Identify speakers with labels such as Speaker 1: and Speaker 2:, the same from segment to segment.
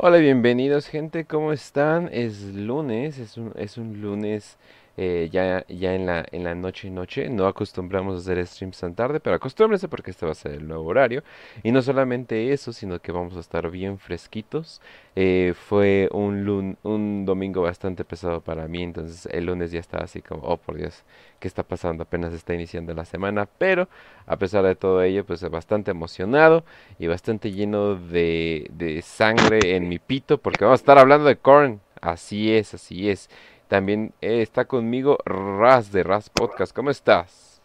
Speaker 1: Hola, bienvenidos gente, ¿cómo están? Es lunes, es un, es un lunes eh, ya, ya en la, en la noche noche. No acostumbramos a hacer streams tan tarde, pero acostúmbrense porque este va a ser el nuevo horario. Y no solamente eso, sino que vamos a estar bien fresquitos. Eh, fue un, lun- un domingo bastante pesado para mí, entonces el lunes ya estaba así como, oh por Dios, ¿qué está pasando? Apenas está iniciando la semana, pero a pesar de todo ello, pues bastante emocionado y bastante lleno de, de sangre en mi pito, porque vamos a estar hablando de Korn. Así es, así es. También eh, está conmigo Raz de Raz Podcast. ¿Cómo estás?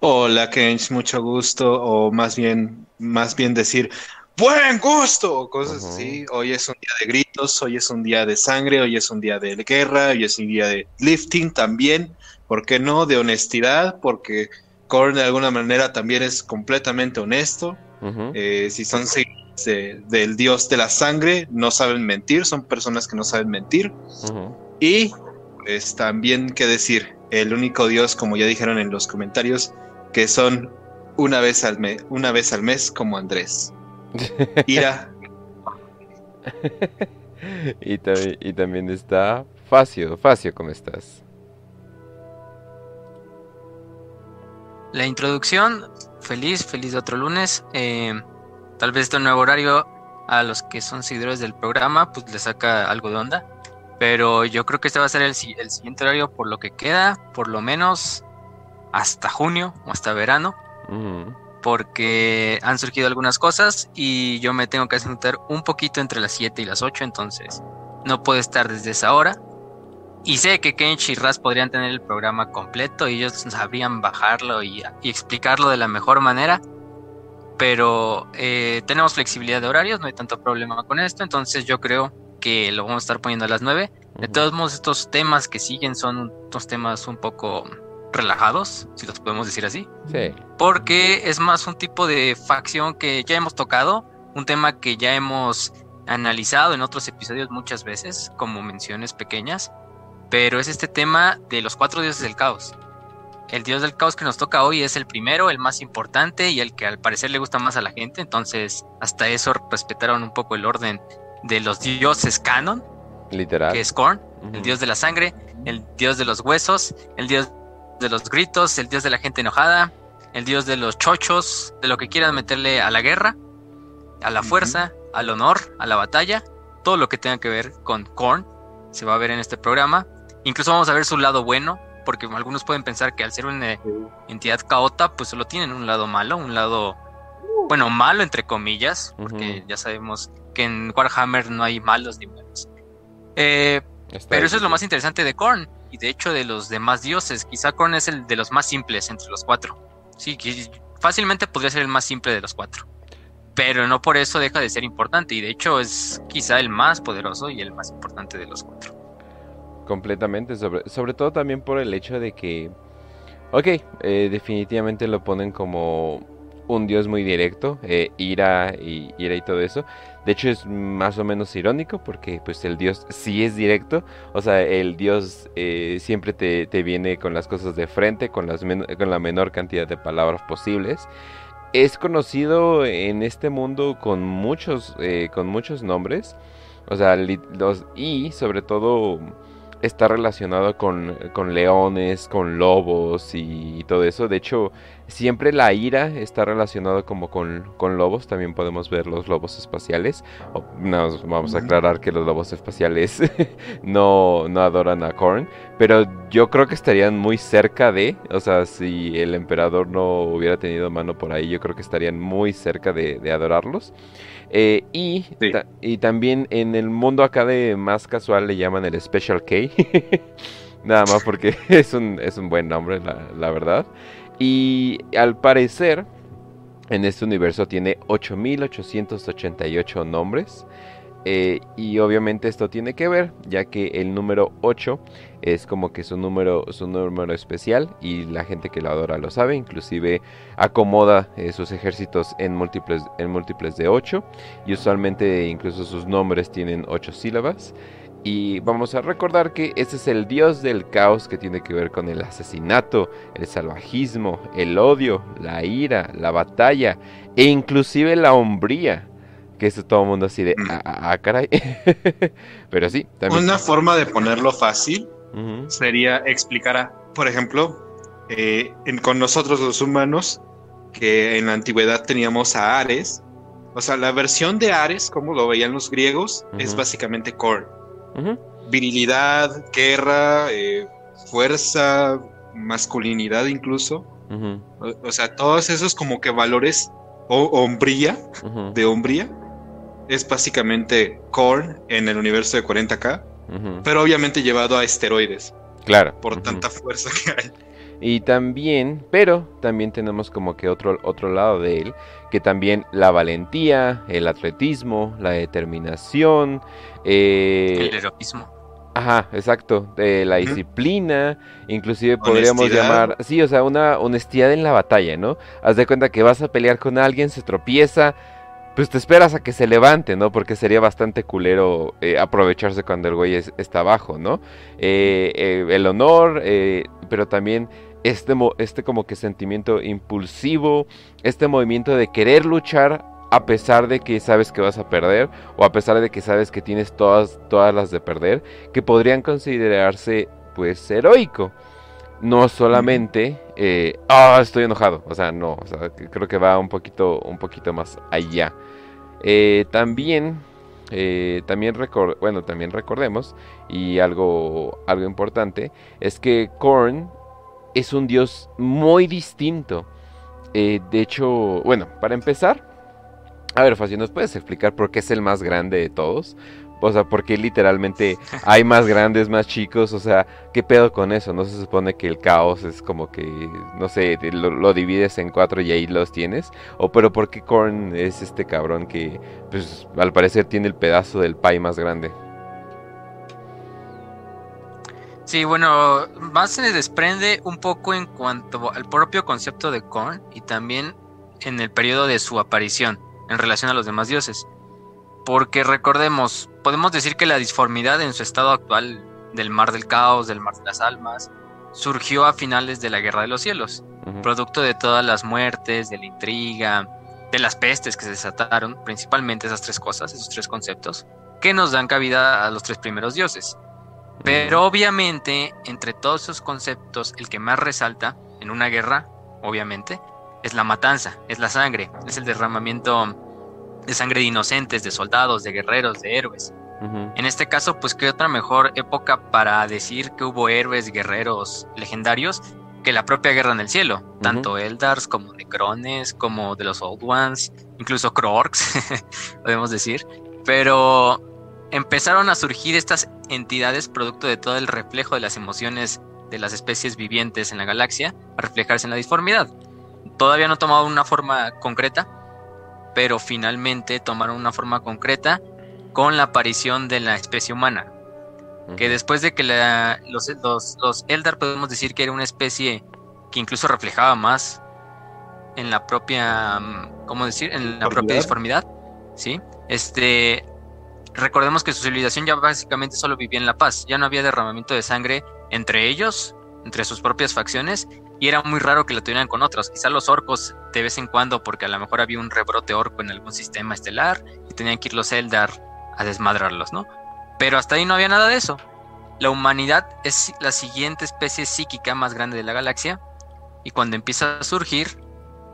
Speaker 2: Hola, Kench, mucho gusto, o más bien, más bien decir buen gusto, cosas así. Hoy es un día de gritos, hoy es un día de sangre, hoy es un día de guerra, hoy es un día de lifting también, ¿por qué no? De honestidad, porque Korn de alguna manera también es completamente honesto. Eh, si son seguidores de- del dios de la sangre, no saben mentir, son personas que no saben mentir. Y pues también que decir, el único Dios, como ya dijeron en los comentarios, que son una vez al mes, una vez al mes como Andrés. Ira,
Speaker 1: Y, también, y también está Facio. Facio, ¿cómo estás?
Speaker 3: La introducción, feliz, feliz de otro lunes. Eh, tal vez este nuevo horario a los que son seguidores del programa, pues les saca algo de onda. Pero yo creo que este va a ser el, el siguiente horario por lo que queda, por lo menos hasta junio o hasta verano, porque han surgido algunas cosas y yo me tengo que sentar un poquito entre las 7 y las 8, entonces no puedo estar desde esa hora. Y sé que Kench y Raz podrían tener el programa completo y ellos sabrían bajarlo y, y explicarlo de la mejor manera. Pero eh, tenemos flexibilidad de horarios, no hay tanto problema con esto. Entonces yo creo que lo vamos a estar poniendo a las 9. De todos modos, estos temas que siguen son unos temas un poco relajados, si los podemos decir así.
Speaker 1: Sí.
Speaker 3: Porque es más un tipo de facción que ya hemos tocado, un tema que ya hemos analizado en otros episodios muchas veces, como menciones pequeñas pero es este tema de los cuatro dioses del caos. El dios del caos que nos toca hoy es el primero, el más importante y el que al parecer le gusta más a la gente, entonces hasta eso respetaron un poco el orden de los dioses canon,
Speaker 1: Literal.
Speaker 3: que es Korn, el dios de la sangre, el dios de los huesos, el dios de los gritos, el dios de la gente enojada, el dios de los chochos, de lo que quieran meterle a la guerra, a la fuerza, al honor, a la batalla, todo lo que tenga que ver con Korn se va a ver en este programa. Incluso vamos a ver su lado bueno, porque algunos pueden pensar que al ser una entidad caota, pues solo tienen un lado malo, un lado, bueno, malo entre comillas, porque ya sabemos que en Warhammer no hay malos ni buenos. Eh, pero eso es lo más interesante de Korn, y de hecho de los demás dioses. Quizá Korn es el de los más simples entre los cuatro. Sí, fácilmente podría ser el más simple de los cuatro. Pero no por eso deja de ser importante, y de hecho es quizá el más poderoso y el más importante de los cuatro.
Speaker 1: Completamente, sobre, sobre todo también por el hecho de que, ok, eh, definitivamente lo ponen como un dios muy directo, eh, ira y ira y todo eso. De hecho es más o menos irónico porque pues el dios sí es directo, o sea, el dios eh, siempre te, te viene con las cosas de frente, con, las con la menor cantidad de palabras posibles. Es conocido en este mundo con muchos, eh, con muchos nombres. O sea, los, y sobre todo está relacionado con, con leones, con lobos y todo eso. De hecho, siempre la ira está relacionado como con, con lobos. También podemos ver los lobos espaciales. Nos vamos a aclarar que los lobos espaciales no, no adoran a Korn. Pero yo creo que estarían muy cerca de, o sea, si el emperador no hubiera tenido mano por ahí, yo creo que estarían muy cerca de, de adorarlos. Eh, y,
Speaker 2: Sí.
Speaker 1: ta- y también en el mundo acá de más casual le llaman el Special K. Nada más porque es un, es un buen nombre, la, la verdad. Y al parecer, en este universo tiene 8888 nombres. Eh, y obviamente esto tiene que ver, ya que el número 8 es como que su número, su número especial y la gente que lo adora lo sabe, inclusive acomoda eh, sus ejércitos en múltiples, en múltiples de 8 y usualmente incluso sus nombres tienen 8 sílabas. Y vamos a recordar que ese es el dios del caos que tiene que ver con el asesinato, el salvajismo, el odio, la ira, la batalla e inclusive la hombría Que es todo el mundo así de, ah, ah, ah, caray. Pero sí, también.
Speaker 2: Una forma de ponerlo fácil sería explicar, a, por ejemplo, eh, en- con nosotros los humanos, que en la antigüedad teníamos a Ares. O sea, la versión de Ares, como lo veían los griegos, es básicamente Korn. Virilidad, guerra, eh, fuerza, masculinidad incluso. O, o sea, todos esos como que valores o hombría, de hombría, es básicamente Korn en el universo de 40k,
Speaker 1: ujú.
Speaker 2: pero obviamente llevado a esteroides
Speaker 1: Claro.
Speaker 2: por tanta fuerza que hay.
Speaker 1: Y también, pero también tenemos como que otro, otro lado de él, que también la valentía, el atletismo, la determinación, eh,
Speaker 3: El heroísmo.
Speaker 1: ajá, exacto, eh, la disciplina, inclusive podríamos
Speaker 2: Honestidad.
Speaker 1: llamar, sí, o sea, una honestidad en la batalla, ¿no? Haz de cuenta que vas a pelear con alguien, se tropieza, pues te esperas a que se levante, ¿no? Porque sería bastante culero eh, aprovecharse cuando el güey es- está abajo, ¿no? Eh, eh, el honor, eh, pero también este, este como que sentimiento impulsivo, este movimiento de querer luchar a pesar de que sabes que vas a perder o a pesar de que sabes que tienes todas, todas las de perder, que podrían considerarse pues heroico. No solamente, eh, ah, estoy enojado, o sea, no, o sea, que- creo que va un poquito, un poquito más allá. Eh, también, eh, también recor- bueno, también recordemos y algo, algo importante es que Korn es un dios muy distinto. Eh, de hecho, bueno, para empezar, a ver, Facio, ¿nos puedes explicar por qué es el más grande de todos? O sea, porque literalmente hay más grandes, más chicos, o sea, ¿qué pedo con eso? ¿No se supone que el caos es como que, no sé, lo, lo divides en cuatro y ahí los tienes? ¿O pero por qué Korn es este cabrón que, pues, al parecer tiene el pedazo del pie más grande?
Speaker 3: Sí, bueno, más se desprende un poco en cuanto al propio concepto de Korn y también en el periodo de su aparición en relación a los demás dioses. Porque recordemos, podemos decir que la disformidad en su estado actual del mar del caos, del mar de las almas, surgió a finales de la Guerra de los Cielos, producto de todas las muertes, de la intriga, de las pestes que se desataron, principalmente esas tres cosas, esos tres conceptos, que nos dan cabida a los tres primeros dioses. Pero obviamente, entre todos esos conceptos, el que más resalta en una guerra, obviamente, es la matanza, es la sangre, es el derramamiento de sangre de inocentes, de soldados, de guerreros, de héroes. En este caso, pues qué otra mejor época para decir que hubo héroes, guerreros legendarios que la propia guerra en el cielo, tanto Eldars como Necrones, como de los Old Ones, incluso Kroorks, podemos decir. Pero empezaron a surgir estas entidades producto de todo el reflejo de las emociones de las especies vivientes en la galaxia a reflejarse en la disformidad. Todavía no tomaron una forma concreta, pero finalmente tomaron una forma concreta con la aparición de la especie humana, que después de que la- los, los, los Eldar podemos decir que era una especie que incluso reflejaba más en la propia, mm, ¿cómo decir? En la propia disformidad, ¿sí? Este, recordemos que su civilización ya básicamente solo vivía en la paz, ya no había derramamiento de sangre entre ellos, entre sus propias facciones, y era muy raro que lo tuvieran con otros. Quizá los orcos de vez en cuando, porque a lo mejor había un rebrote orco en algún sistema estelar y tenían que ir los Eldar a desmadrarlos, ¿no? Pero hasta ahí no había nada de eso. La humanidad es la siguiente especie psíquica más grande de la galaxia y cuando empieza a surgir,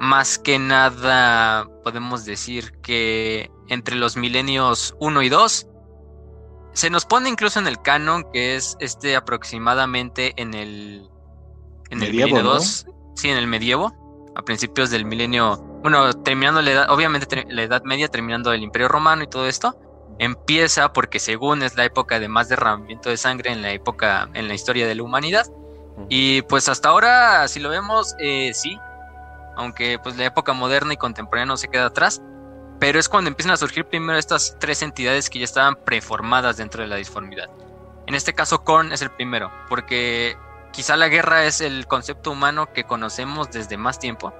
Speaker 3: más que nada podemos decir que entre los milenios 1 y 2 se nos pone incluso en el canon que es este aproximadamente en el en el milenio
Speaker 2: ¿no?
Speaker 3: 2, sí, en el medievo, a principios del milenio, bueno, terminando la edad, obviamente la Edad Media, terminando el Imperio Romano y todo esto, empieza porque según es la época de más derramamiento de sangre en la época, en la historia de la humanidad. Y pues hasta ahora, si lo vemos, eh, sí, aunque pues la época moderna y contemporánea no se queda atrás, pero es cuando empiezan a surgir primero estas tres entidades que ya estaban preformadas dentro de la disformidad. En este caso, Korn es el primero, porque quizá la guerra es el concepto humano que conocemos desde más tiempo,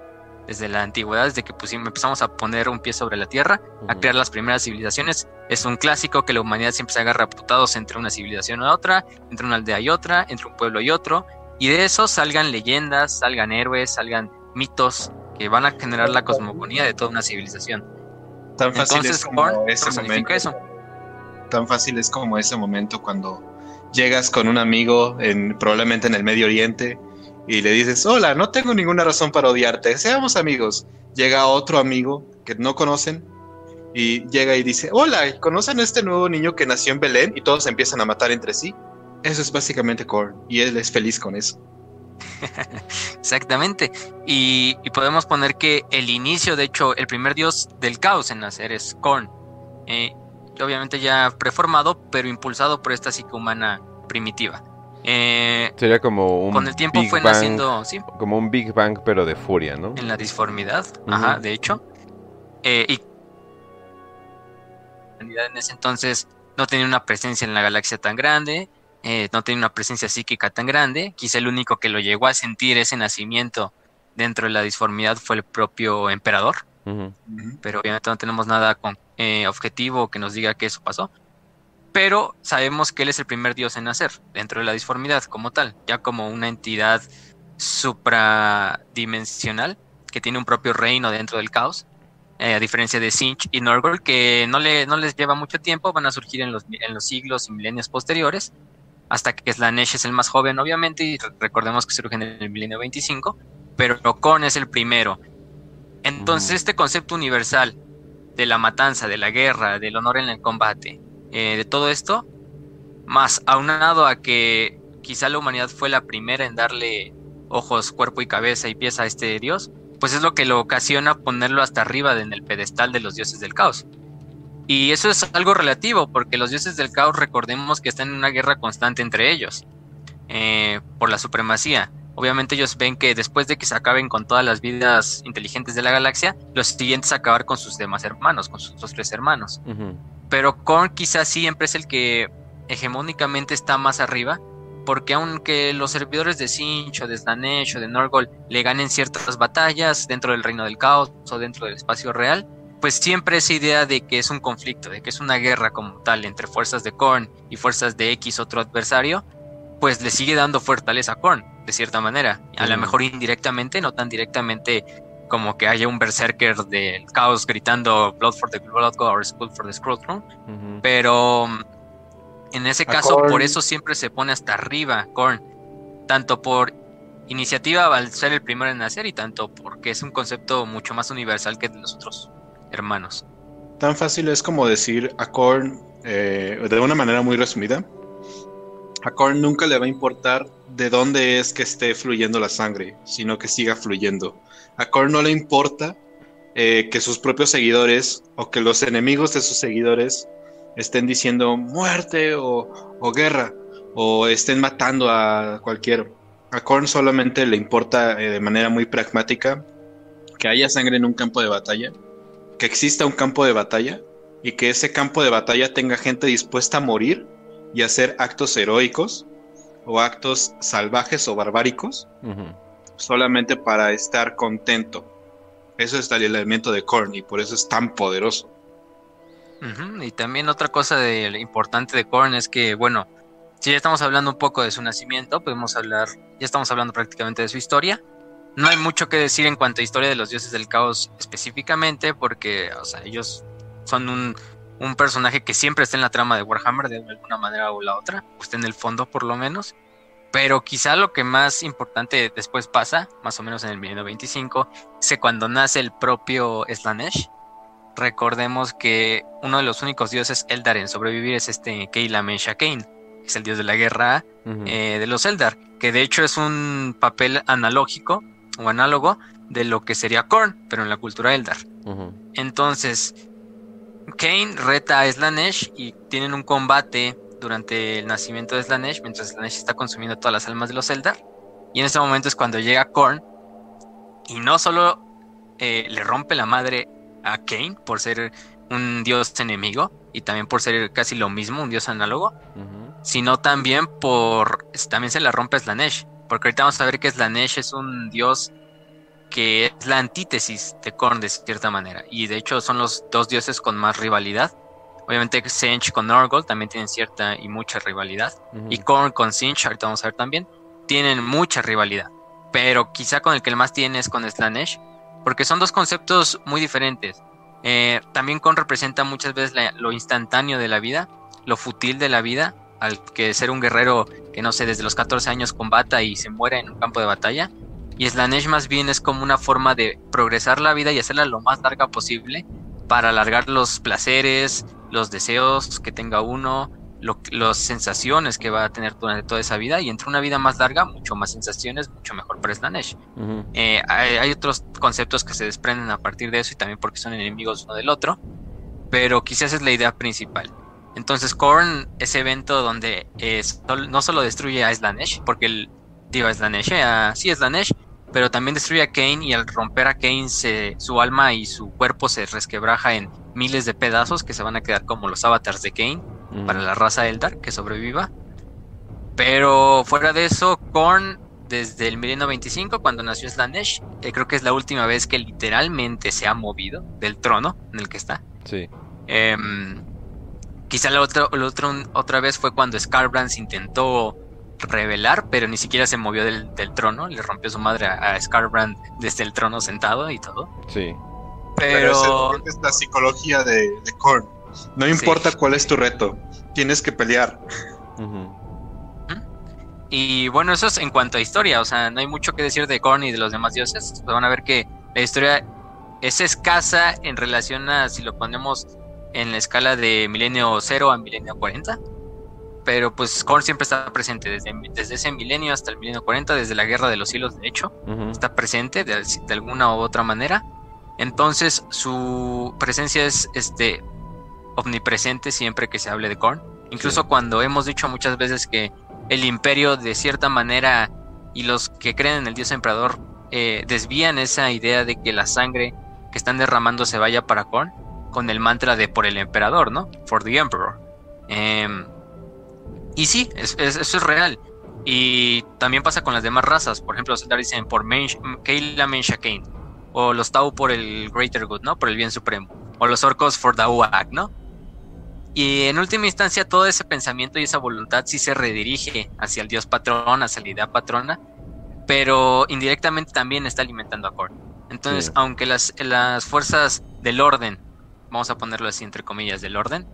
Speaker 3: desde la antigüedad, desde que pusimos, empezamos a poner un pie sobre la tierra, a crear las primeras civilizaciones. Es un clásico que la humanidad siempre se agarra a putados entre una civilización y otra, entre una aldea y otra, entre un pueblo y otro, y de eso salgan leyendas, salgan héroes, salgan mitos que van a generar la cosmogonía de toda una civilización.
Speaker 2: Tan fácil
Speaker 3: Entonces,
Speaker 2: es como
Speaker 3: Korn
Speaker 2: ese momento.
Speaker 3: eso.
Speaker 2: Tan fácil es como ese momento cuando llegas con un amigo en probablemente en el Medio Oriente y le dices, hola, no tengo ninguna razón para odiarte, seamos amigos. Llega otro amigo que no conocen y llega y dice, hola, ¿conocen a este nuevo niño que nació en Belén? Y todos empiezan a matar entre sí. Eso es básicamente Korn y él es feliz con eso.
Speaker 3: Exactamente. Y, y podemos poner que el inicio, de hecho, el primer dios del caos en nacer es Korn. Eh, obviamente ya preformado, pero impulsado por esta psique humana primitiva. Eh,
Speaker 1: Sería como un
Speaker 3: con el tiempo
Speaker 1: Big
Speaker 3: fue
Speaker 1: Bang,
Speaker 3: naciendo, sí,
Speaker 1: como un Big Bang pero de furia, ¿no?
Speaker 3: en la disformidad, ajá, de hecho. Eh, y en ese entonces no tenía una presencia en la galaxia tan grande, eh, no tenía una presencia psíquica tan grande. Quizá el único que lo llegó a sentir ese nacimiento dentro de la disformidad fue el propio emperador, pero obviamente no tenemos nada con, eh, objetivo que nos diga que eso pasó. Pero sabemos que él es el primer dios en nacer dentro de la disformidad como tal, ya como una entidad supradimensional que tiene un propio reino dentro del caos. eh, a diferencia de Sinch y Norgol, que no, le, no les lleva mucho tiempo, van a surgir en los, en los siglos y milenios posteriores, hasta que Slanesh es el más joven, obviamente, y re- recordemos que surge en el milenio 25, pero Korn es el primero. Entonces, este concepto universal de la matanza, de la guerra, del honor en el combate, eh, de todo esto, más aunado a que quizá la humanidad fue la primera en darle ojos, cuerpo y cabeza y pies a este dios, pues es lo que lo ocasiona ponerlo hasta arriba en el pedestal de los dioses del caos. Y eso es algo relativo, porque los dioses del caos recordemos que están en una guerra constante entre ellos, eh, por la supremacía. Obviamente ellos ven que después de que se acaben con todas las vidas inteligentes de la galaxia, los siguientes a acabar con sus demás hermanos, con sus tres hermanos. Pero Korn quizás siempre es el que hegemónicamente está más arriba, porque aunque los servidores de Sinch o de Slanesh o de Norgol le ganen ciertas batallas dentro del reino del caos o dentro del espacio real, pues siempre esa idea de que es un conflicto, de que es una guerra como tal entre fuerzas de Korn y fuerzas de X otro adversario, pues le sigue dando fortaleza a Korn, de cierta manera. A lo mejor indirectamente, no tan directamente como que haya un berserker del caos gritando Blood for the Blood God or Skull for the Scroll Throne, pero mm, en ese
Speaker 2: A
Speaker 3: caso,
Speaker 2: Korn.
Speaker 3: por eso siempre se pone hasta arriba Korn. Tanto por iniciativa al ser el primero en nacer y tanto porque es un concepto mucho más universal que de los otros hermanos.
Speaker 2: Tan fácil es como decir a Korn, eh, de una manera muy resumida, a Korn nunca le va a importar de dónde es que esté fluyendo la sangre, sino que siga fluyendo. A Korn no le importa eh, que sus propios seguidores o que los enemigos de sus seguidores estén diciendo muerte o, guerra o estén matando a cualquier. A Korn solamente le importa eh, de manera muy pragmática que haya sangre en un campo de batalla que exista un campo de batalla y que ese campo de batalla tenga gente dispuesta a morir y hacer actos heroicos o actos salvajes o barbáricos solamente para estar contento. Eso está el elemento de Korn y por eso es tan poderoso.
Speaker 3: Y también otra cosa de, importante de Korn es que, bueno, si ya estamos hablando un poco de su nacimiento, podemos hablar, ya estamos hablando prácticamente de su historia. No hay mucho que decir en cuanto a historia de los dioses del caos específicamente, porque, o sea, ellos son un, un personaje que siempre está en la trama de Warhammer de alguna manera o la otra, está en el fondo por lo menos. Pero quizá lo que más importante después pasa, más o menos en el 1925, es que cuando nace el propio Slanesh, recordemos que uno de los únicos dioses Eldar en sobrevivir es este Keilamen Shakain, que es el dios de la guerra eh, de los Eldar, que de hecho es un papel analógico o análogo de lo que sería Korn, pero en la cultura Eldar. Entonces, Kane reta a Slanesh y tienen un combate durante el nacimiento de Slanesh, mientras Slanesh está consumiendo todas las almas de los Eldar. Y en ese momento es cuando llega Korn y no solo eh, le rompe la madre a Kane por ser un dios enemigo y también por ser casi lo mismo, un dios análogo, sino también por también se la rompe a Slanesh, porque ahorita vamos a ver que Slanesh es un dios que es la antítesis de Korn de cierta manera, y de hecho son los dos dioses con más rivalidad. Obviamente Sinch con Norgol también tienen cierta y mucha rivalidad, y Korn con Sinch, ahorita vamos a ver también, tienen mucha rivalidad, pero quizá con el que el más tiene es con Slanesh, porque son dos conceptos muy diferentes. Eh, también Korn representa muchas veces lo instantáneo de la vida, lo futil de la vida, al que ser un guerrero que no sé, desde los 14 años combata y se muere en un campo de batalla. Y Slanesh más bien es como una forma de progresar la vida y hacerla lo más larga posible para alargar los placeres, los deseos que tenga uno, las sensaciones que va a tener durante toda esa vida y entre una vida más larga, mucho más sensaciones, mucho mejor para Slanesh. Eh, hay, otros conceptos que se desprenden a partir de eso y también porque son enemigos uno del otro, pero quizás es la idea principal. Entonces Korn, ese evento donde es, no solo destruye a Slanesh, porque el digo a Slanesh, eh, sí es Slanesh, pero también destruye a Kane y al romper a Kane su alma y su cuerpo se resquebraja en miles de pedazos que se van a quedar como los avatars de Kane para la raza Eldar que sobreviva. Pero fuera de eso, Korn desde el milenio 25, cuando nació Slanesh, eh, creo que es la última vez que literalmente se ha movido del trono en el que está.
Speaker 1: Sí.
Speaker 3: Em, quizá la otra, otra vez fue cuando Scarbrands intentó revelar, pero ni siquiera se movió del, trono, le rompió su madre a, Scarbrand desde el trono sentado y todo.
Speaker 1: Sí.
Speaker 2: Pero, es la psicología de, de Korn. No importa cuál es tu reto, tienes que pelear.
Speaker 3: Y bueno, eso es en cuanto a historia, o sea, no hay mucho que decir de Korn y de los demás dioses. Van a ver que la historia es escasa en relación a si lo ponemos en la escala de milenio 0 a milenio 40. Pero pues Korn siempre está presente desde, desde ese milenio hasta el milenio 40, desde la guerra de los hilos, de hecho, está presente de, de, alguna u otra manera. Entonces su presencia es este omnipresente siempre que se hable de Korn. Incluso cuando hemos dicho muchas veces que el imperio de cierta manera y los que creen en el dios emperador eh, desvían esa idea de que la sangre que están derramando se vaya para Korn con el mantra de por el emperador, ¿no? For the emperor. Em, y sí, eso es real. Y también pasa con las demás razas. Por ejemplo, los dicen por Keila Mensha Kane. O los Tau por el Greater Good, ¿no? Por el bien supremo. O los orcos for the Uag, ¿no? Y en última instancia, todo ese pensamiento y esa voluntad sí se redirige hacia el dios patrón, hacia la idea patrona, pero indirectamente también está alimentando a Korn. Entonces, aunque las, las fuerzas del orden, vamos a ponerlo así entre comillas, del orden,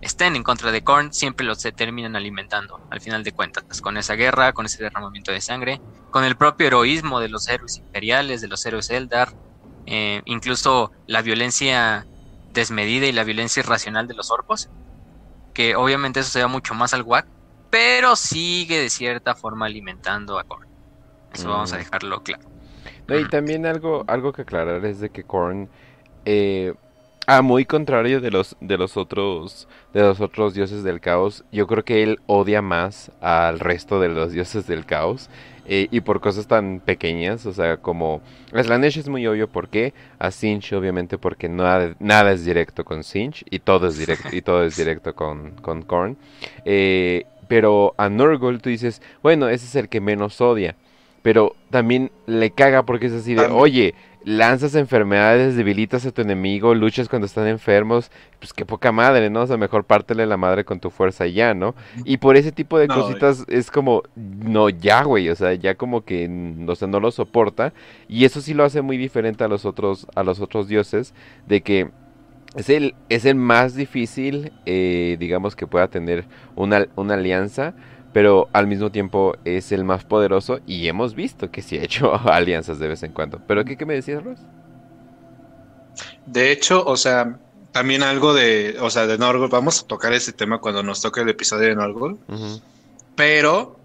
Speaker 3: estén en contra de Korn, siempre los se terminan alimentando, al final de cuentas, con esa guerra, con ese derramamiento de sangre, con el propio heroísmo de los héroes imperiales, de los héroes Eldar, eh, incluso la violencia desmedida y la violencia irracional de los orcos, que obviamente eso se va mucho más al WAC, pero sigue de cierta forma alimentando a Korn. Eso vamos a mm. dejarlo claro.
Speaker 1: y también algo, algo que aclarar es de que Korn, eh, a muy contrario de los, de los otros, de los otros dioses del caos, yo creo que él odia más al resto de los dioses del caos. Eh, y por cosas tan pequeñas, o sea, como Slanesh es muy obvio por qué, a Sinch obviamente porque nada, nada es directo con Sinch y todo es directo, y todo es directo con, con Korn. Eh, pero a Nurgle tú dices, bueno, ese es el que menos odia. Pero también le caga porque es así de, oye, lanzas enfermedades, debilitas a tu enemigo, luchas cuando están enfermos, pues qué poca madre, ¿no? O sea, mejor pártele la madre con tu fuerza ya, ¿no? Y por ese tipo de cositas es como, no, ya, güey, o sea, ya como que, o sea, no lo soporta. Y eso sí lo hace muy diferente a los otros, a los otros dioses, de que es el, es el más difícil, eh, digamos, que pueda tener una, una alianza pero al mismo tiempo es el más poderoso y hemos visto que sí ha hecho alianzas de vez en cuando. ¿Pero qué, qué me decías, Ross?
Speaker 2: De hecho, o sea, también algo de, o sea, de Norgol, vamos a tocar ese tema cuando nos toque el episodio de Norgol, pero,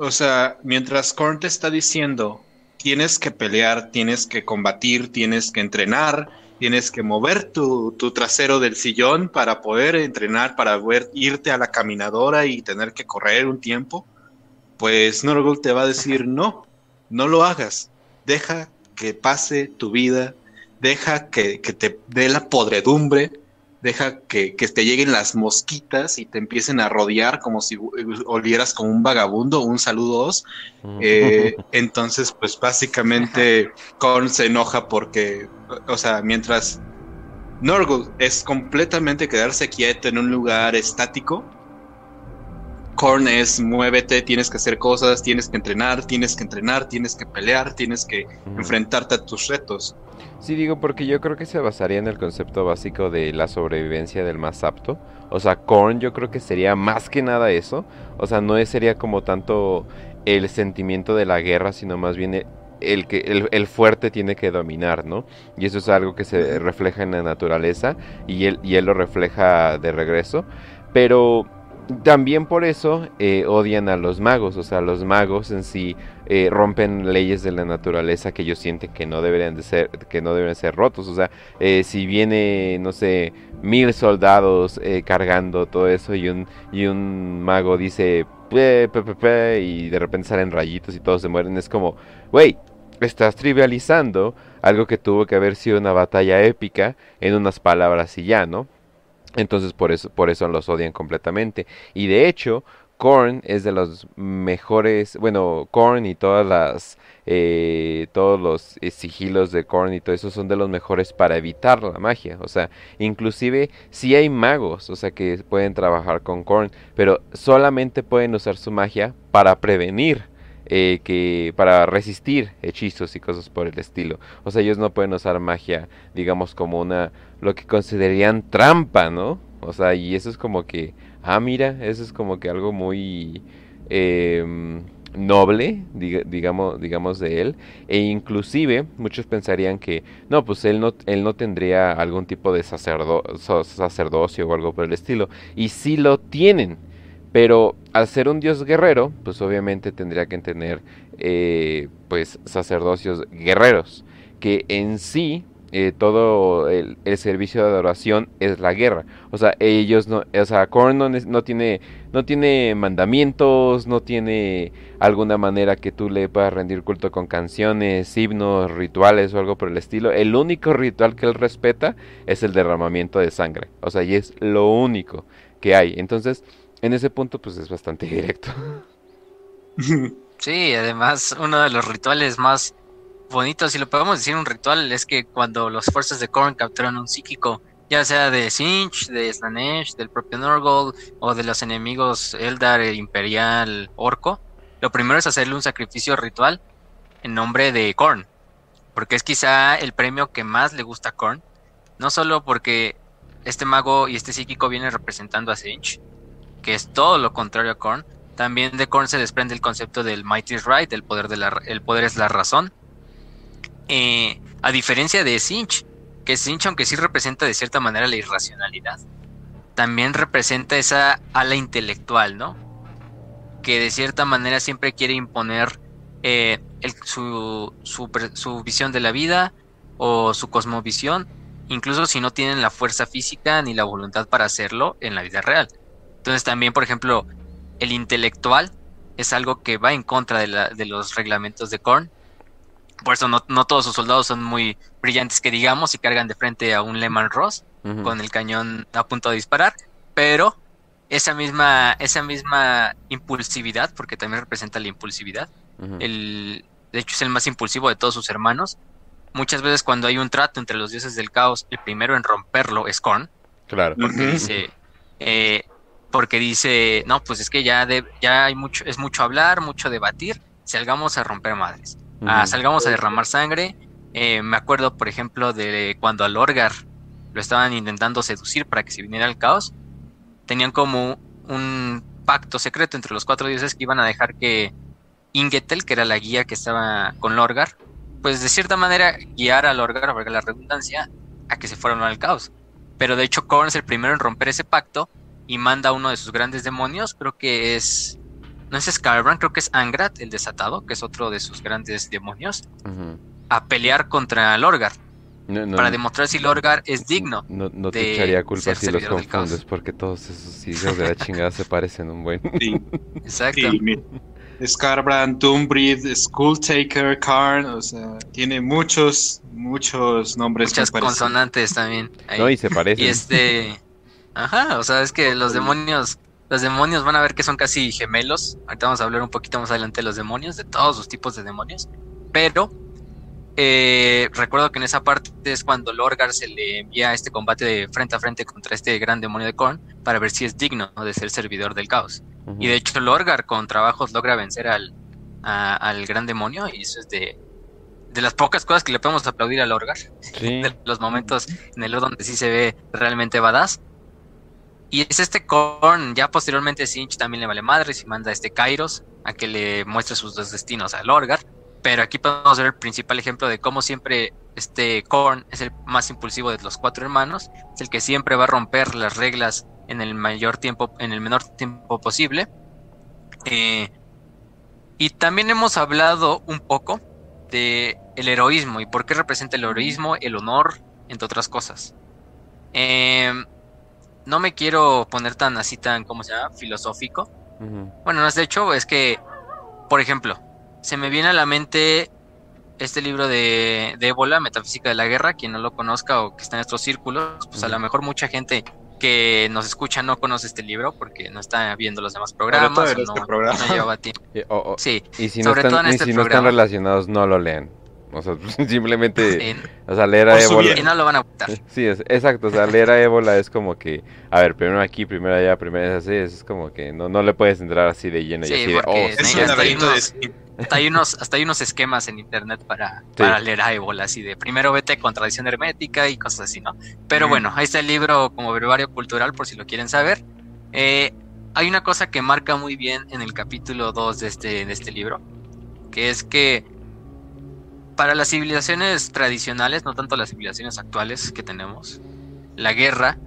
Speaker 2: o sea, mientras Korn te está diciendo, tienes que pelear, tienes que combatir, tienes que entrenar, tienes que mover tu, trasero del sillón para poder entrenar, para poder irte a la caminadora y tener que correr un tiempo, pues Norgol te va a decir no, no lo hagas, deja que pase tu vida, deja que, que te dé la podredumbre, deja que, te lleguen las mosquitas y te empiecen a rodear como si olieras como un vagabundo, un saludos. Eh, entonces, pues básicamente Korn se enoja porque, o sea, mientras Norgul es completamente quedarse quieto en un lugar estático, Korn es muévete, tienes que hacer cosas, tienes que entrenar, tienes que entrenar, tienes que pelear, tienes que enfrentarte a tus retos.
Speaker 1: Sí, digo, porque yo creo que se basaría en el concepto básico de la sobrevivencia del más apto. O sea, Korn yo creo que sería más que nada eso. O sea, no sería como tanto el sentimiento de la guerra, sino más bien el, que el, el, fuerte tiene que dominar, ¿no? Y eso es algo que se refleja en la naturaleza y él, y él lo refleja de regreso. Pero también por eso eh, odian a los magos, o sea, los magos en sí eh, rompen leyes de la naturaleza que ellos sienten que no deberían de ser, que no deben ser rotos, o sea, eh, si viene, no sé, mil soldados cargando todo eso y un, y un mago dice, y de repente salen rayitos y todos se mueren, es como, wey, estás trivializando algo que tuvo que haber sido una batalla épica en unas palabras y ya, ¿no? Entonces por eso, por eso los odian completamente. Y de hecho, Korn es de los mejores, bueno, Korn y todas las, eh, todos los eh, sigilos de Korn y todo eso son de los mejores para evitar la magia. O sea, inclusive si hay magos, o sea, que pueden trabajar con Korn, pero solamente pueden usar su magia para prevenir eh, que para resistir hechizos y cosas por el estilo. O sea, ellos no pueden usar magia, digamos, como una, lo que considerarían trampa, ¿no? O sea, y eso es como que, ah, mira, eso es como que algo muy em, noble, digamos, digamos de él. E inclusive muchos pensarían que, no, pues él no, él no tendría algún tipo de sacerdo sacerdocio o algo por el estilo. Y sí lo tienen. Pero al ser un dios guerrero, pues obviamente tendría que tener eh, pues sacerdocios guerreros, que en sí eh, todo el, servicio de adoración es la guerra. O sea, ellos no, o sea, Korn no, tiene, no tiene mandamientos, no tiene alguna manera que tú le puedas rendir culto con canciones, himnos, rituales o algo por el estilo. El único ritual que él respeta es el derramamiento de sangre. O sea, y es lo único que hay. Entonces, en ese punto pues es bastante directo.
Speaker 3: Sí, además uno de los rituales más bonitos, si lo podemos decir un ritual, es que cuando las fuerzas de Korn capturan un psíquico, ya sea de Sinch, de Slanesh, del propio Norgol o de los enemigos Eldar, Imperial, Orco, lo primero es hacerle un sacrificio ritual en nombre de Korn, porque es quizá el premio que más le gusta a Korn, no solo porque este mago y este psíquico vienen representando a Sinch, que es todo lo contrario a Korn. También de Korn se desprende el concepto del Might is Right, el poder, de la, el poder es la razón. Eh, a diferencia de Sinch, que Sinch, aunque sí representa de cierta manera la irracionalidad, también representa esa ala intelectual, ¿no? Que de cierta manera siempre quiere imponer eh, su, su visión de la vida o su cosmovisión, incluso si no tienen la fuerza física ni la voluntad para hacerlo en la vida real. Entonces también, por ejemplo, el intelectual es algo que va en contra de, los reglamentos de Korn. Por eso no, todos sus soldados son muy brillantes que digamos y cargan de frente a un Lehman Ross con el cañón a punto de disparar. Pero esa misma, esa misma impulsividad, porque también representa la impulsividad, el, de hecho es el más impulsivo de todos sus hermanos. Muchas veces cuando hay un trato entre los dioses del caos, el primero en romperlo es Korn.
Speaker 1: Claro.
Speaker 3: Porque dice, eh, porque dice, no, pues es que ya, ya hay mucho, es mucho hablar, mucho debatir, salgamos a romper madres, salgamos a derramar sangre. Eh, me acuerdo, por ejemplo, de cuando al Orgar lo estaban intentando seducir para que se viniera al caos, tenían como un pacto secreto entre los cuatro dioses que iban a dejar que Ingetel, que era la guía que estaba con Lorgar, pues de cierta manera guiara a Lorgar, para la redundancia, a que se fueran al caos. Pero de hecho Korn es el primero en romper ese pacto y manda a uno de sus grandes demonios, creo que es, no es Scarbrand, creo que es Angrat, el desatado, que es otro de sus grandes demonios, a pelear contra Lorgar. para demostrar si Lorgar es digno.
Speaker 1: No, no te echaría culpa si los confundes, porque todos esos hijos de la chingada se parecen un buen.
Speaker 2: Sí. Exacto. Scarbrand, Doombreed, Skulltaker, Karn, o sea, tiene muchos, muchos nombres.
Speaker 3: Muchas consonantes también.
Speaker 1: No, y se parecen.
Speaker 3: Y este. Ajá, o sea, es que los demonios, los demonios van a ver que son casi gemelos. Ahorita vamos a hablar un poquito más adelante de los demonios, de todos los tipos de demonios. Pero eh, recuerdo que en esa parte es cuando Lorgar se le envía este combate de frente a frente contra este gran demonio de Korn para ver si es digno de ser servidor del caos. Y de hecho, Lorgar con trabajos logra vencer al, al gran demonio. Y eso es de, de las pocas cosas que le podemos aplaudir a Lorgar. De los momentos en el donde sí se ve realmente badass. Y es este Korn, ya posteriormente Sinch también le vale madre y manda a este Kairos a que le muestre sus dos destinos a Lorgar. Pero aquí podemos ver el principal ejemplo de cómo siempre este Korn es el más impulsivo de los cuatro hermanos, es el que siempre va a romper las reglas en el mayor tiempo, en el menor tiempo posible. Eh, y también hemos hablado un poco de el heroísmo y por qué representa el heroísmo, el honor, entre otras cosas. Eh, no me quiero poner tan así tan, ¿cómo se llama? Filosófico. Bueno, no es de hecho, es que, por ejemplo, se me viene a la mente este libro de, de Ébola, Metafísica de la Guerra, quien no lo conozca o que está en estos círculos, pues a lo mejor mucha gente que nos escucha no conoce este libro porque no está viendo los demás programas o no, este llevaba tiempo.
Speaker 1: sí, y si, no están, este si no están relacionados, no lo lean. O sea, simplemente, o sea, leer a Ébola.
Speaker 3: Y no lo van a gustar.
Speaker 1: Sí, es, exacto, o sea, leer a Ébola es como que, a ver, primero aquí, primero allá, primero es así, es como que no, no le puedes entrar así de lleno y así de, oh,
Speaker 3: hasta hay unos, hasta hay unos esquemas en internet para, para leer a Ébola, así de primero vete con tradición hermética y cosas así, ¿no? Pero bueno, ahí está el libro como brevario cultural por si lo quieren saber. Eh, hay una cosa que marca muy bien en el capítulo 2 de este, de este libro, que es que para las civilizaciones tradicionales, no tanto las civilizaciones actuales que tenemos, la guerra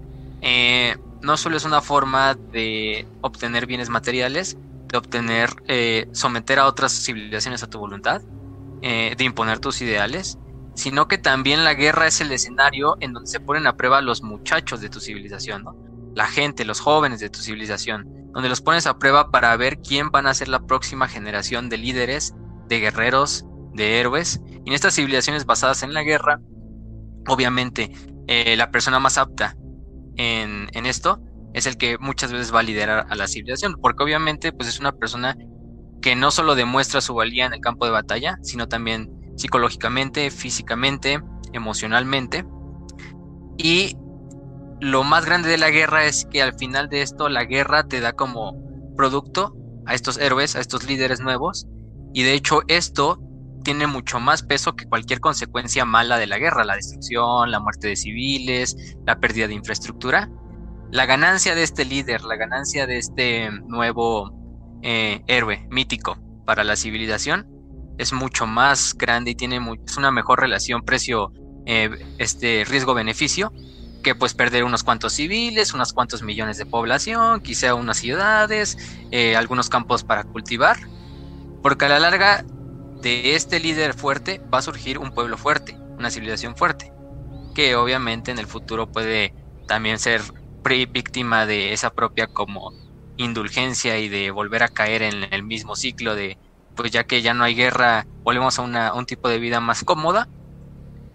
Speaker 3: eh, no solo es una forma de obtener bienes materiales, de obtener, eh, someter a otras civilizaciones a tu voluntad, eh, de imponer tus ideales, sino que también la guerra es el escenario en donde se ponen a prueba los muchachos de tu civilización, la gente, los jóvenes de tu civilización, donde los pones a prueba para ver quién van a ser la próxima generación de líderes, de guerreros, de héroes. Y en estas civilizaciones basadas en la guerra, obviamente eh, la persona más apta en, en esto es el que muchas veces va a liderar a la civilización, porque obviamente pues es una persona que no solo demuestra su valía en el campo de batalla, sino también psicológicamente, físicamente, emocionalmente. Y lo más grande de la guerra es que al final de esto la guerra te da como producto a estos héroes, a estos líderes nuevos, y de hecho esto tiene mucho más peso que cualquier consecuencia mala de la guerra, la destrucción, la muerte de civiles, la pérdida de infraestructura. La ganancia de este líder, la ganancia de este nuevo eh, héroe mítico para la civilización es mucho más grande y tiene es una mejor relación precio eh, este riesgo-beneficio que pues perder unos cuantos civiles, unos cuantos millones de población, quizá unas ciudades, eh, algunos campos para cultivar, porque a la larga de este líder fuerte va a surgir un pueblo fuerte, una civilización fuerte, que obviamente en el futuro puede también ser víctima de esa propia como indulgencia y de volver a caer en el mismo ciclo de pues ya que ya no hay guerra volvemos a, una, un tipo de vida más cómoda.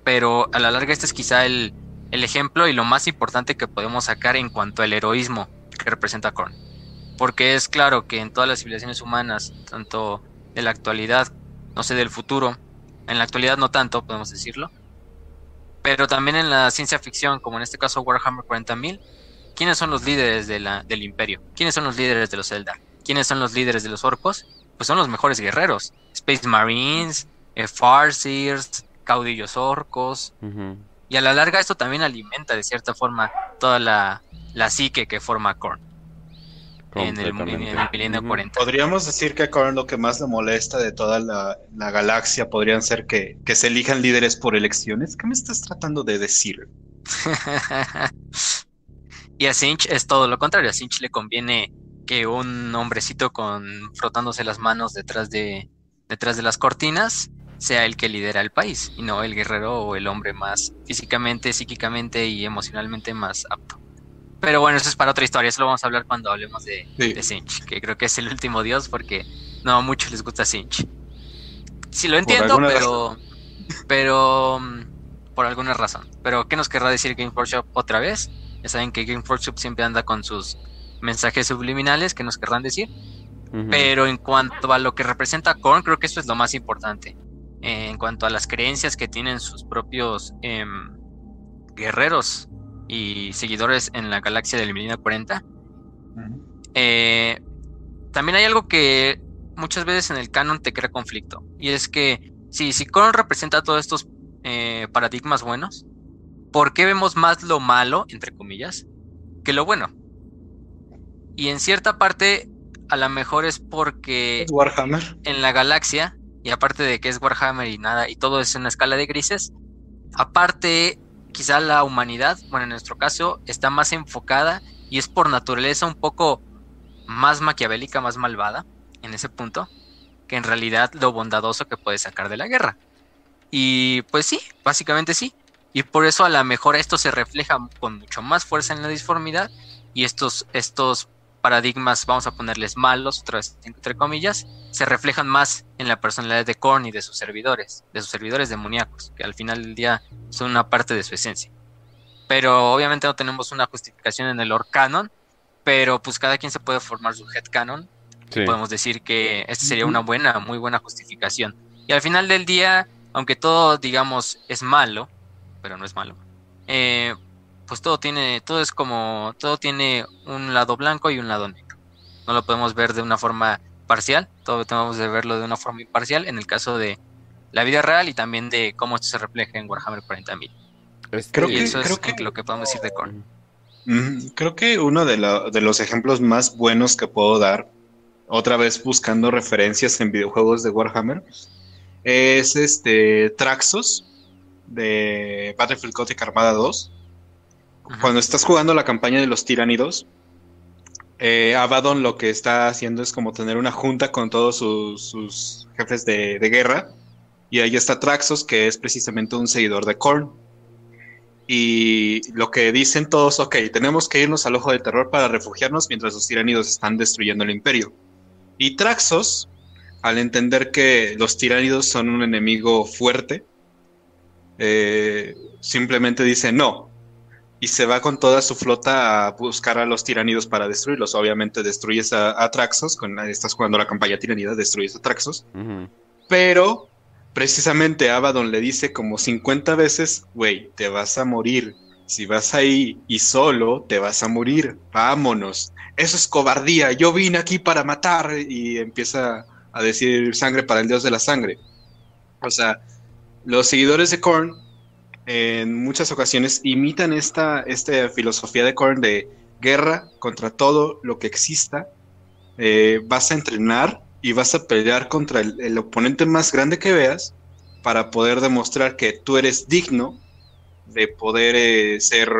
Speaker 3: Pero a la larga este es quizá el, el ejemplo y lo más importante que podemos sacar en cuanto al heroísmo que representa Korn. Porque es claro que en todas las civilizaciones humanas tanto de la actualidad no sé del futuro en la actualidad no tanto podemos decirlo pero también en la ciencia ficción como en este caso Warhammer 40.000 ¿Quiénes son los líderes de la, del imperio? ¿Quiénes son los líderes de los Zelda? ¿Quiénes son los líderes de los orcos? Pues son los mejores guerreros. Space Marines, eh, Farseers, caudillos orcos. Y a la larga esto también alimenta de cierta forma toda la, la psique que forma Korn. En el, milenio 40.
Speaker 2: Podríamos decir que a Korn lo que más le molesta de toda la, la galaxia podrían ser que, que se elijan líderes por elecciones. ¿Qué me estás tratando de decir?
Speaker 3: Y a Sinch es todo lo contrario. A Sinch le conviene que un hombrecito con frotándose las manos detrás de, detrás de las cortinas sea el que lidera el país y no el guerrero o el hombre más físicamente, psíquicamente y emocionalmente más apto. Pero bueno, eso es para otra historia, eso lo vamos a hablar cuando hablemos de, Sinch, que creo que es el último dios porque no a muchos les gusta Sinch. Sí lo entiendo, pero pero mm, por alguna razón. Pero ¿qué nos querrá decir Game Workshop otra vez? Ya saben que Game Workshop siempre anda con sus mensajes subliminales que nos querrán decir. Pero en cuanto a lo que representa Korn, creo que eso es lo más importante. Eh, en cuanto a las creencias que tienen sus propios em, guerreros y seguidores en la galaxia del milenio 40. Eh, también hay algo que muchas veces en el canon te crea conflicto. Y es que, sí, si Korn representa todos estos eh, paradigmas buenos, ¿por qué vemos más lo malo, entre comillas, que lo bueno? Y en cierta parte, a lo mejor es porque
Speaker 2: Warhammer.
Speaker 3: en la galaxia, y aparte de que es Warhammer y nada, y todo es una escala de grises, aparte, quizá la humanidad, bueno, en nuestro caso, está más enfocada y es por naturaleza un poco más maquiavélica, más malvada en ese punto, que en realidad lo bondadoso que puede sacar de la guerra. Y pues sí, básicamente sí. Y por eso a lo mejor esto se refleja con mucho más fuerza en la disformidad y estos, estos paradigmas, vamos a ponerles malos, otra vez, entre comillas, se reflejan más en la personalidad de Korn y de sus servidores, de sus servidores demoníacos, que al final del día son una parte de su esencia. Pero obviamente no tenemos una justificación en el lore canon, pero pues cada quien se puede formar su head canon.
Speaker 1: Sí.
Speaker 3: Podemos decir que esta sería una buena, muy buena justificación. Y al final del día, aunque todo, digamos, es malo, pero no es malo, eh, pues todo tiene, todo es como, todo tiene un lado blanco y un lado negro. No lo podemos ver de una forma parcial, todo tenemos de verlo de una forma imparcial en el caso de la vida real y también de cómo esto se refleja en Warhammer 40.000.
Speaker 1: Este,
Speaker 2: Creo
Speaker 3: y
Speaker 2: que-
Speaker 3: eso
Speaker 2: creo
Speaker 3: es
Speaker 2: que-
Speaker 3: lo que podemos decir de Korn.
Speaker 2: Creo que uno de, la- de los ejemplos más buenos que puedo dar, otra vez buscando referencias en videojuegos de Warhammer, es este Traxos de Battlefield Gothic Armada 2. Cuando estás jugando la campaña de los tiránidos, eh, Abaddon lo que está haciendo es como tener una junta con todos sus, jefes de, de guerra. Y ahí está Traxos, que es precisamente un seguidor de Korn. Y lo que dicen todos, ok, tenemos que irnos al ojo del terror para refugiarnos mientras los tiránidos están destruyendo el imperio. Y Traxos, al entender que los tiránidos son un enemigo fuerte, eh, simplemente dice no. Y se va con toda su flota a buscar a los tiránidos para destruirlos. Obviamente destruyes a, a Traxos, con, estás jugando la campaña tiranida, destruyes a Traxos. Pero precisamente Abaddon le dice como 50 veces, güey, te vas a morir. Si vas ahí y solo, te vas a morir. Vámonos. Eso es cobardía. Yo vine aquí para matar. Y empieza a decir sangre para el dios de la sangre. O sea, los seguidores de Korn en muchas ocasiones imitan esta, esta filosofía de Korn de guerra contra todo lo que exista. Eh, vas a entrenar y vas a pelear contra el, oponente más grande que veas para poder demostrar que tú eres digno de poder eh, ser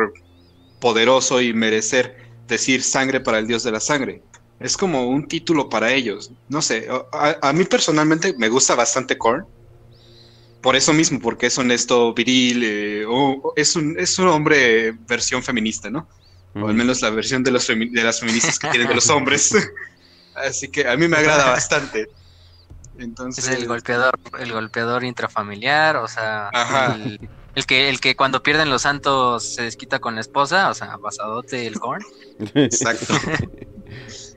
Speaker 2: poderoso y merecer decir sangre para el dios de la sangre. Es como un título para ellos. No sé, a, a mí personalmente me gusta bastante Korn. Por eso mismo, porque es honesto, viril, eh, o- es, un, es un hombre versión feminista, ¿no? O al menos la versión de, los de las feministas que tienen de los hombres. Así que a mí me agrada bastante. Entonces,
Speaker 3: Es el golpeador, el golpeador intrafamiliar, o sea,
Speaker 2: Ajá.
Speaker 3: el, el que, el que cuando pierden los santos se desquita con la esposa, o sea, basadote el corn.
Speaker 2: exacto.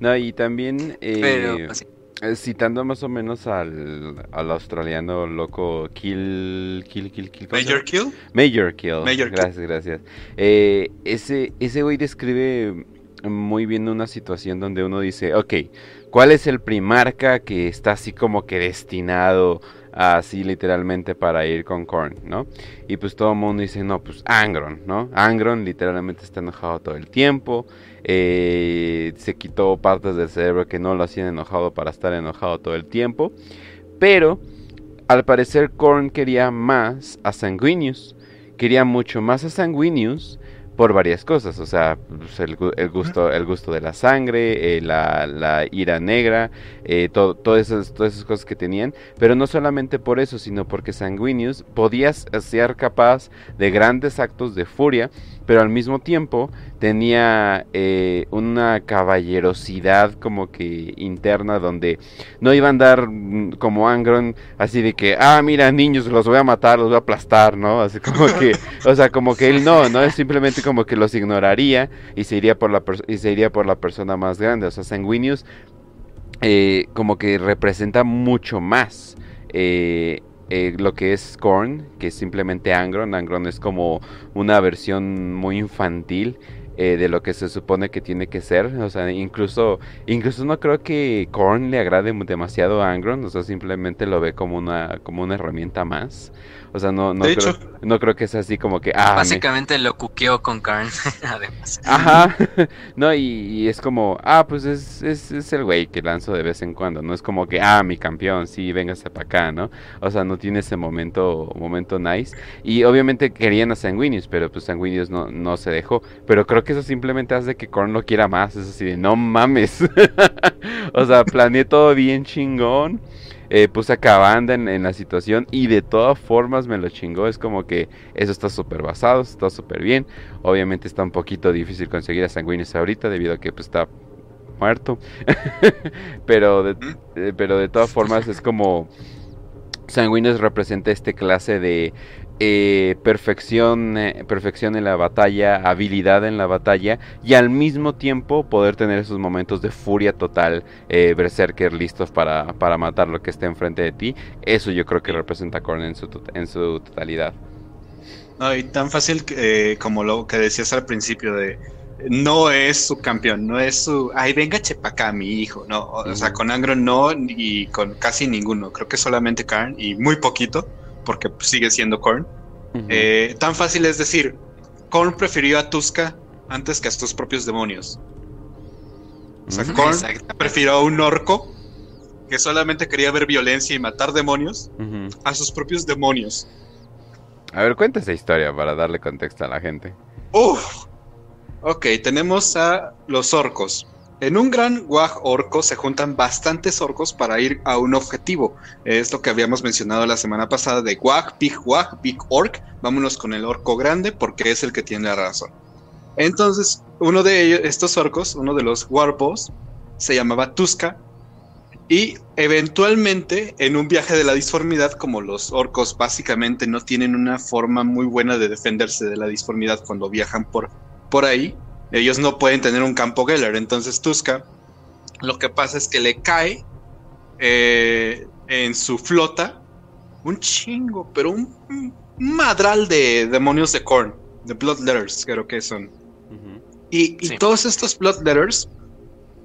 Speaker 1: No, y también eh,
Speaker 3: Pero, pues, sí.
Speaker 1: Eh, citando más o menos al, al australiano loco Kill, Kill, Kill, Kill.
Speaker 2: Major Kill.
Speaker 1: Major Kill. gracias, gracias. Eh, ese, ese güey describe muy bien una situación donde uno dice, ok, ¿cuál es el primarca que está así como que destinado así literalmente para ir con Korn, ¿no? Y pues todo el mundo dice, no, pues Angron, ¿no? Angron literalmente está enojado todo el tiempo, eh, se quitó partes del cerebro que no lo hacían enojado para estar enojado todo el tiempo, pero al parecer Korn quería más a Sanguinius, quería mucho más a Sanguinius por varias cosas, o sea, pues, el, el gusto, el gusto de la sangre, eh, la, la ira negra, eh, todo, esas, todas esas cosas que tenían, pero no solamente por eso, sino porque Sanguinius podía ser capaz de grandes actos de furia, pero al mismo tiempo tenía eh, una caballerosidad como que interna donde no iba a andar mm, como Angron así de que, ah, mira niños, los voy a matar, los voy a aplastar, ¿no? Así como que, o sea, como que él no, ¿no? Es simplemente como que los ignoraría y se iría por la, y se iría por la persona más grande, o sea, Sanguinius eh, como que representa mucho más eh, eh, lo que es Korn, que es simplemente Angron. Angron es como una versión muy infantil eh, de lo que se supone que tiene que ser. O sea, incluso, incluso no creo que Korn le agrade demasiado a Angron, o sea, simplemente lo ve como una, como una herramienta más. O sea, no, no, creo, no creo que sea así como que... Ah,
Speaker 3: Básicamente lo cuqueó con Karn, además.
Speaker 1: Ajá. no, y, es como, ah, pues es, es, es el güey que lanzo de vez en cuando. No es como que, ah, mi campeón, sí, véngase para acá, ¿no? O sea, no tiene ese momento, momento nice. Y obviamente querían a Sanguinius, pero pues Sanguinius no, no se dejó. Pero creo que eso simplemente hace que Korn no quiera más. Es así de, no mames. o sea, planeé todo bien chingón eh, puse a en, en, la situación y de todas formas me lo chingó. Es como que eso está súper basado, está súper bien. Obviamente está un poquito difícil conseguir a Sanguinius ahorita debido a que pues, está muerto. pero, de, eh, pero de todas formas es como... Sanguinius representa este clase de eh, perfección, eh, perfección en la batalla, habilidad en la batalla y al mismo tiempo poder tener esos momentos de furia total, eh, berserker listos para, para matar lo que esté enfrente de ti. Eso yo creo que representa a Korn en su, en su totalidad.
Speaker 2: No, y tan fácil como lo que decías al principio de no es su campeón, no es su, ay, venga chepaca, mi hijo, no, o, sea, con Angro no y con casi ninguno, creo que solamente Karn y muy poquito porque sigue siendo Korn. Eh, tan fácil es decir, Korn prefirió a Tuska antes que a sus propios demonios. O sea, Korn prefirió a un orco que solamente quería ver violencia y matar demonios a sus propios demonios.
Speaker 1: A ver, cuenta esa historia para darle contexto a la gente.
Speaker 2: Uf. Ok, tenemos a los orcos. En un gran guaj orco se juntan bastantes orcos para ir a un objetivo. Es lo que habíamos mencionado la semana pasada de guaj, big guaj, big orc. Vámonos con el orco grande porque es el que tiene la razón. Entonces, uno de ellos, estos orcos, uno de los warpos, se llamaba Tuska. Y eventualmente, en un viaje de la disformidad, como los orcos básicamente no tienen una forma muy buena de defenderse de la disformidad cuando viajan por, por ahí, ellos no pueden tener un campo Geller. Entonces Tuska lo que pasa es que le cae eh, en su flota un chingo, pero un, madral de demonios de Korn, de Bloodletters, creo que son. Y, todos estos Bloodletters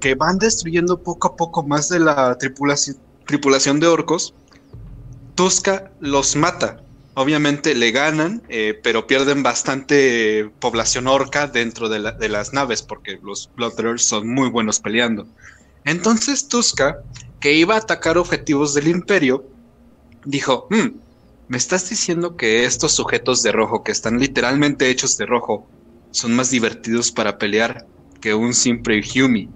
Speaker 2: que van destruyendo poco a poco más de la tripulación, tripulación de orcos, Tuska los mata Obviamente le ganan, eh, pero pierden bastante población orca dentro de, las naves, porque los Bloodrunners son muy buenos peleando. Entonces Tuska, que iba a atacar objetivos del imperio, dijo, hmm, ¿me estás diciendo que estos sujetos de rojo, que están literalmente hechos de rojo, son más divertidos para pelear que un simple Humi?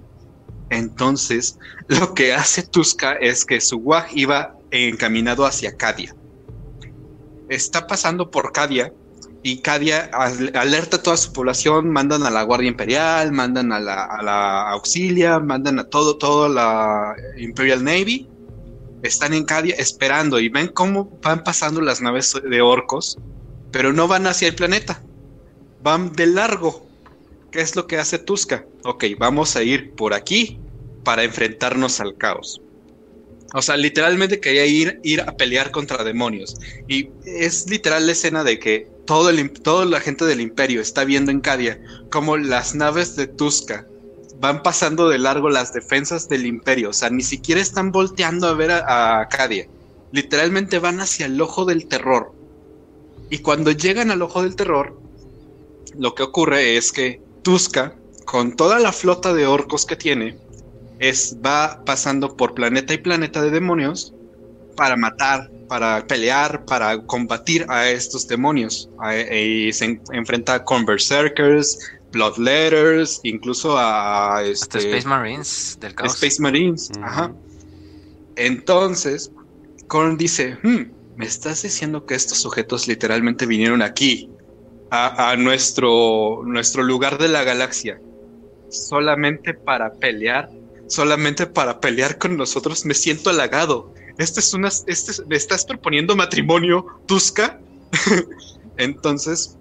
Speaker 2: Entonces, lo que hace Tuska es que su Wag iba encaminado hacia Cadia está pasando por Cadia y Cadia alerta a toda su población, mandan a la Guardia Imperial, mandan a la, Auxilia, mandan a todo, toda la Imperial Navy. Están en Cadia esperando y ven cómo van pasando las naves de orcos, pero no van hacia el planeta, van de largo. ¿Qué es lo que hace Tuska? Ok, vamos a ir por aquí para enfrentarnos al caos. O sea, literalmente quería ir, ir a pelear contra demonios. Y es literal la escena de que todo el, toda la gente del imperio está viendo en Cadia como las naves de Tuska van pasando de largo las defensas del imperio. O sea, ni siquiera están volteando a ver a, a Cadia. Literalmente van hacia el ojo del terror. Y cuando llegan al ojo del terror, lo que ocurre es que Tuska, con toda la flota de orcos que tiene, es va pasando por planeta y planeta de demonios para matar, para pelear, para combatir a estos demonios. y se enfrenta con Berserkers, Bloodletters, incluso a
Speaker 3: este, Space Marines del caos.
Speaker 2: Space Marines, ajá. Entonces, Korn dice, hmm, me estás diciendo que estos sujetos literalmente vinieron aquí, a, a, nuestro, nuestro lugar de la galaxia, solamente para pelear solamente para pelear con nosotros. Me siento halagado. Este es una, este, me estás proponiendo matrimonio, Tuska. Entonces,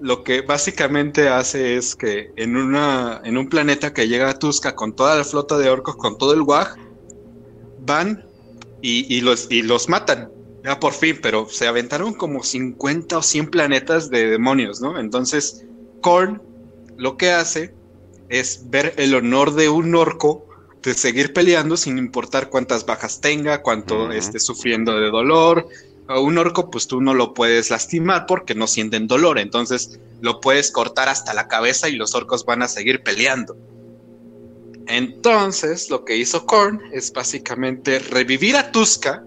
Speaker 2: lo que básicamente hace es que en una, en un planeta que llega a Tuska con toda la flota de orcos, con todo el WAG, van y, los, y los matan. Ya por fin, pero se aventaron como 50 o 100 planetas de demonios, ¿no? Entonces, Korn lo que hace es ver el honor de un orco de seguir peleando sin importar cuántas bajas tenga, cuánto esté sufriendo de dolor. A un orco, pues tú no lo puedes lastimar porque no sienten dolor, entonces lo puedes cortar hasta la cabeza y los orcos van a seguir peleando. Entonces, lo que hizo Korn es básicamente revivir a Tuska.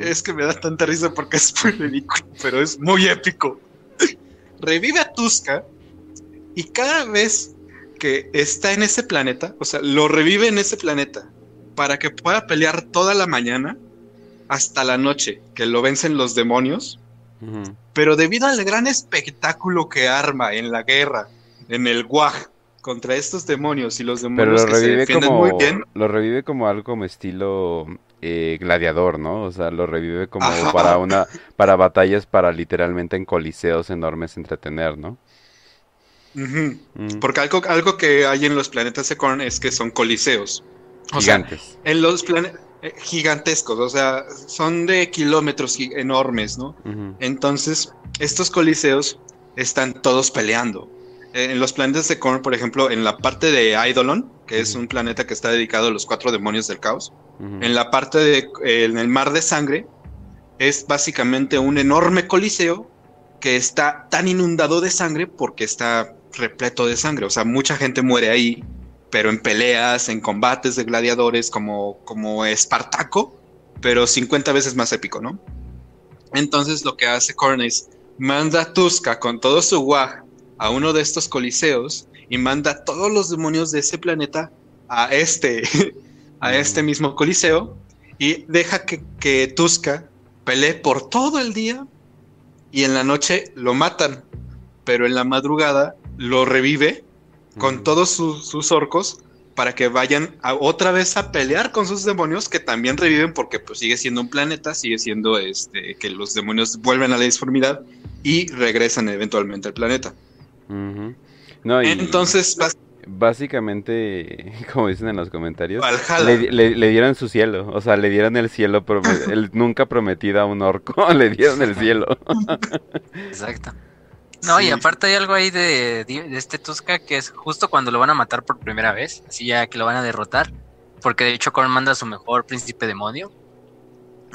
Speaker 2: Es que me da tanta risa porque es muy ridículo, pero es muy épico. Revive a Tuska y cada vez que está en ese planeta, o sea, lo revive en ese planeta para que pueda pelear toda la mañana hasta la noche, que lo vencen los demonios. Pero debido al gran espectáculo que arma en la guerra, en el Guaj, contra estos demonios y los demonios que se defienden
Speaker 1: como,
Speaker 2: muy bien.
Speaker 1: Lo revive como algo como estilo eh, gladiador, ¿no? O sea, lo revive como para una para batallas para literalmente en coliseos enormes entretener, ¿no?
Speaker 2: Mm. Porque algo, algo que hay en los planetas de Korn es que son coliseos.
Speaker 1: Gigantes.
Speaker 2: en los planetas eh, gigantescos, o sea, son de kilómetros enormes, ¿no? Entonces, estos coliseos están todos peleando. Eh, en los planetas de Korn, por ejemplo, en la parte de Eidolon, que es un planeta que está dedicado a los cuatro demonios del caos, en la parte de, eh, en el mar de sangre, es básicamente un enorme coliseo que está tan inundado de sangre porque está repleto de sangre. O sea, mucha gente muere ahí, pero en peleas, en combates de gladiadores como, como Espartaco, pero 50 veces más épico, ¿no? Entonces lo que hace Korn es manda a Tuska con todo su guaj a uno de estos coliseos y manda a todos los demonios de ese planeta a este, a este mismo coliseo y deja que, que Tuska pelee por todo el día y en la noche lo matan, pero en la madrugada lo revive con todos sus, orcos para que vayan a, otra vez a pelear con sus demonios que también reviven porque pues sigue siendo un planeta, sigue siendo este que los demonios vuelven a la disformidad y regresan eventualmente al planeta.
Speaker 1: no,
Speaker 2: Entonces,
Speaker 1: básicamente, como dicen en los comentarios, le, dieron su cielo, o sea, le dieron el cielo, el nunca prometido a un orco, le dieron el cielo.
Speaker 3: Exacto. No, y aparte hay algo ahí de, de, este Tuska que es justo cuando lo van a matar por primera vez, así ya que lo van a derrotar, porque de hecho Korn manda a su mejor príncipe demonio,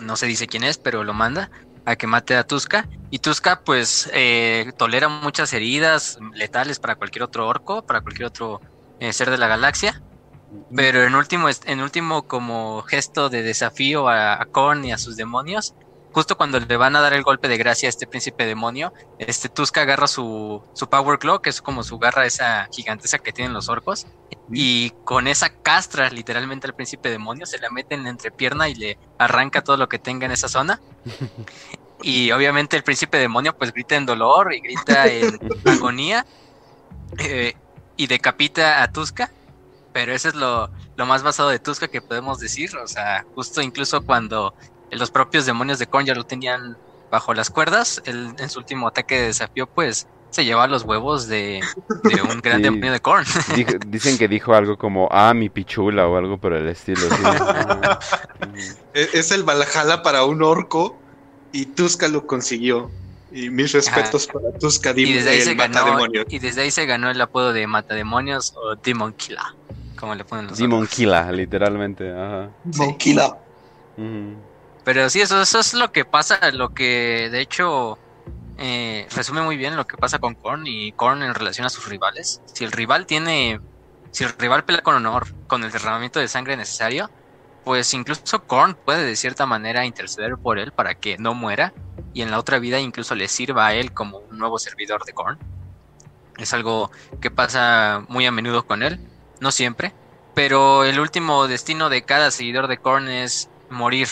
Speaker 3: no se dice quién es, pero lo manda, a que mate a Tuska. Y Tuska, pues, eh, tolera muchas heridas letales para cualquier otro orco, para cualquier otro eh, ser de la galaxia. Pero en último, en último como gesto de desafío a, Korn y a sus demonios, justo cuando le van a dar el golpe de gracia a este príncipe demonio, este Tuska agarra su, su Power Claw, que es como su garra esa gigantesca que tienen los orcos, y con esa castra literalmente al príncipe demonio, se la mete en la entrepierna y le arranca todo lo que tenga en esa zona. Y obviamente el príncipe demonio pues grita en dolor y grita en agonía eh, y decapita a Tuska. Pero eso es lo, lo más basado de Tuska que podemos decir. O sea, justo incluso cuando los propios demonios de Korn ya lo tenían bajo las cuerdas, él en su último ataque de desafío pues se lleva los huevos de, un gran demonio de Korn.
Speaker 1: Dicen que dijo algo como, ah, mi pichula o algo por el estilo.
Speaker 2: es el Valhalla para un orco y Tuska lo consiguió. Y mis respetos para Tuska,
Speaker 3: y desde, ahí se ganó, y desde ahí se ganó el apodo de Matademonios o Demon Killer, como le ponen los
Speaker 1: Demon Killer, literalmente. Ajá.
Speaker 2: Demon Killer.
Speaker 3: Pero sí, eso, eso es lo que pasa, lo que de hecho eh, resume muy bien lo que pasa con Korn y Korn en relación a sus rivales. Si el rival tiene, si el rival pelea con honor, con el derramamiento de sangre necesario, pues incluso Korn puede de cierta manera interceder por él para que no muera y en la otra vida incluso le sirva a él como un nuevo servidor de Korn. Es algo que pasa muy a menudo con él, no siempre, pero el último destino de cada seguidor de Korn es morir,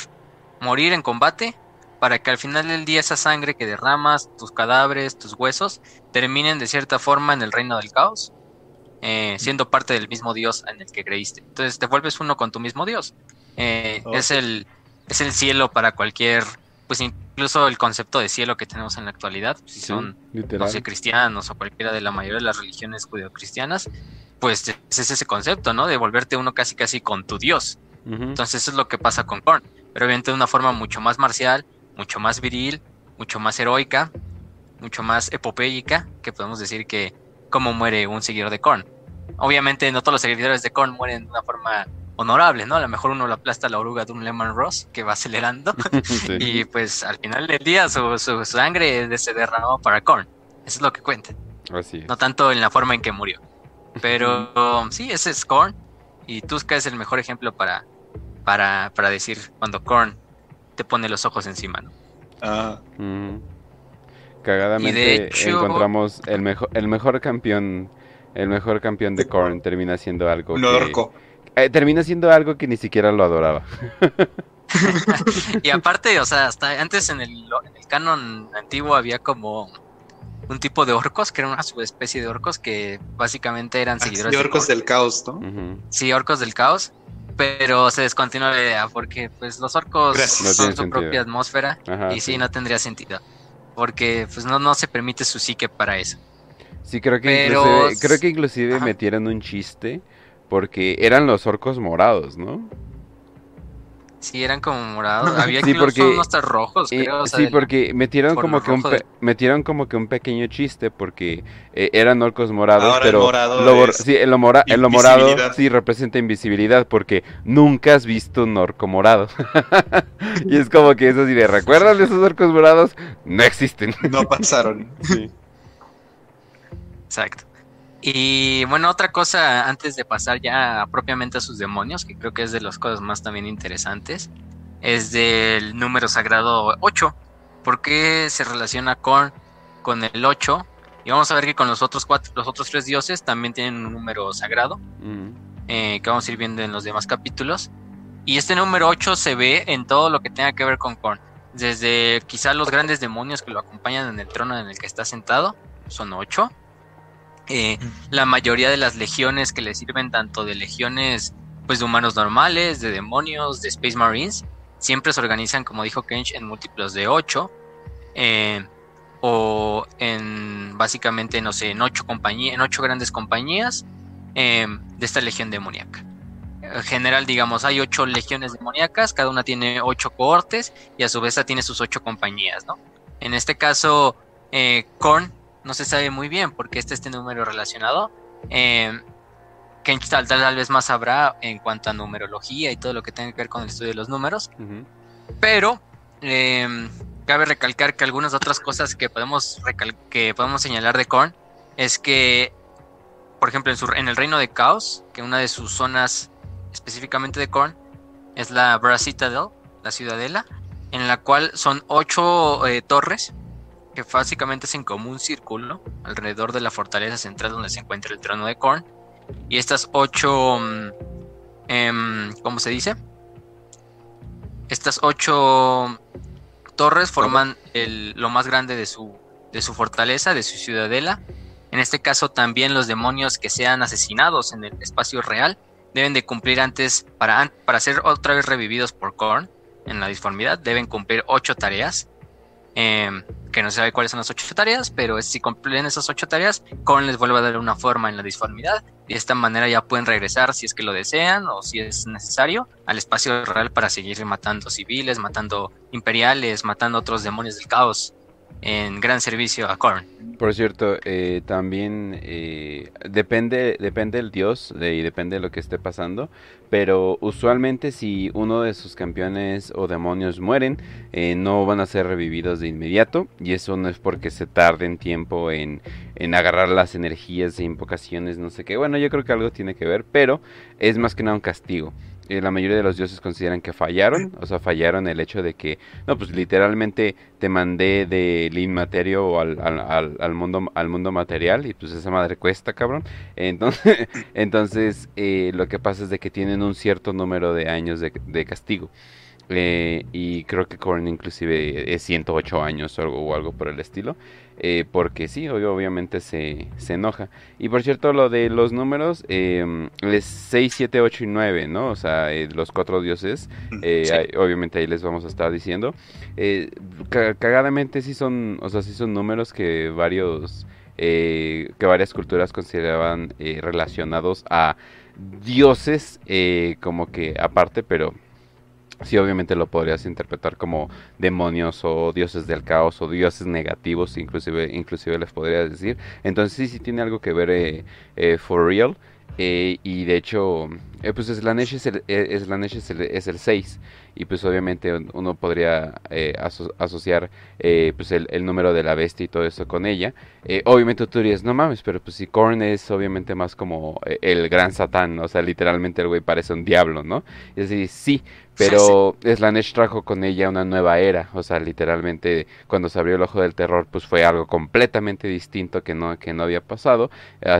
Speaker 3: morir en combate para que al final del día esa sangre que derramas, tus cadáveres, tus huesos, terminen de cierta forma en el reino del caos, eh, siendo parte del mismo Dios en el que creíste. Entonces te vuelves uno con tu mismo Dios. Eh, es, el, es el cielo para cualquier, pues incluso el concepto de cielo que tenemos en la actualidad, si son, no sé, cristianos o cualquiera de la mayoría de las religiones judeocristianas, pues es ese concepto, ¿no? De volverte uno casi casi con tu Dios. Entonces eso es lo que pasa con Korn, pero obviamente de una forma mucho más marcial, mucho más viril, mucho más heroica mucho más epopéica, que podemos decir que cómo muere un seguidor de Korn. Obviamente no todos los seguidores de Korn mueren de una forma honorable, ¿no? A lo mejor uno lo aplasta la oruga de un Lemon Ross que va acelerando y pues al final del día su, sangre se derramó para Korn. Eso es lo que cuenta.
Speaker 1: Así
Speaker 3: No tanto en la forma en que murió. Pero sí, ese es Korn y Tuska es el mejor ejemplo para, para, para decir cuando Korn te pone los ojos encima, ¿no?
Speaker 2: Ah.
Speaker 1: Cagadamente encontramos el mejor, el mejor campeón, el mejor campeón de Korn termina siendo algo
Speaker 2: que,
Speaker 1: eh, termina siendo algo que ni siquiera lo adoraba.
Speaker 3: y aparte, o sea, hasta antes en el, en el canon antiguo había como un tipo de orcos, que era una subespecie de orcos que básicamente eran ah, seguidores.
Speaker 2: de orcos del caos, ¿no?
Speaker 3: Sí, orcos del caos. Pero se descontinuó la idea porque pues los orcos son su propia atmósfera y sí. no tendría sentido. Porque pues no, no se permite su psique para eso.
Speaker 1: Sí, creo que inclusive, creo que inclusive metieron un chiste porque eran los orcos morados, ¿no?
Speaker 3: Sí, eran como morados. Había sí, porque, unos rojos, creo.
Speaker 1: sí, porque metieron como que un metieron como que un pequeño chiste porque eh, eran orcos morados, pero el morado sí, el, lo morado sí representa invisibilidad porque nunca has visto un orco morado. y es como que eso sí de ¿recuerdan de esos orcos morados? No existen.
Speaker 2: no pasaron. sí.
Speaker 3: Exacto. Y bueno, otra cosa antes de pasar ya propiamente a sus demonios, que creo que es de las cosas más también interesantes, es del número sagrado 8. ¿Por qué se relaciona con, con el 8? Y vamos a ver que con los otros cuatro, los otros tres dioses también tienen un número sagrado, mm. eh, que vamos a ir viendo en los demás capítulos. Y este número 8 se ve en todo lo que tenga que ver con Korn. Desde quizá los grandes demonios que lo acompañan en el trono en el que está sentado, son 8 eh, la mayoría de las legiones que le sirven, tanto de legiones pues de humanos normales, de demonios, de Space Marines, siempre se organizan, como dijo Kench, en múltiplos de 8. Eh, o en básicamente, no sé, en ocho compañías, en ocho grandes compañías eh, de esta legión demoníaca. En general, digamos, hay ocho legiones demoníacas, cada una tiene ocho cohortes y a su vez tiene sus ocho compañías, ¿no? En este caso, Korn no se sabe muy bien porque este este número relacionado. Eh, tal, tal, vez más sabrá en cuanto a numerología y todo lo que tenga que ver con el estudio de los números. Pero em, cabe recalcar que algunas otras cosas que podemos, que podemos señalar de Korn es que, por ejemplo, en, en, el reino de Caos, que una de sus zonas específicamente de Korn es la Bra Citadel, la ciudadela, en la cual son ocho eh, torres que básicamente es en como un círculo alrededor de la fortaleza central donde se encuentra el trono de Korn. Y estas ocho, mm, em, ¿cómo se dice? Estas ocho torres forman el, lo más grande de su, de su fortaleza, de su ciudadela. En este caso también los demonios que sean asesinados en el espacio real deben de cumplir antes, para, para ser otra vez revividos por Korn en la disformidad, deben cumplir ocho tareas Em, que no se sabe cuáles son las ocho tareas, pero si cumplen esas ocho tareas, Korn les vuelve a dar una forma en la disformidad. De esta manera ya pueden regresar si es que lo desean o si es necesario al espacio real para seguir matando civiles, matando imperiales, matando otros demonios del caos en gran servicio a Korn.
Speaker 1: Por cierto, eh, también eh, depende, depende del dios y depende de lo que esté pasando, pero usualmente si uno de sus campeones o demonios mueren, eh, no van a ser revividos de inmediato y eso no es porque se tarden tiempo en, en agarrar las energías e invocaciones, no sé qué. Bueno, yo creo que algo tiene que ver, pero es más que nada un castigo. Eh, la mayoría de los dioses consideran que fallaron, o sea, fallaron el hecho de que, no, pues literalmente te mandé del inmaterio al, al, al, mundo, al mundo material y pues esa madre cuesta, cabrón. Entonces, entonces eh, lo que pasa es de que tienen un cierto número de años de, de castigo. Eh, y creo que Korn inclusive es 108 años o algo, o algo por el estilo. Eh, porque sí, obviamente se, se, enoja. Y por cierto, lo de los números eh, es 6, 7, 8 y 9, ¿no? O sea, eh, los cuatro dioses. Eh, obviamente ahí les vamos a estar diciendo. cagadamente sí son, o sea, sí son números que varios, que varias culturas consideraban relacionados a dioses como que aparte, pero sí obviamente lo podrías interpretar como demonios o dioses del caos o dioses negativos inclusive inclusive les podría decir entonces sí sí tiene algo que ver eh, eh, for real eh, y de hecho pues Slanesh es el, Slanesh es el, es el 6 y pues obviamente uno podría eh, asociar eh, pues el, número de la bestia y todo eso con ella. Eh, obviamente tú dirías, no mames, pero pues si Korn es obviamente más como el gran satán, o sea, literalmente el güey parece un diablo, ¿no? Y así, sí, pero Slanesh trajo con ella una nueva era, o sea, literalmente cuando se abrió el ojo del terror, pues fue algo completamente distinto que no, que no había pasado.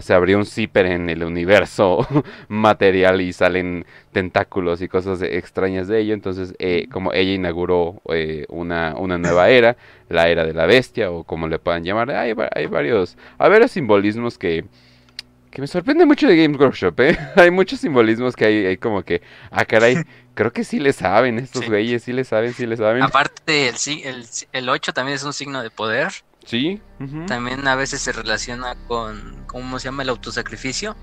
Speaker 1: se abrió un zipper en el universo material y salen tentáculos y cosas extrañas de ello. Entonces, eh, como ella inauguró eh, una, una nueva era, la era de la bestia, o como le puedan llamar, hay, hay varios, hay varios simbolismos que, que me sorprende mucho de Games Workshop, ¿eh? hay muchos simbolismos que hay, hay, como que, ah, caray, creo que sí le saben estos güeyes, sí le saben, sí le saben.
Speaker 3: Aparte, el, el, el 8 también es un signo de poder.
Speaker 1: Sí.
Speaker 3: También a veces se relaciona con, ¿cómo se llama? El autosacrificio,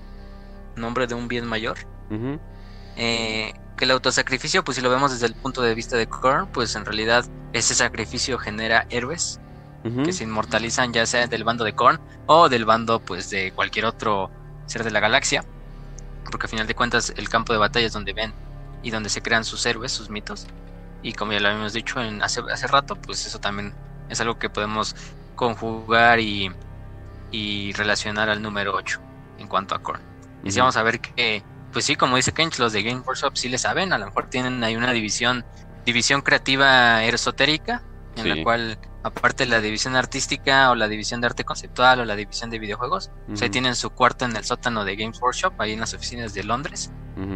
Speaker 3: nombre de un bien mayor. Eh, que el autosacrificio, pues si lo vemos desde el punto de vista de Korn, pues en realidad ese sacrificio genera héroes que se inmortalizan ya sea del bando de Korn o del bando pues de cualquier otro ser de la galaxia, porque al final de cuentas el campo de batalla es donde ven y donde se crean sus héroes, sus mitos, y como ya lo habíamos dicho en hace, hace rato, pues eso también es algo que podemos conjugar y, y relacionar al número 8 en cuanto a Korn. Y si vamos a ver que pues sí, como dice Kench, los de Game Workshop sí le saben, a lo mejor tienen ahí una división, división creativa esotérica, en la cual, aparte de la división artística o la división de arte conceptual o la división de videojuegos, uh tienen su cuarto en el sótano de Games Workshop, ahí en las oficinas de Londres,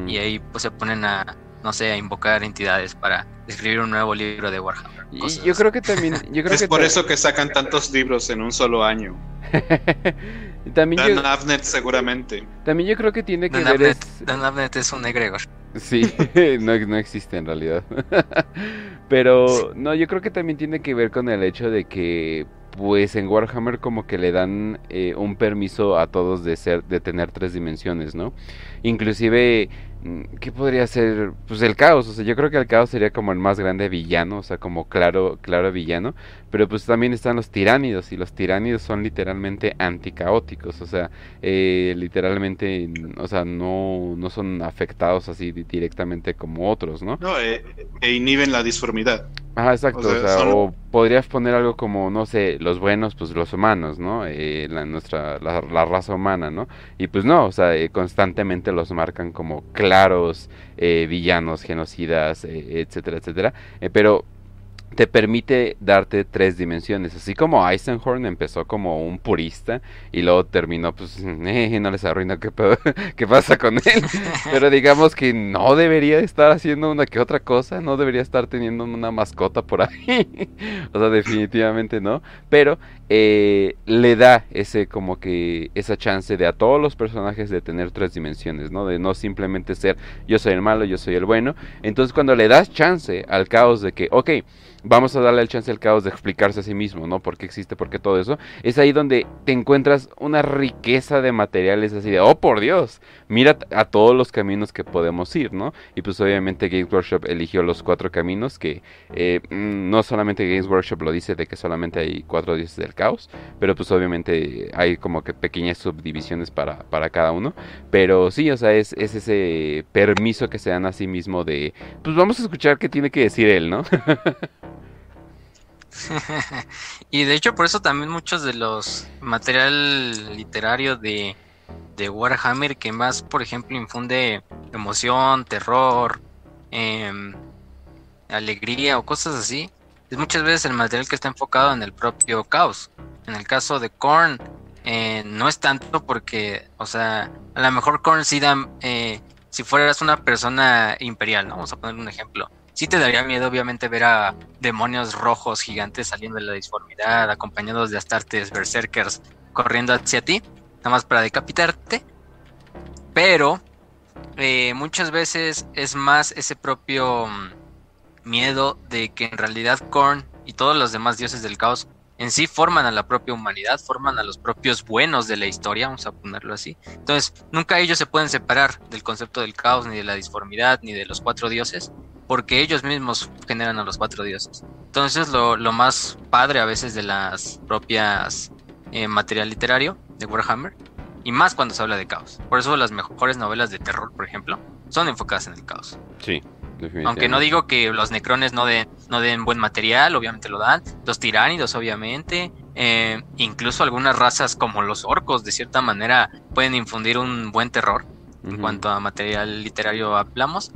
Speaker 3: y ahí pues se ponen a, no sé, a invocar entidades para escribir un nuevo libro de Warhammer.
Speaker 1: Y yo creo que también... Yo creo
Speaker 2: es por eso que sacan tantos libros en un solo año.
Speaker 1: también
Speaker 2: Dan Avnet seguramente.
Speaker 1: También yo creo que tiene que
Speaker 3: ver... Dan Avnet es un egregor.
Speaker 1: Sí, no, no existe en realidad. Pero no, yo creo que también tiene que ver con el hecho de que pues en Warhammer como que le dan eh, un permiso a todos de ser de tener tres dimensiones, ¿no? Inclusive ¿Qué podría ser? Pues el caos, o sea, yo creo que el caos sería como el más grande villano, o sea, como claro, claro villano, pero pues también están los tiránidos, y los tiránidos son literalmente anticaóticos, o sea, eh, literalmente, o sea, no, no son afectados así directamente como otros, ¿no?
Speaker 2: No, eh, e inhiben la disformidad.
Speaker 1: Ajá, exacto, o, sea, o, podrías poner algo como, no sé, los buenos, pues los humanos, ¿no? Eh, la, nuestra, la, raza humana, ¿no? Y pues no, o sea, constantemente los marcan como claros eh, villanos, genocidas, eh, etcétera, etcétera. Eh, pero te permite darte tres dimensiones. Así como Eisenhorn empezó como un purista y luego terminó, pues, no les arruina qué, qué pasa con él. Pero digamos que no debería estar haciendo una que otra cosa, no debería estar teniendo una mascota por ahí. o sea, definitivamente no. Pero eh, le da ese como que esa chance de a todos los personajes de tener tres dimensiones, ¿no? De no simplemente ser yo soy el malo, yo soy el bueno. Entonces cuando le das chance al caos de que, ok, vamos a darle el chance al caos de explicarse a sí mismo, ¿no? ¿Por qué existe? ¿Por qué todo eso? Es ahí donde te encuentras una riqueza de materiales así de, oh por Dios, mira a todos los caminos que podemos ir, ¿no? Y pues obviamente Games Workshop eligió los cuatro caminos que eh, mm, no solamente Games Workshop lo dice de que solamente hay cuatro dioses del caos, pero pues obviamente hay como que pequeñas subdivisiones para, para cada uno, pero sí, o sea, es, es ese permiso que se dan a sí mismo de, pues vamos a escuchar qué tiene que decir él, ¿no?
Speaker 3: y de hecho por eso también muchos de los material literario de, de Warhammer que más, por ejemplo, infunde emoción, terror, em, alegría o cosas así, es muchas veces el material que está enfocado en el propio caos. En el caso de Korn, eh, no es tanto porque, o sea, a lo mejor Korn sí da, eh, si fueras una persona imperial, ¿no? Vamos a poner un ejemplo sí te daría miedo obviamente ver a demonios rojos gigantes saliendo de la disformidad, acompañados de astartes berserkers corriendo hacia ti, nada más para decapitarte. Pero eh, muchas veces es más ese propio mm, miedo de que en realidad Korn y todos los demás dioses del caos en sí forman a la propia humanidad, forman a los propios buenos de la historia, vamos a ponerlo así. Entonces, nunca ellos se pueden separar del concepto del caos, ni de la disformidad, ni de los cuatro dioses, porque ellos mismos generan a los cuatro dioses. Entonces lo, lo más padre a veces de las propias eh, material literario de Warhammer, y más cuando se habla de caos. Por eso las mejores novelas de terror, por ejemplo, son enfocadas en el caos.
Speaker 1: Sí.
Speaker 3: Aunque no digo que los necrones no den, no den buen material, obviamente lo dan. Los tiránidos, obviamente. Eh, incluso algunas razas como los orcos, de cierta manera, pueden infundir un buen terror en cuanto a material literario hablamos,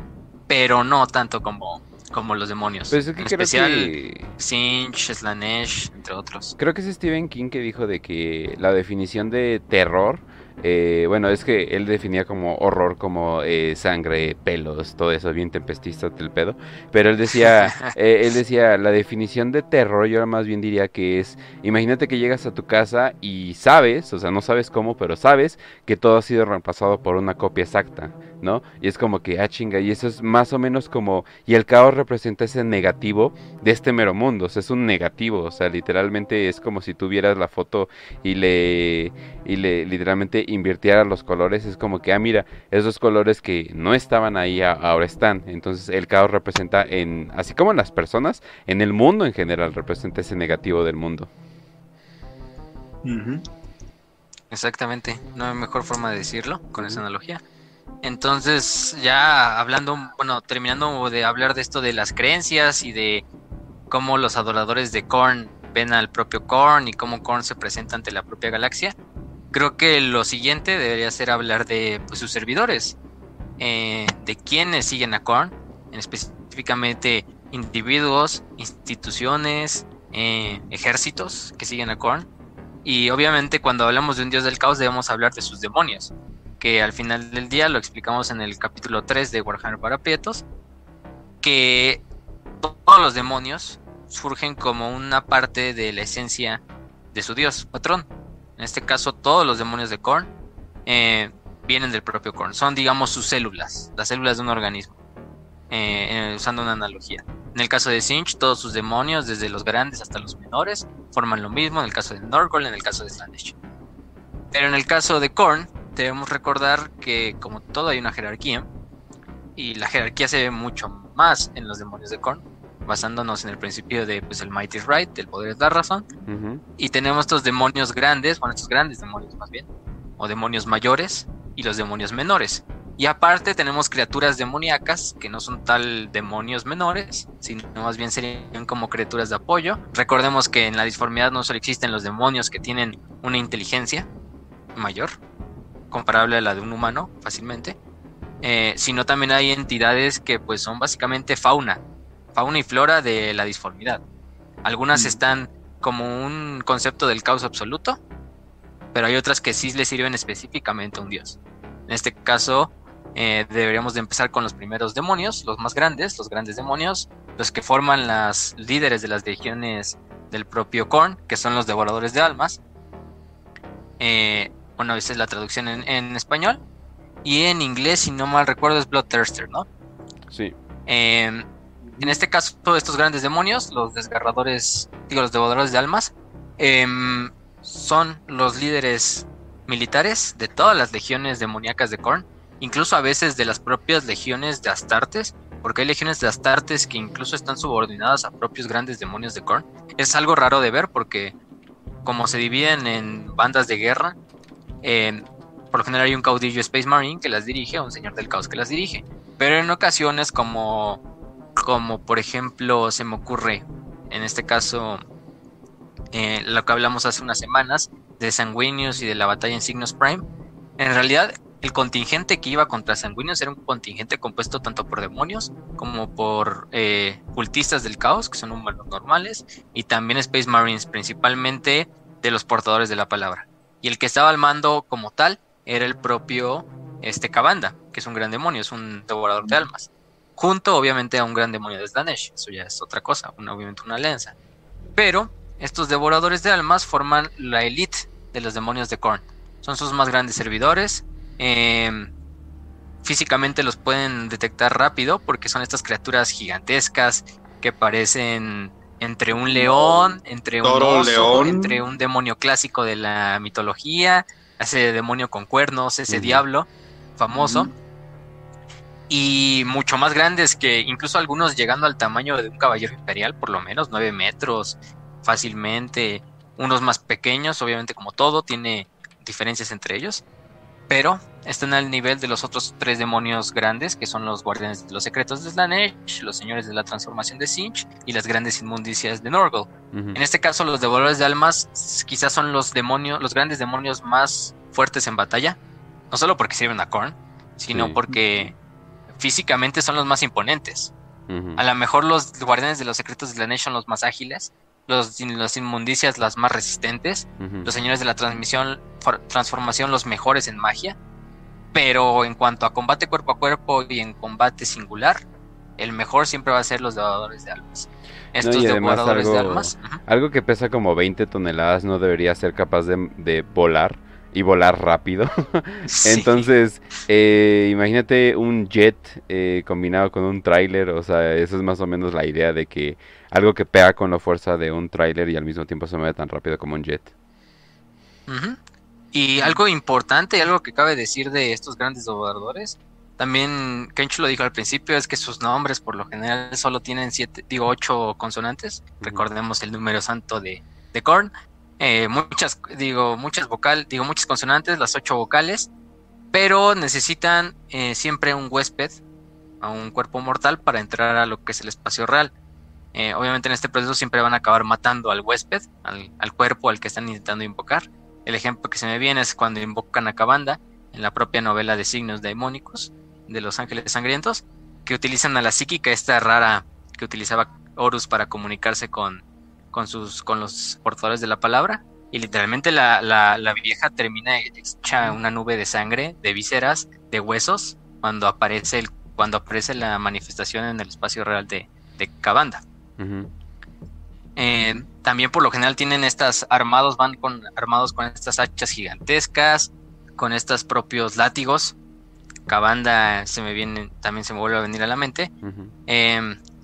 Speaker 3: pero no tanto como, como los demonios.
Speaker 1: Pues
Speaker 3: en especial Sinch, Slanesh, entre otros.
Speaker 1: Creo que es Stephen King que dijo de que la definición de terror eh, bueno, es que él definía como horror, como eh, sangre, pelos, todo eso, bien tempestista del pedo. Pero él decía, eh, él decía, la definición de terror, yo más bien diría que es, imagínate que llegas a tu casa y sabes, o sea, no sabes cómo, pero sabes que todo ha sido reemplazado por una copia exacta. ¿no? Y es como que, ah, chinga, y eso es más o menos como, y el caos representa ese negativo de este mero mundo, o sea, es un negativo, o sea, literalmente es como si tuvieras la foto y le, y le literalmente invirtieras los colores, es como que, ah, mira, esos colores que no estaban ahí ahora están, entonces el caos representa en, así como en las personas, en el mundo en general representa ese negativo del mundo.
Speaker 3: Exactamente, no hay mejor forma de decirlo con esa analogía. Entonces, ya hablando, bueno, terminando de hablar de esto de las creencias y de cómo los adoradores de Korn ven al propio Korn y cómo Korn se presenta ante la propia galaxia, creo que lo siguiente debería ser hablar de pues, sus servidores, eh, de quienes siguen a Korn, específicamente individuos, instituciones, eh, ejércitos que siguen a Korn. Y obviamente cuando hablamos de un dios del caos debemos hablar de sus demonios, que al final del día lo explicamos en el capítulo 3 de Warhammer para Prietos, que todos los demonios surgen como una parte de la esencia de su dios, patrón. En este caso, todos los demonios de Korn eh, vienen del propio Korn. Son, digamos, sus células, las células de un organismo, eh, usando una analogía. En el caso de Sinch, todos sus demonios, desde los grandes hasta los menores, forman lo mismo. En el caso de Norgol, en el caso de Slanesh. Pero en el caso de Korn, debemos recordar que como todo hay una jerarquía y la jerarquía se ve mucho más en los demonios de Korn, basándonos en el principio de pues el Mighty Right, del poder es la razón, y tenemos estos demonios grandes, bueno, estos grandes demonios más bien, o demonios mayores y los demonios menores. Y aparte tenemos criaturas demoníacas que no son tal demonios menores, sino más bien serían como criaturas de apoyo. Recordemos que en la disformidad no solo existen los demonios que tienen una inteligencia mayor, comparable a la de un humano fácilmente, eh, sino también hay entidades que pues son básicamente fauna, fauna y flora de la disformidad. Algunas mm. están como un concepto del caos absoluto, pero hay otras que sí le sirven específicamente a un dios. En este caso, eh, deberíamos de empezar con los primeros demonios, los más grandes, los grandes demonios, los que forman las líderes de las legiones del propio Korn, que son los devoradores de almas. Eh, bueno, esa es la traducción en, español. Y en inglés, si no mal recuerdo, es Bloodthirster, ¿no?
Speaker 1: Sí.
Speaker 3: Em, en este caso, todos estos grandes demonios, los desgarradores, digo, los devoradores de almas, em, son los líderes militares de todas las legiones demoníacas de Korn, incluso a veces de las propias legiones de Astartes, porque hay legiones de Astartes que incluso están subordinadas a propios grandes demonios de Korn. Es algo raro de ver porque como se dividen en bandas de guerra, por lo general hay un caudillo Space Marine que las dirige, un señor del caos que las dirige. Pero en ocasiones como, como por ejemplo se me ocurre, en este caso, eh, lo que hablamos hace unas semanas, de Sanguinius y de la batalla en Signos Prime, en realidad el contingente que iba contra Sanguinius era un contingente compuesto tanto por demonios como por eh, cultistas del caos, que son humanos normales, y también Space Marines, principalmente de los portadores de la palabra. Y el que estaba al mando como tal era el propio este Cabanda, que es un gran demonio, es un devorador de almas. Junto, obviamente, a un gran demonio de Slanesh. Eso ya es otra cosa, obviamente una alianza. Pero estos devoradores de almas forman la elite de los demonios de Korn. Son sus más grandes servidores. Em, físicamente los pueden detectar rápido porque son estas criaturas gigantescas que parecen entre un león, entre un oso, entre un demonio clásico de la mitología, ese demonio con cuernos, ese diablo famoso. Y mucho más grandes que incluso algunos llegando al tamaño de un caballero imperial, por lo menos 9 metros fácilmente, unos más pequeños, obviamente como todo, tiene diferencias entre ellos, pero están al nivel de los otros tres demonios grandes, que son los guardianes de los secretos de Slanesh, los señores de la transformación de Sinch y las grandes inmundicias de Norgol. En este caso, los devoradores de almas quizás son los demonios, los grandes demonios más fuertes en batalla, no solo porque sirven a Korn, sino porque físicamente son los más imponentes. A lo mejor los guardianes de los secretos de la Nation son los más ágiles, los, los inmundicias las más resistentes, los señores de la transmisión, transformación los mejores en magia, pero en cuanto a combate cuerpo a cuerpo y en combate singular, el mejor siempre va a ser los devoradores de almas.
Speaker 1: Estos devoradores de almas. Algo que pesa como 20 toneladas no debería ser capaz de, de volar y volar rápido. Entonces, eh, imagínate un jet eh, combinado con un tráiler, o sea, esa es más o menos la idea de que algo que pega con la fuerza de un tráiler y al mismo tiempo se mueve tan rápido como un jet.
Speaker 3: Y algo importante, algo que cabe decir de estos grandes dobladores, también Kench lo dijo al principio, es que sus nombres por lo general solo tienen siete, digo, ocho consonantes. Recordemos el número santo de, de Korn. Eh, muchas, digo, muchas vocal, digo, muchas consonantes, las ocho vocales, pero necesitan eh, siempre un huésped, a un cuerpo mortal para entrar a lo que es el espacio real. Eh, obviamente en este proceso siempre van a acabar matando al huésped, al, cuerpo al que están intentando invocar. El ejemplo que se me viene es cuando invocan a Cabanda en la propia novela de signos daemónicos de los ángeles sangrientos, que utilizan a la psíquica, esta rara que utilizaba Horus para comunicarse con, con, sus, con los portadores de la palabra. Y literalmente la, la, vieja termina hecha una nube de sangre, de vísceras, de huesos, cuando aparece, el, cuando aparece la manifestación en el espacio real de, de Cabanda. Eh, también por lo general tienen estas armados, van con, armados con estas hachas gigantescas, con estos propios látigos. Cabanda se me viene, también se me vuelve a venir a la mente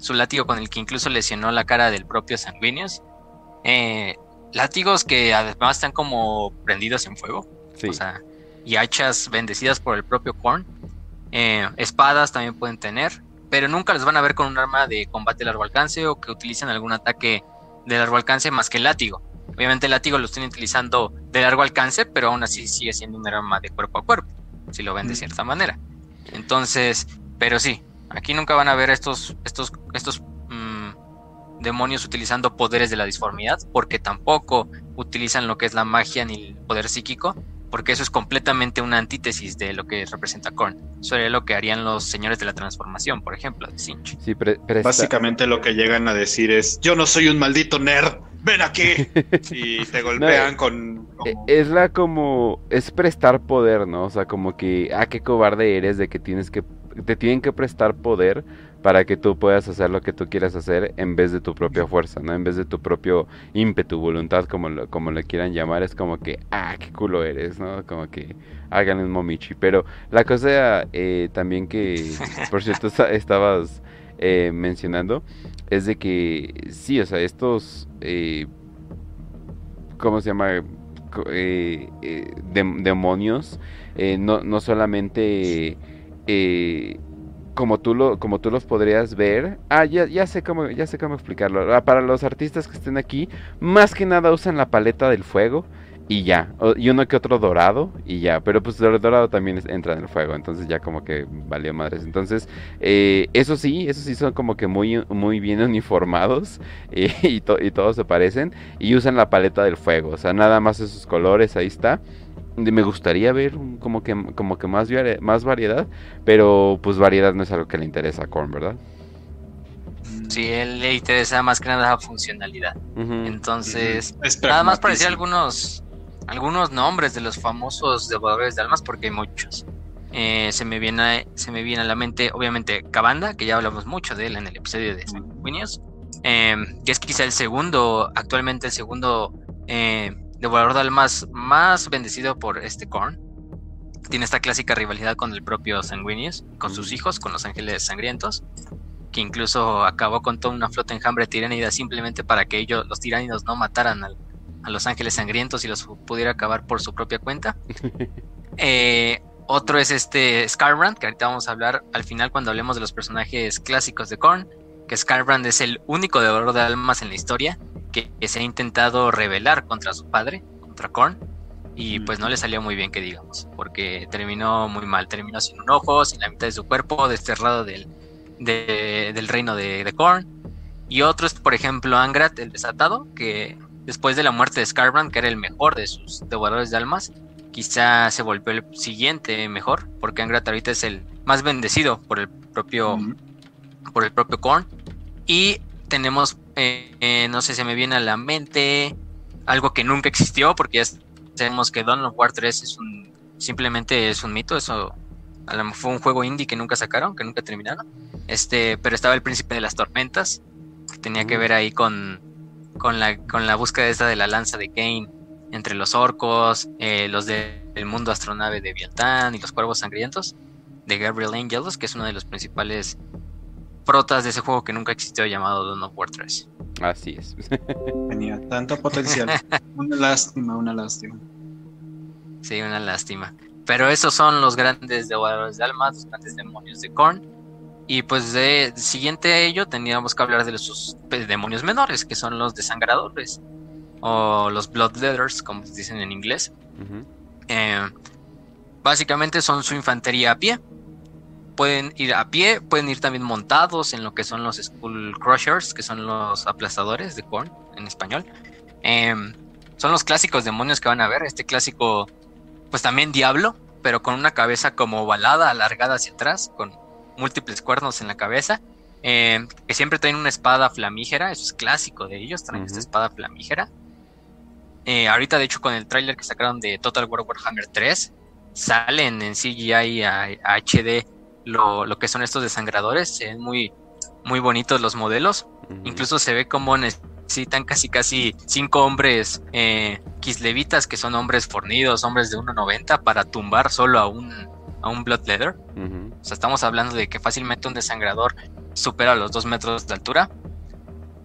Speaker 3: su látigo con el que incluso lesionó la cara del propio Sanguinius. Eh, látigos que además están como prendidos en fuego. O sea, y hachas bendecidas por el propio Korn. Eh, espadas también pueden tener, pero nunca les van a ver con un arma de combate de largo alcance o que utilicen algún ataque de largo alcance más que el látigo. Obviamente el látigo lo están utilizando de largo alcance, pero aún así sigue siendo un arma de cuerpo a cuerpo, si lo ven de cierta manera. Entonces, pero sí, Aquí nunca van a ver estos, estos, estos mm, demonios utilizando poderes de la disformidad, porque tampoco utilizan lo que es la magia ni el poder psíquico, porque eso es completamente una antítesis de lo que representa Korn. Eso sería lo que harían los señores de la transformación, por ejemplo, de Sinch.
Speaker 2: Básicamente lo que llegan a decir es, yo no soy un maldito nerd, ven aquí. y te golpean con...
Speaker 1: E, es la como... Es prestar poder, ¿no? O sea, como que, ah, qué cobarde eres de que tienes que te tienen que prestar poder para que tú puedas hacer lo que tú quieras hacer en vez de tu propia fuerza, ¿no? En vez de tu propio ímpetu, voluntad, como lo, como le quieran llamar, es como que, ah, qué culo eres, ¿no? Como que hagan un momichi. Pero la cosa eh, también que, por cierto, estabas eh, mencionando, es de que, sí, o sea, estos, eh, ¿cómo se llama? demonios, no, no solamente eh, como tú lo como tú los podrías ver. Ah ya, ya sé cómo ya sé cómo explicarlo. Ah, para los artistas que estén aquí más que nada usan la paleta del fuego y ya y uno que otro dorado y ya pero pues el dorado también entra en el fuego entonces ya como que valió madres. Entonces eh, eso sí eso sí son como que muy muy bien uniformados y, y todos se parecen y usan la paleta del fuego o sea nada más esos colores ahí está me gustaría ver como que como que más, más variedad, pero pues variedad no es algo que le interesa a Korn, ¿verdad?
Speaker 3: Sí, él le interesa más que nada la funcionalidad. Entonces, nada más para decir algunos algunos nombres de los famosos devoradores de almas, porque hay muchos. Eh, se me viene se me viene a la mente, obviamente, Cabanda, que ya hablamos mucho de él en el episodio de Sanguinius, eh, que es quizá el segundo, actualmente el segundo eh, devorador de almas más bendecido por este Korn. Tiene esta clásica rivalidad con el propio Sanguinius, con sus hijos, con los ángeles sangrientos, que incluso acabó con toda una flota enjambre tiránida simplemente para que ellos, los tiránidos, no mataran a los ángeles sangrientos y los pudiera acabar por su propia cuenta. Eh, Otro es este Scarbrand, que ahorita vamos a hablar al final cuando hablemos de los personajes clásicos de Korn, que Scarbrand es el único devorador de almas en la historia que, se ha intentado rebelar contra su padre, contra Korn, y pues no le salió muy bien que digamos, porque terminó muy mal, terminó sin un ojo, sin la mitad de su cuerpo, desterrado del, del reino de, de Korn. Y otro es, por ejemplo, Angrat, el desatado, que después de la muerte de Scarbrand, que era el mejor de sus devoradores de almas, quizá se volvió el siguiente mejor, porque Angrat ahorita es el más bendecido por el propio, por el propio Korn. Y tenemos, eh, eh, no sé, se me viene a la mente algo que nunca existió, porque ya sabemos que Dawn of War 3 es un, simplemente es un mito, eso fue un juego indie que nunca sacaron, que nunca terminaron. Este, pero estaba el príncipe de las tormentas, que tenía que mm. ver ahí con, con, la, con la búsqueda esta de la lanza de Kane entre los orcos, eh, los del mundo astronave de Vietnam y los cuervos sangrientos de Gabriel Angelos, que es uno de los principales protas de ese juego que nunca existió llamado Dawn of War 3.
Speaker 1: Así es.
Speaker 2: Tenía tanto potencial. una lástima, una lástima.
Speaker 3: Sí, una lástima. Pero esos son los grandes devoradores de almas, los grandes demonios de Korn. Y pues de siguiente a ello teníamos que hablar de los pues, demonios menores, que son los desangradores o los Bloodletters, como se dicen en inglés. Eh, básicamente son su infantería a pie. Pueden ir a pie, pueden ir también montados en lo que son los Skull Crushers, que son los aplastadores de Korn en español. Eh, son los clásicos demonios que van a ver. Este clásico, pues también diablo, pero con una cabeza como ovalada, alargada hacia atrás, con múltiples cuernos en la cabeza. Eh, que siempre traen una espada flamígera, eso es clásico de ellos, traen esta espada flamígera. Eh, ahorita, de hecho, con el tráiler que sacaron de Total War Warhammer 3, salen en CGI a, HD lo, que son estos desangradores. Se ven muy, muy bonitos los modelos. Incluso se ve como necesitan casi casi cinco hombres eh, kislevitas, que son hombres fornidos, hombres de 1.90, para tumbar solo a un, a un Bloodleather. O sea, estamos hablando de que fácilmente un desangrador supera los 2 metros de altura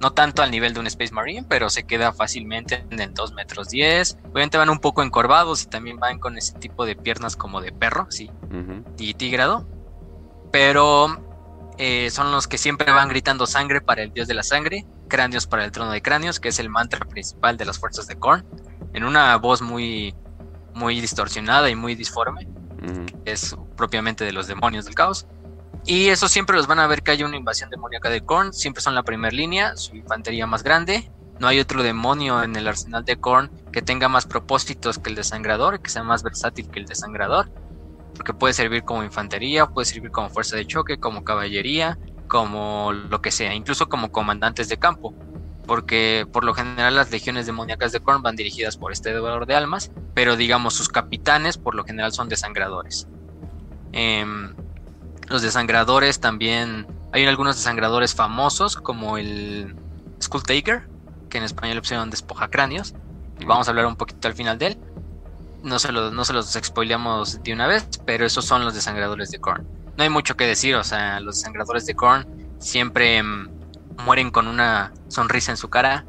Speaker 3: no tanto al nivel de un Space Marine, pero se queda fácilmente en el 2 metros 10. Obviamente van un poco encorvados y también van con ese tipo de piernas como de perro, sí, y tigrado. Pero eh, son los que siempre van gritando sangre para el dios de la sangre, cráneos para el trono de cráneos, que es el mantra principal de las fuerzas de Korn, en una voz muy, muy distorsionada y muy disforme, es propiamente de los demonios del caos. Y eso siempre los van a ver que hay una invasión demoníaca de Korn. Siempre son la primera línea, su infantería más grande. No hay otro demonio en el arsenal de Korn que tenga más propósitos que el desangrador, que sea más versátil que el desangrador. Porque puede servir como infantería, puede servir como fuerza de choque, como caballería, como lo que sea, incluso como comandantes de campo. Porque por lo general las legiones demoníacas de Korn van dirigidas por este devorador de almas, pero digamos sus capitanes por lo general son desangradores. Eh, los desangradores también. Hay algunos desangradores famosos, como el Skull Taker, que en español le pusieron despoja cráneos. Vamos a hablar un poquito al final de él. No se, los, no se los spoileamos de una vez, pero esos son los desangradores de Korn. No hay mucho que decir, o sea, los desangradores de Korn siempre mm, mueren con una sonrisa en su cara,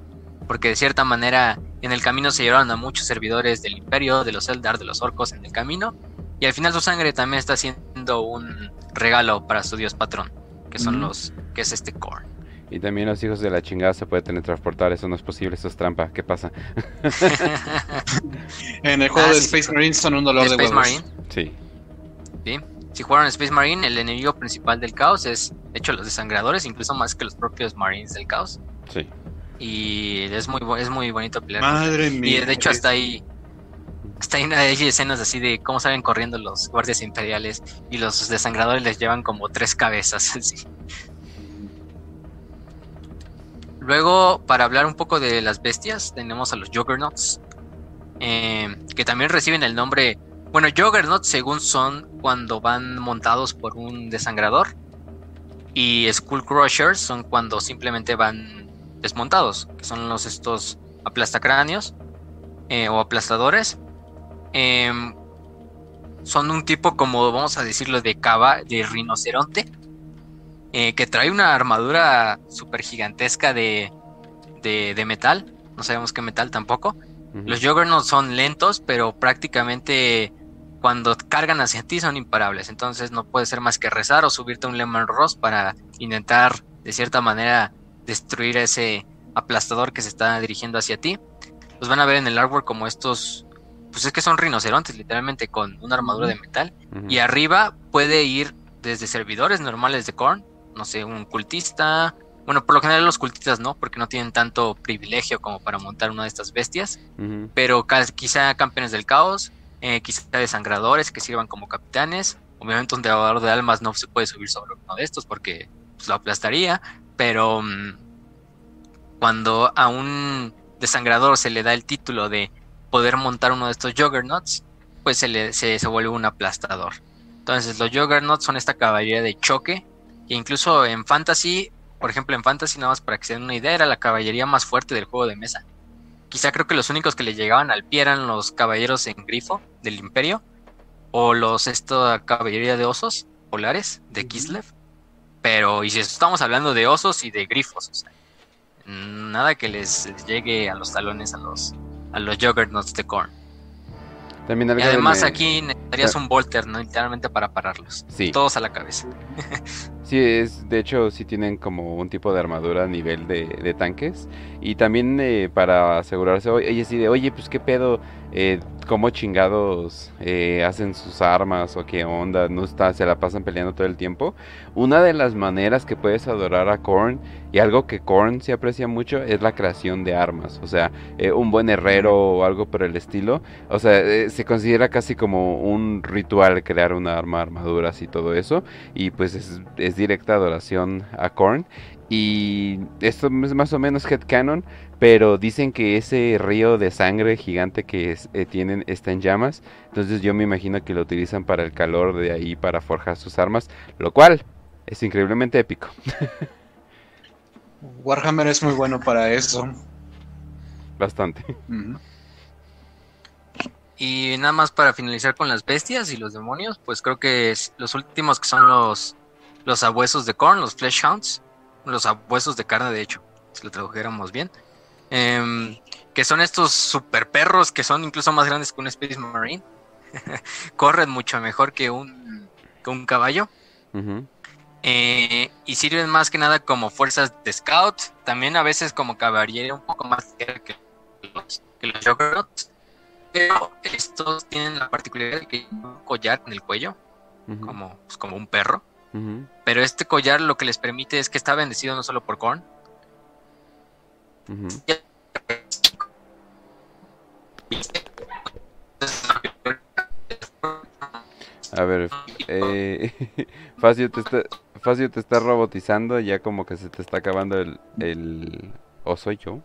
Speaker 3: porque de cierta manera en el camino se llevaron a muchos servidores del Imperio, de los Eldar, de los Orcos en el camino, y al final su sangre también está siendo un regalo para su dios patrón, que son los, que es este Korn.
Speaker 1: Y también los hijos de la chingada se pueden teletransportar, eso no es posible, eso es trampa, ¿qué pasa?
Speaker 2: en el juego ah, de Space Marine son un dolor de Space Marine.
Speaker 1: Sí.
Speaker 3: Sí. Si jugaron Space Marine, el enemigo principal del caos es, de hecho, los desangradores, incluso más que los propios Marines del caos.
Speaker 1: Sí.
Speaker 3: Y es muy, es muy bonito pelear.
Speaker 2: Madre mía.
Speaker 3: Y de hecho, hasta ahí Está hay escenas así de cómo salen corriendo los guardias imperiales y los desangradores les llevan como tres cabezas. Luego, para hablar un poco de las bestias, tenemos a los Juggernauts, eh, que también reciben el nombre. Bueno, Juggernauts, según son cuando van montados por un desangrador, y Skull Crushers son cuando simplemente van desmontados, que son los estos aplastacráneos eh, o aplastadores. Em, son un tipo como, vamos a decirlo, de cava, de rinoceronte, eh, que trae una armadura súper gigantesca de, de, metal, no sabemos qué metal tampoco. Los Juggernauts son lentos, pero prácticamente cuando cargan hacia ti son imparables. Entonces no puede ser más que rezar o subirte a un Lemon Ross para intentar de cierta manera destruir ese aplastador que se está dirigiendo hacia ti. Los van a ver en el artwork como estos, pues es que son rinocerontes literalmente con una armadura de metal. Y arriba puede ir desde servidores normales de Korn, no sé, un cultista. Bueno, por lo general los cultistas no, porque no tienen tanto privilegio como para montar una de estas bestias. Pero quizá campeones del caos, eh, quizá desangradores que sirvan como capitanes. Obviamente un devorador de almas no se puede subir sobre uno de estos porque pues, lo aplastaría. Pero mm, cuando a un desangrador se le da el título de poder montar uno de estos juggernauts, pues se, le, se, se vuelve un aplastador. Entonces los juggernauts son esta caballería de choque, que incluso en fantasy, por ejemplo en fantasy, nada más para que se den una idea, era la caballería más fuerte del juego de mesa. Quizá creo que los únicos que le llegaban al pie eran los caballeros en grifo del imperio, o los esta caballería de osos polares de Kislev. Pero, y si estamos hablando de osos y de grifos, o sea, nada que les llegue a los talones a los, a los Juggernauts de Korn.
Speaker 1: También
Speaker 3: y además aquí necesitarías un Volter, ¿no? Literalmente para pararlos.
Speaker 1: Sí.
Speaker 3: Todos a la cabeza.
Speaker 1: sí, es, de hecho sí tienen como un tipo de armadura a nivel de, de tanques. Y también eh, para asegurarse, oye, sí, de, oye, pues qué pedo, eh, cómo chingados eh, hacen sus armas o qué onda, no está, se la pasan peleando todo el tiempo. Una de las maneras que puedes adorar a Korn y algo que Korn se aprecia mucho es la creación de armas, o sea, eh, un buen herrero o algo por el estilo, o sea, eh, se considera casi como un ritual crear una arma, armaduras y todo eso, y pues es, es directa adoración a Korn. Y esto es más o menos headcanon, pero dicen que ese río de sangre gigante que eh, tienen está en llamas. Entonces yo me imagino que lo utilizan para el calor de ahí para forjar sus armas, lo cual es increíblemente épico.
Speaker 2: Warhammer es muy bueno para eso.
Speaker 1: Bastante.
Speaker 3: Y nada más para finalizar con las bestias y los demonios, pues creo que es los últimos que son los los abuesos de corn, los flesh hounds los abuesos de carne, de hecho, si lo tradujéramos bien. Em, que son estos super perros que son incluso más grandes que un Space Marine. Corren mucho mejor que un, que un caballo. Eh, y sirven más que nada como fuerzas de scout. También a veces como caballería un poco más que los, que los. Pero estos tienen la particularidad de que un collar en el cuello, como, pues, como un perro. Pero este collar lo que les permite es que está bendecido no solo por Korn.
Speaker 1: A ver, eh, Facio, te está, Facio te está robotizando, ya como que se te está acabando el... el... ¿O soy yo?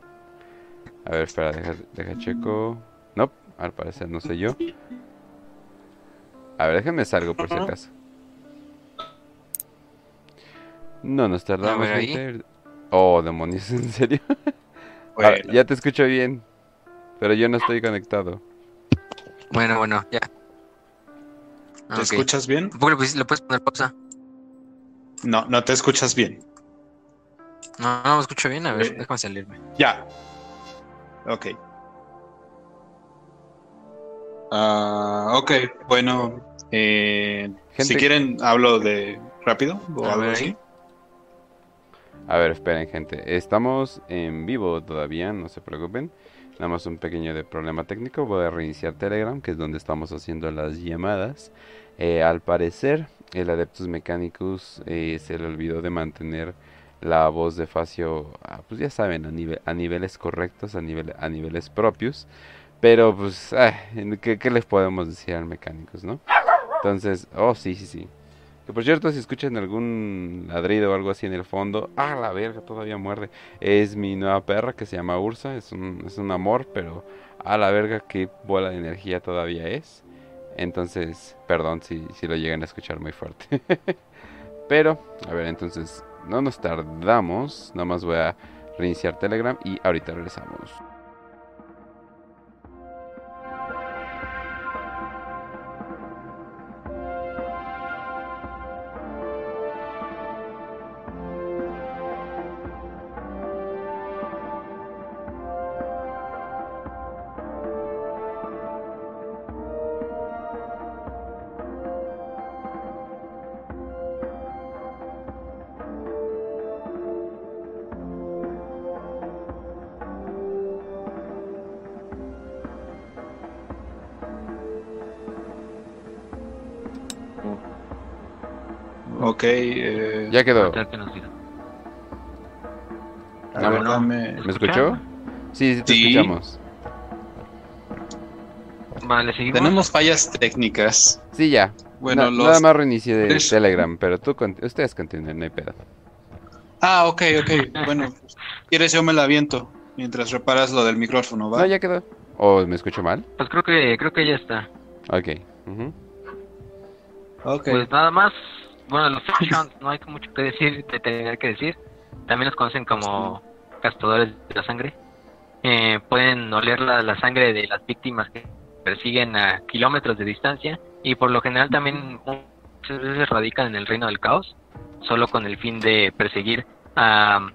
Speaker 1: A ver, espera, deja, deja checo. No, al parecer no soy yo. A ver, déjenme salgo por si acaso. No nos tardamos. Gente. Oh, demonios, ¿en serio? Bueno. ya te escucho bien, pero yo no estoy conectado.
Speaker 3: Bueno, bueno, ya.
Speaker 2: ¿Te okay. escuchas bien?
Speaker 3: ¿Le puedes poner pausa?
Speaker 2: No, no te escuchas bien.
Speaker 3: No, no me escucho bien. A ver, eh, déjame salirme.
Speaker 2: Ya. Ok. Uh, ok, bueno. Eh, si quieren, hablo de rápido o a algo ver, así.
Speaker 1: A ver, esperen gente, estamos en vivo todavía, no se preocupen. Nada más un pequeño de problema técnico, voy a reiniciar Telegram, que es donde estamos haciendo las llamadas. Eh, al parecer, el Adeptus Mechanicus eh, se le olvidó de mantener la voz de Facio, ah, pues ya saben, a, nivel, a niveles correctos, a, a niveles propios. Pero pues, ah, ¿qué, ¿qué les podemos decir al Mechanicus, no? Entonces, oh, sí, sí, sí. Que por cierto, si escuchan algún ladrido o algo así en el fondo, ah, la verga, todavía muerde. Es mi nueva perra que se llama Ursa, es un, es un amor, pero a la verga, qué bola de energía todavía es. Entonces, perdón si, si lo llegan a escuchar muy fuerte. pero, a ver, entonces, no nos tardamos, nada más voy a reiniciar Telegram y ahorita regresamos.
Speaker 2: Ok. Eh,
Speaker 1: Ya quedó.
Speaker 2: A
Speaker 1: No,
Speaker 2: ver,
Speaker 3: no.
Speaker 2: dame-
Speaker 1: ¿Me escuchó? Sí, sí, te
Speaker 2: Sí.
Speaker 1: escuchamos.
Speaker 3: Vale, seguimos.
Speaker 2: Tenemos fallas técnicas.
Speaker 1: Sí, ya.
Speaker 2: Bueno, los...
Speaker 1: Nada más reinicié de
Speaker 2: tres-
Speaker 1: Telegram, pero tú, con- ustedes continúen, no hay pedo.
Speaker 2: Ah, ok, ok. Bueno, quieres yo me la aviento mientras reparas lo del micrófono, ¿va?
Speaker 1: No, ya quedó. ¿O me escucho mal?
Speaker 3: Pues creo que creo que ya está.
Speaker 1: Ok. ujú.
Speaker 2: Ok.
Speaker 3: Pues nada más, bueno, los Flash no hay mucho que decir, de tener que decir. También los conocen como castadores de la sangre. Eh, pueden oler la, sangre de las víctimas que persiguen a kilómetros de distancia y por lo general también muchas veces radican en el reino del caos, solo con el fin de perseguir a,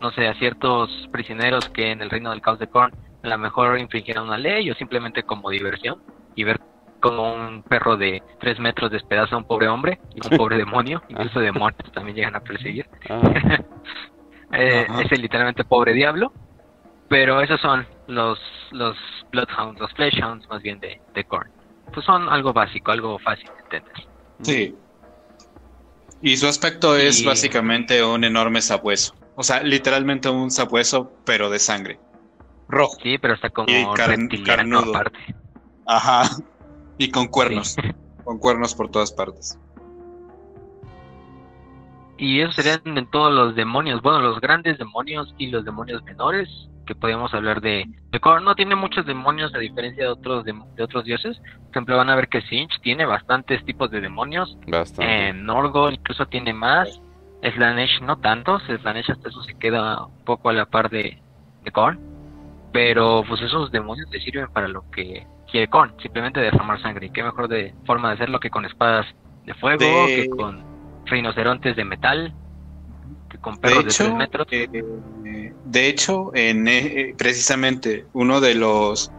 Speaker 3: no sé, a ciertos prisioneros que en el reino del caos de Korn a lo mejor infringieron una ley o simplemente como diversión y ver un perro de tres metros despedaza a un pobre hombre y un pobre demonio, incluso demonios también llegan a perseguir.
Speaker 1: Ah,
Speaker 3: Eh,
Speaker 2: Ajá.
Speaker 3: ese literalmente pobre diablo. Pero esos son los los Bloodhounds, los Fleshhounds más bien de, de Korn. Pues son algo básico, algo fácil de entender.
Speaker 2: Sí. Y su aspecto es
Speaker 3: Y-
Speaker 2: básicamente un enorme sabueso. O sea, literalmente un sabueso, pero de sangre. Rojo.
Speaker 3: Sí, pero está como
Speaker 2: Y car- carnudo.
Speaker 3: aparte.
Speaker 2: Ajá. Y con cuernos.
Speaker 3: Sí.
Speaker 2: Con cuernos por todas partes.
Speaker 3: Y esos serían en todos los demonios, bueno, los grandes demonios y los demonios menores, que podemos hablar de, de Korn. No tiene muchos demonios a diferencia de otros dem- de, otros dioses. Por ejemplo, van a ver que Sinch tiene bastantes tipos de demonios.
Speaker 1: bastante.
Speaker 3: Eh, Norgol incluso tiene más. Slanesh no tanto. Slanesh hasta eso se queda un poco a la par de, de Korn. Pero pues esos demonios le sirven para lo que Korn, simplemente derramar sangre. Qué mejor de forma de hacerlo que con espadas de fuego,
Speaker 2: De-
Speaker 3: que con rinocerontes de metal, que con
Speaker 2: De
Speaker 3: perros de,
Speaker 2: hecho,
Speaker 3: tres metros.
Speaker 2: eh, de hecho, en eh, eh, precisamente uno de los,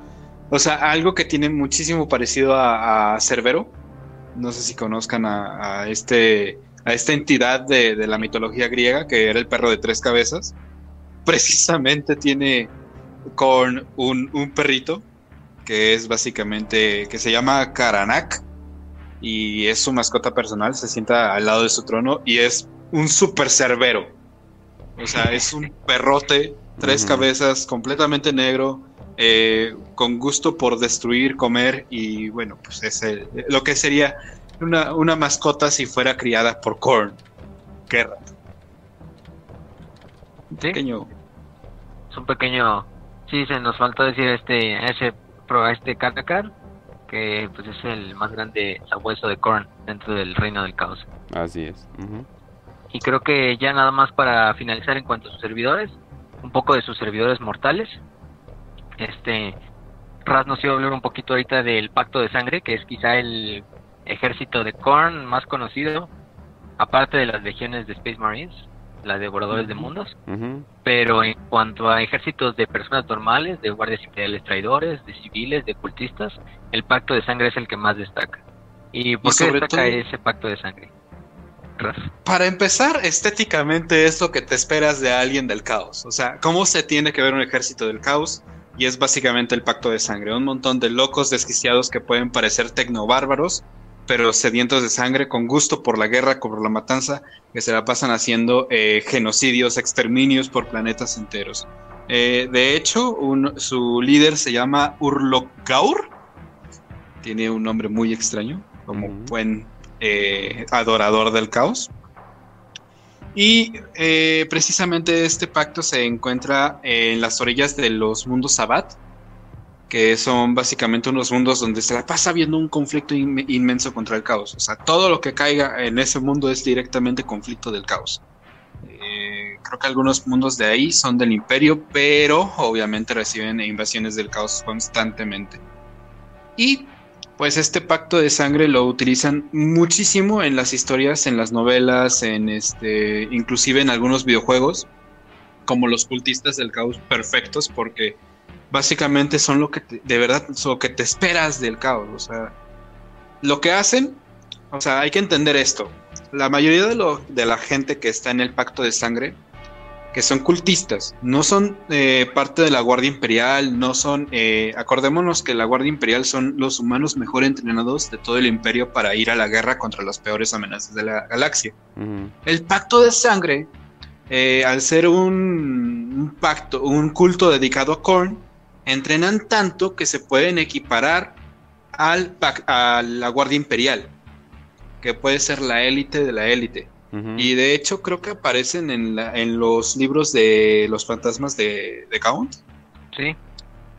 Speaker 2: o sea, algo que tiene muchísimo parecido a, a Cerbero. No sé si conozcan a, a este, a esta entidad de, de la mitología griega que era el perro de tres cabezas. Precisamente tiene con un, un perrito que es básicamente que se llama Karanak y es su mascota personal. Se sienta al lado de su trono y es un super cerbero. O sea, es un perrote, tres cabezas, completamente negro, eh, con gusto por destruir, comer y bueno, pues es el- lo que sería una, una mascota si fuera criada por Korn. Guerra.
Speaker 3: Sí,
Speaker 2: Pequeño.
Speaker 3: es un pequeño. Sí, se nos faltó decir este, ese, pro- este Karnakar, que pues es el más grande sabueso de Korn dentro del reino del caos.
Speaker 1: Así es.
Speaker 3: Y creo que ya nada más para finalizar en cuanto a sus servidores, un poco de sus servidores mortales. Este Raz nos iba a hablar un poquito ahorita del Pacto de Sangre, que es quizá el ejército de Korn más conocido, aparte de las legiones de Space Marines, las devoradores de mundos. Pero en cuanto a ejércitos de personas normales, de guardias imperiales traidores, de civiles, de cultistas, el Pacto de Sangre es el que más destaca. ¿Y por
Speaker 2: Y
Speaker 3: qué destaca
Speaker 2: todo-
Speaker 3: ese Pacto de Sangre?
Speaker 2: Para empezar, estéticamente es lo que te esperas de alguien del caos. O sea, ¿cómo se tiene que ver un ejército del caos? Y es básicamente el pacto de sangre. Un montón de locos desquiciados que pueden parecer tecnobárbaros, pero sedientos de sangre, con gusto por la guerra, por la matanza, que se la pasan haciendo eh, genocidios, exterminios por planetas enteros. Eh, de hecho, un- su líder se llama Urlokaur. Tiene un nombre muy extraño, como buen eh, adorador del caos. Y precisamente este pacto se encuentra en las orillas de los mundos Sabbat, que son básicamente unos mundos donde se la pasa viendo un conflicto inme- inmenso contra el caos. O sea, todo lo que caiga en ese mundo es directamente conflicto del caos. Eh, creo que algunos mundos de ahí son del imperio, pero obviamente reciben invasiones del caos constantemente. Y pues este pacto de sangre lo utilizan muchísimo en las historias, en las novelas, en este, inclusive en algunos videojuegos, como los cultistas del caos perfectos, porque básicamente son lo que te- de verdad lo que te esperas del caos. O sea, lo que hacen, o sea, hay que entender esto. La mayoría de, lo, de la gente que está en el pacto de sangre que son cultistas, no son eh, parte de la Guardia Imperial, no son, eh, acordémonos que la Guardia Imperial son los humanos mejor entrenados de todo el imperio para ir a la guerra contra las peores amenazas de la galaxia. El pacto de sangre, eh, al ser un, pacto, un culto dedicado a Korn, entrenan tanto que se pueden equiparar al, a la Guardia Imperial, que puede ser la élite de la élite. Y de hecho creo que aparecen en, la, en los libros de los fantasmas de, de Count.
Speaker 3: Sí,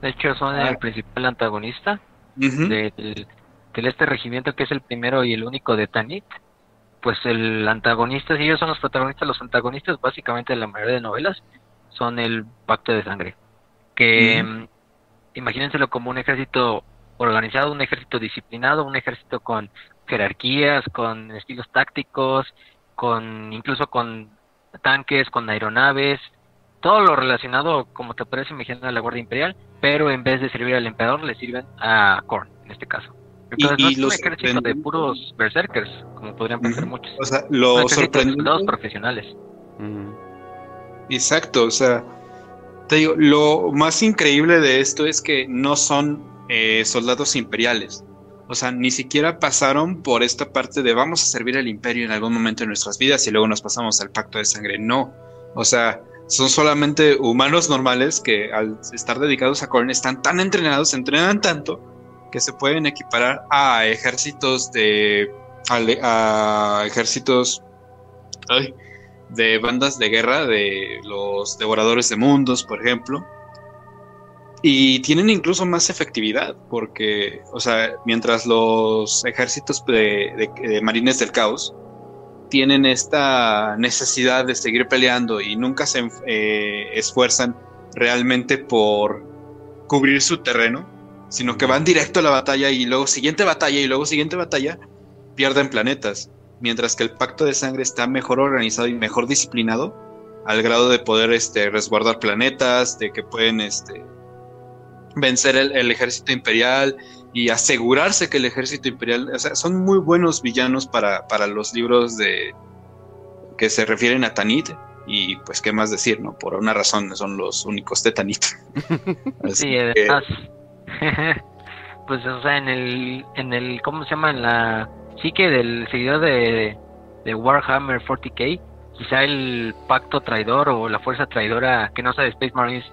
Speaker 3: de hecho son el ah. principal antagonista del, este regimiento que es el primero y el único de Tanit. Pues el antagonista, si ellos son los protagonistas, los antagonistas básicamente de la mayoría de novelas son el pacto de sangre. Que imagínenselo como un ejército organizado, un ejército disciplinado, un ejército con jerarquías, con estilos tácticos, con incluso con tanques, con aeronaves, todo lo relacionado, como te parece imaginar, a la Guardia Imperial, pero en vez de servir al emperador, le sirven a Korn, en este caso. Entonces, no es un ejército de puros berserkers, como podrían pensar muchos.
Speaker 2: O sea, lo
Speaker 3: sorprendente. profesionales.
Speaker 2: Exacto, o sea, te digo, lo más increíble de esto es que no son eh, soldados imperiales. O sea, ni siquiera pasaron por esta parte de vamos a servir al imperio en algún momento de nuestras vidas y luego nos pasamos al pacto de sangre. No. O sea, son solamente humanos normales que al estar dedicados a Korn están tan entrenados, entrenan tanto que se pueden equiparar a ejércitos de a, ejércitos de bandas de guerra de los devoradores de mundos, por ejemplo, y tienen incluso más efectividad, porque, o sea, mientras los ejércitos de, marines del caos tienen esta necesidad de seguir peleando y nunca se eh, esfuerzan realmente por cubrir su terreno, sino que van directo a la batalla y luego siguiente batalla y luego siguiente batalla, pierden planetas. Mientras que el pacto de sangre está mejor organizado y mejor disciplinado, al grado de poder este, resguardar planetas, de que pueden este, vencer el, ejército imperial y asegurarse que el ejército imperial, o sea, son muy buenos villanos para, para los libros de que se refieren a Tanit y pues qué más decir, ¿no? Por una razón son los únicos de Tanit.
Speaker 3: sí, además, pues o sea, en el, en el, ¿cómo se llama? En la psique del seguidor de, de Warhammer 40k, quizá el pacto traidor o la fuerza traidora que no sea de Space Marines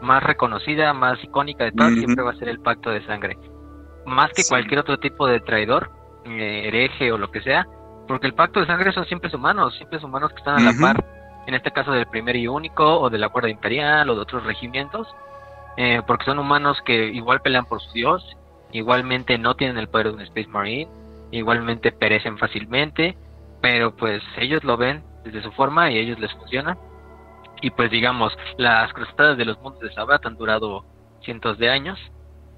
Speaker 3: más reconocida, más icónica de todas, siempre va a ser el pacto de sangre. Más que cualquier otro tipo de traidor, eh, hereje o lo que sea, porque el pacto de sangre son siempre humanos, siempre humanos que están a la par, en este caso del primer y único, o de la Guardia Imperial, o de otros regimientos, eh, porque son humanos que igual pelean por su dios, igualmente no tienen el poder de un Space Marine, igualmente perecen fácilmente, pero pues ellos lo ven desde su forma y a ellos les funciona y pues digamos, las cruzadas de los montes de Sabat han durado cientos de años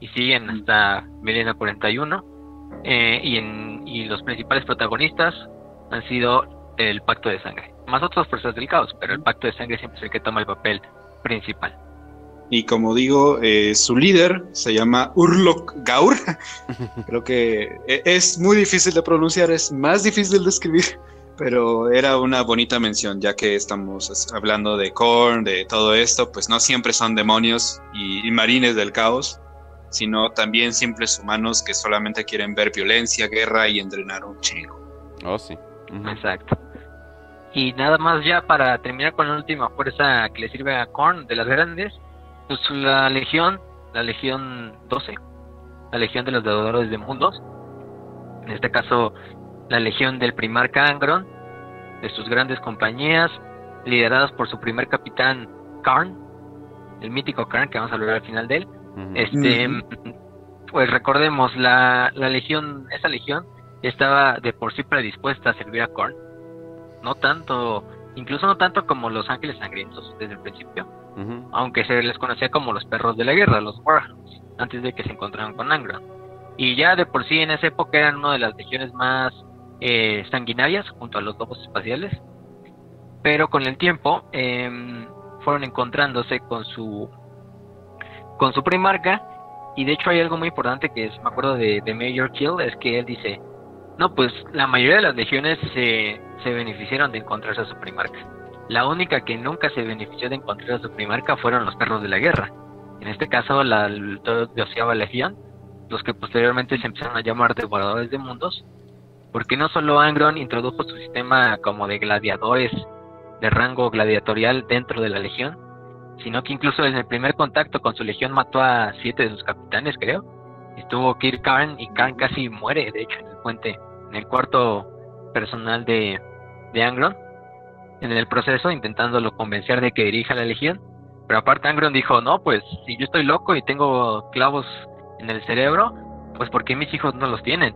Speaker 3: y siguen hasta Milena 41. Eh, y, en, y los principales protagonistas han sido el Pacto de Sangre. Más otros fuerzas del caos, pero el Pacto de Sangre siempre es el que toma el papel principal.
Speaker 2: Y como digo, eh, su líder se llama Urlok Gaur. Creo que e, es muy difícil de pronunciar, es más difícil de escribir pero era una bonita mención, ya que estamos hablando de Korn, de todo esto, pues no siempre son demonios y, marines del caos, sino también simples humanos que solamente quieren ver violencia, guerra y entrenar un chingo.
Speaker 1: Oh, sí.
Speaker 3: Exacto. Y nada más ya para terminar con la última fuerza que le sirve a Korn de las grandes, pues la Legión, la Legión 12, la Legión de los Deudores de Mundos, en este caso la legión del primarca Angron, de sus grandes compañías, lideradas por su primer capitán Karn, el mítico Karn, que vamos a hablar al final de él. Este, pues recordemos, la, la legión, esa legión estaba de por sí predispuesta a servir a Korn. No tanto, incluso no tanto como los ángeles sangrientos desde el principio, aunque se les conocía como los perros de la guerra, los Warhounds, antes de que se encontraran con Angron. Y ya de por sí en esa época eran una de las legiones más eh, sanguinarias junto a los lobos espaciales, pero con el tiempo em, fueron encontrándose con su con su primarca. Y de hecho hay algo muy importante que es, me acuerdo de, de Major Kill, es que él dice, no, pues la mayoría de las legiones se, se beneficiaron de encontrarse a su primarca. La única que nunca se benefició de encontrar a su primarca fueron los perros de la guerra. En este caso, la doceava legión, los que posteriormente se empezaron a llamar devoradores de mundos, porque no solo Angron introdujo su sistema como de gladiadores de rango gladiatorial dentro de la legión, sino que incluso en el primer contacto con su legión mató a siete de sus capitanes, creo. Estuvo Kir Karn y Karn casi muere, de hecho, en el cuarto personal de, de Angron, en el proceso intentándolo convencer de que dirija la legión. Pero aparte Angron dijo, no, pues si yo estoy loco y tengo clavos en el cerebro, pues porque mis hijos no los tienen?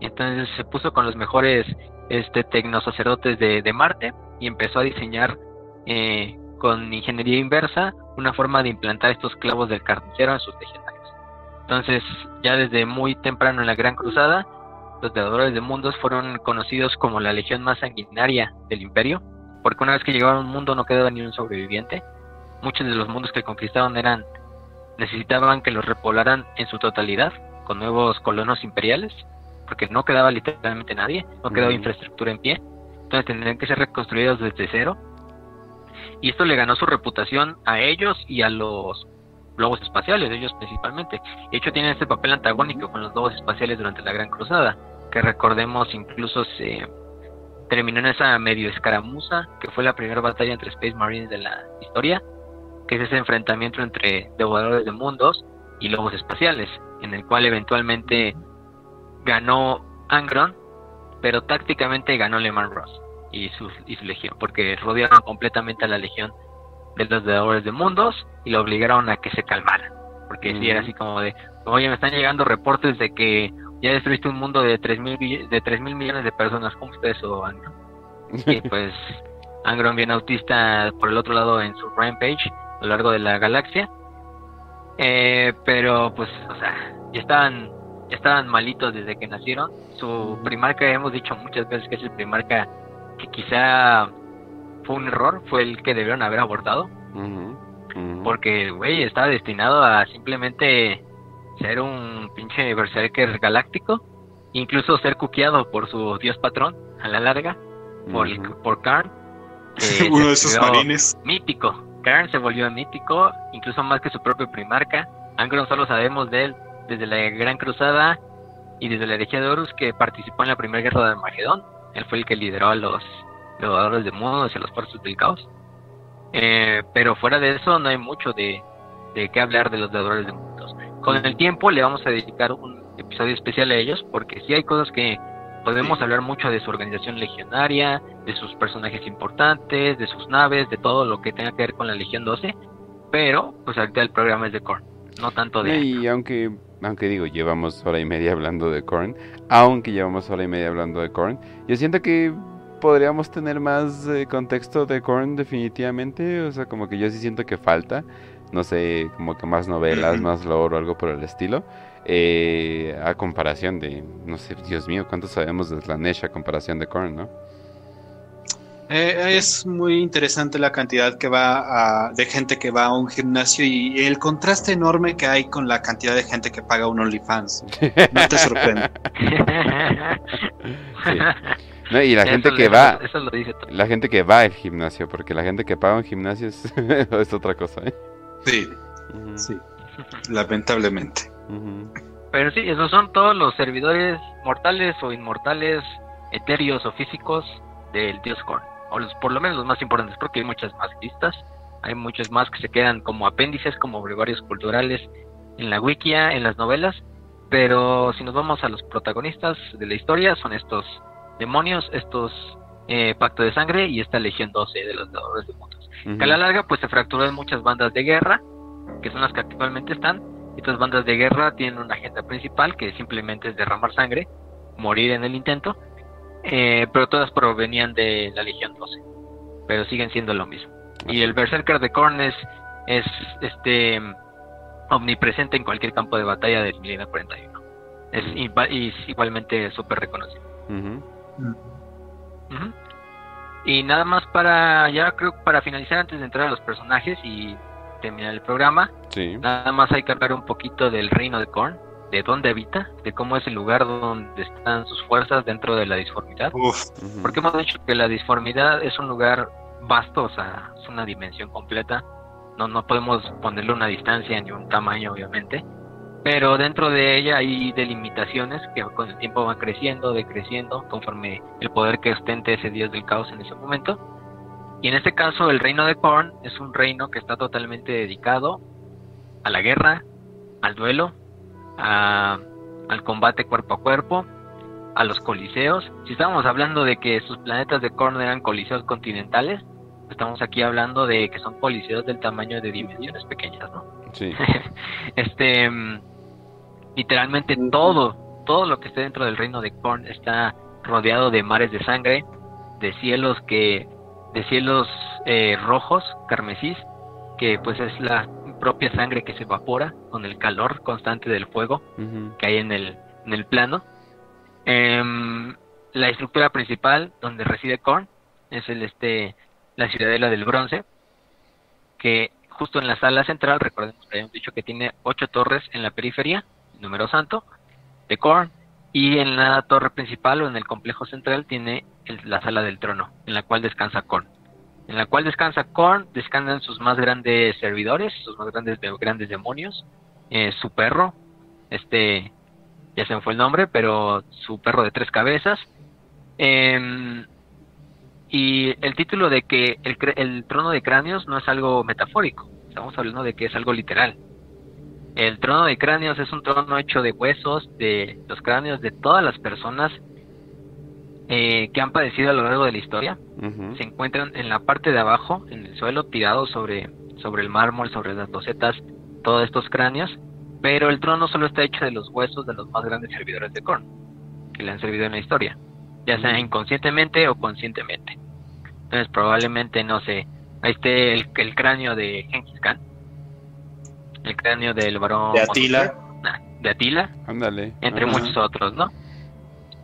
Speaker 3: Y entonces se puso con los mejores este tecnosacerdotes de, de Marte y empezó a diseñar eh, con ingeniería inversa una forma de implantar estos clavos del carnicero en sus legionarios. Entonces, ya desde muy temprano en la Gran Cruzada, los devoradores de mundos fueron conocidos como la legión más sanguinaria del imperio, porque una vez que llegaron a un mundo no quedaba ni un sobreviviente. Muchos de los mundos que conquistaron eran necesitaban que los repoblaran en su totalidad con nuevos colonos imperiales, porque no quedaba literalmente nadie, no quedaba infraestructura en pie, entonces tendrían que ser reconstruidos desde cero y esto le ganó su reputación a ellos y a los globos espaciales, ellos principalmente. De hecho, tienen este papel antagónico con los globos espaciales durante la Gran Cruzada, que recordemos incluso se terminó en esa medio escaramuza, que fue la primera batalla entre Space Marines de la historia, que es ese enfrentamiento entre devoradores de mundos y lobos espaciales, en el cual eventualmente ganó Angron, pero tácticamente ganó Le Ross y su, y su legión, porque rodearon completamente a la legión de los devoradores de mundos y lo obligaron a que se calmaran, porque si era así como de, oye, me están llegando reportes de que ya destruiste un mundo de tres mil de tres mil millones de personas, ¿cómo está eso, Angron? y pues Angron bien autista por el otro lado en su rampage a lo largo de la galaxia, eh, pero pues, o sea, ya estaban ya estaban malitos desde que nacieron. Su primarca hemos dicho muchas veces que es el primarca que quizá fue un error, fue el que debieron haber abortado. Porque, güey, estaba destinado a simplemente ser un pinche berserker galáctico, incluso ser cuqueado por su dios patrón a la larga, por, por Karn.
Speaker 2: Uno de esos marines.
Speaker 3: Mítico. Karn se volvió mítico, incluso más que su propio primarca. Angron solo sabemos de él desde la Gran Cruzada y desde la herejía de Horus que participó en la primera guerra de Armagedón él fue el que lideró a los jugadores de mundos y a los fuerzas del caos. Eh, pero fuera de eso no hay mucho de, de qué hablar de los devoradores de mundos. Con el tiempo le vamos a dedicar un episodio especial a ellos porque sí hay cosas que podemos hablar mucho de su organización legionaria, de sus personajes importantes, de sus naves, de todo lo que tenga que ver con la Legión 12, pero pues ahorita el programa es de Korn, no tanto de...
Speaker 1: Y aunque aunque digo, llevamos hora y media hablando de Korn, aunque llevamos hora y media hablando de Korn, yo siento que podríamos tener más eh, contexto de Korn definitivamente, o sea, como que yo sí siento que falta, no sé, como que más novelas, más lore o algo por el estilo, eh, a comparación de, no sé, Dios mío, ¿cuánto sabemos de Slanesh a comparación de Korn, no?
Speaker 2: Eh, es muy interesante la cantidad que va a, de gente que va a un gimnasio y el contraste enorme que hay con la cantidad de gente que paga un OnlyFans. No te sorprende.
Speaker 1: y la gente que va, la gente que va al gimnasio, porque la gente que paga un gimnasio es, otra cosa. ¿eh?
Speaker 2: Sí, sí, lamentablemente.
Speaker 3: Pero sí, esos son todos los servidores mortales o inmortales, etéreos o físicos del dios Korn. O por lo menos los más importantes, porque hay muchas más listas, hay muchos más que se quedan como apéndices, como brevarios culturales en la wikia, en las novelas, pero si nos vamos a los protagonistas de la historia, son estos demonios, estos eh, Pacto de Sangre y esta Legión 12 de los Dadores de Mundos. Que a la larga pues se fracturó en muchas bandas de guerra, que son las que actualmente están. Estas bandas de guerra tienen una agenda principal que simplemente es derramar sangre, morir en el intento, eh, pero todas provenían de la Legión 12, pero siguen siendo lo mismo. Y el Berserker de Korn es, este omnipresente en cualquier campo de batalla del Milenio 41. Es, igualmente súper reconocido. Y nada más para, ya creo para finalizar antes de entrar a los personajes y terminar el programa, nada más hay que hablar un poquito del reino de Korn de dónde habita, de cómo es el lugar donde están sus fuerzas dentro de la disformidad. Porque hemos dicho que la disformidad es un lugar vasto, o sea, es una dimensión completa. No, no podemos ponerle una distancia ni un tamaño, obviamente. Pero dentro de ella hay delimitaciones que con el tiempo van creciendo, decreciendo, conforme el poder que ostente ese dios del caos en ese momento. Y en este caso, el reino de Korn es un reino que está totalmente dedicado a la guerra, al duelo, al combate cuerpo a cuerpo, a los coliseos. Si estamos hablando de que sus planetas de Korn eran coliseos continentales, estamos aquí hablando de que son coliseos del tamaño de dimensiones pequeñas, ¿no?
Speaker 1: Sí.
Speaker 3: este, literalmente todo, todo lo que esté dentro del reino de Korn está rodeado de mares de sangre, de cielos que, de cielos eh, rojos, carmesís, que pues es la propia sangre que se evapora con el calor constante del fuego que hay en el, en el plano. Em, la estructura principal donde reside Korn es el este la ciudadela del bronce, que justo en la sala central, recordemos que habíamos dicho que tiene ocho torres en la periferia, número santo, de Korn, y en la torre principal o en el complejo central tiene la sala del trono, en la cual descansa Korn. En la cual descansa Korn, descansan sus más grandes servidores, sus más grandes, grandes demonios, eh, su perro, este ya se me fue el nombre, pero su perro de tres cabezas. Em, y el título de que el, el, trono de cráneos no es algo metafórico, estamos hablando de que es algo literal. El trono de cráneos es un trono hecho de huesos, de los cráneos de todas las personas eh, que han padecido a lo largo de la historia. Se encuentran en la parte de abajo, en el suelo, tirados sobre, sobre el mármol, sobre las losetas, todos estos cráneos pero el trono solo está hecho de los huesos de los más grandes servidores de Korn, que le han servido en la historia, ya sea inconscientemente o conscientemente. Entonces probablemente, no sé, ahí esté el, cráneo de Genghis Khan, el cráneo del varón...
Speaker 2: De Atila.
Speaker 3: de Atila.
Speaker 1: Ándale.
Speaker 3: Entre muchos otros, ¿no?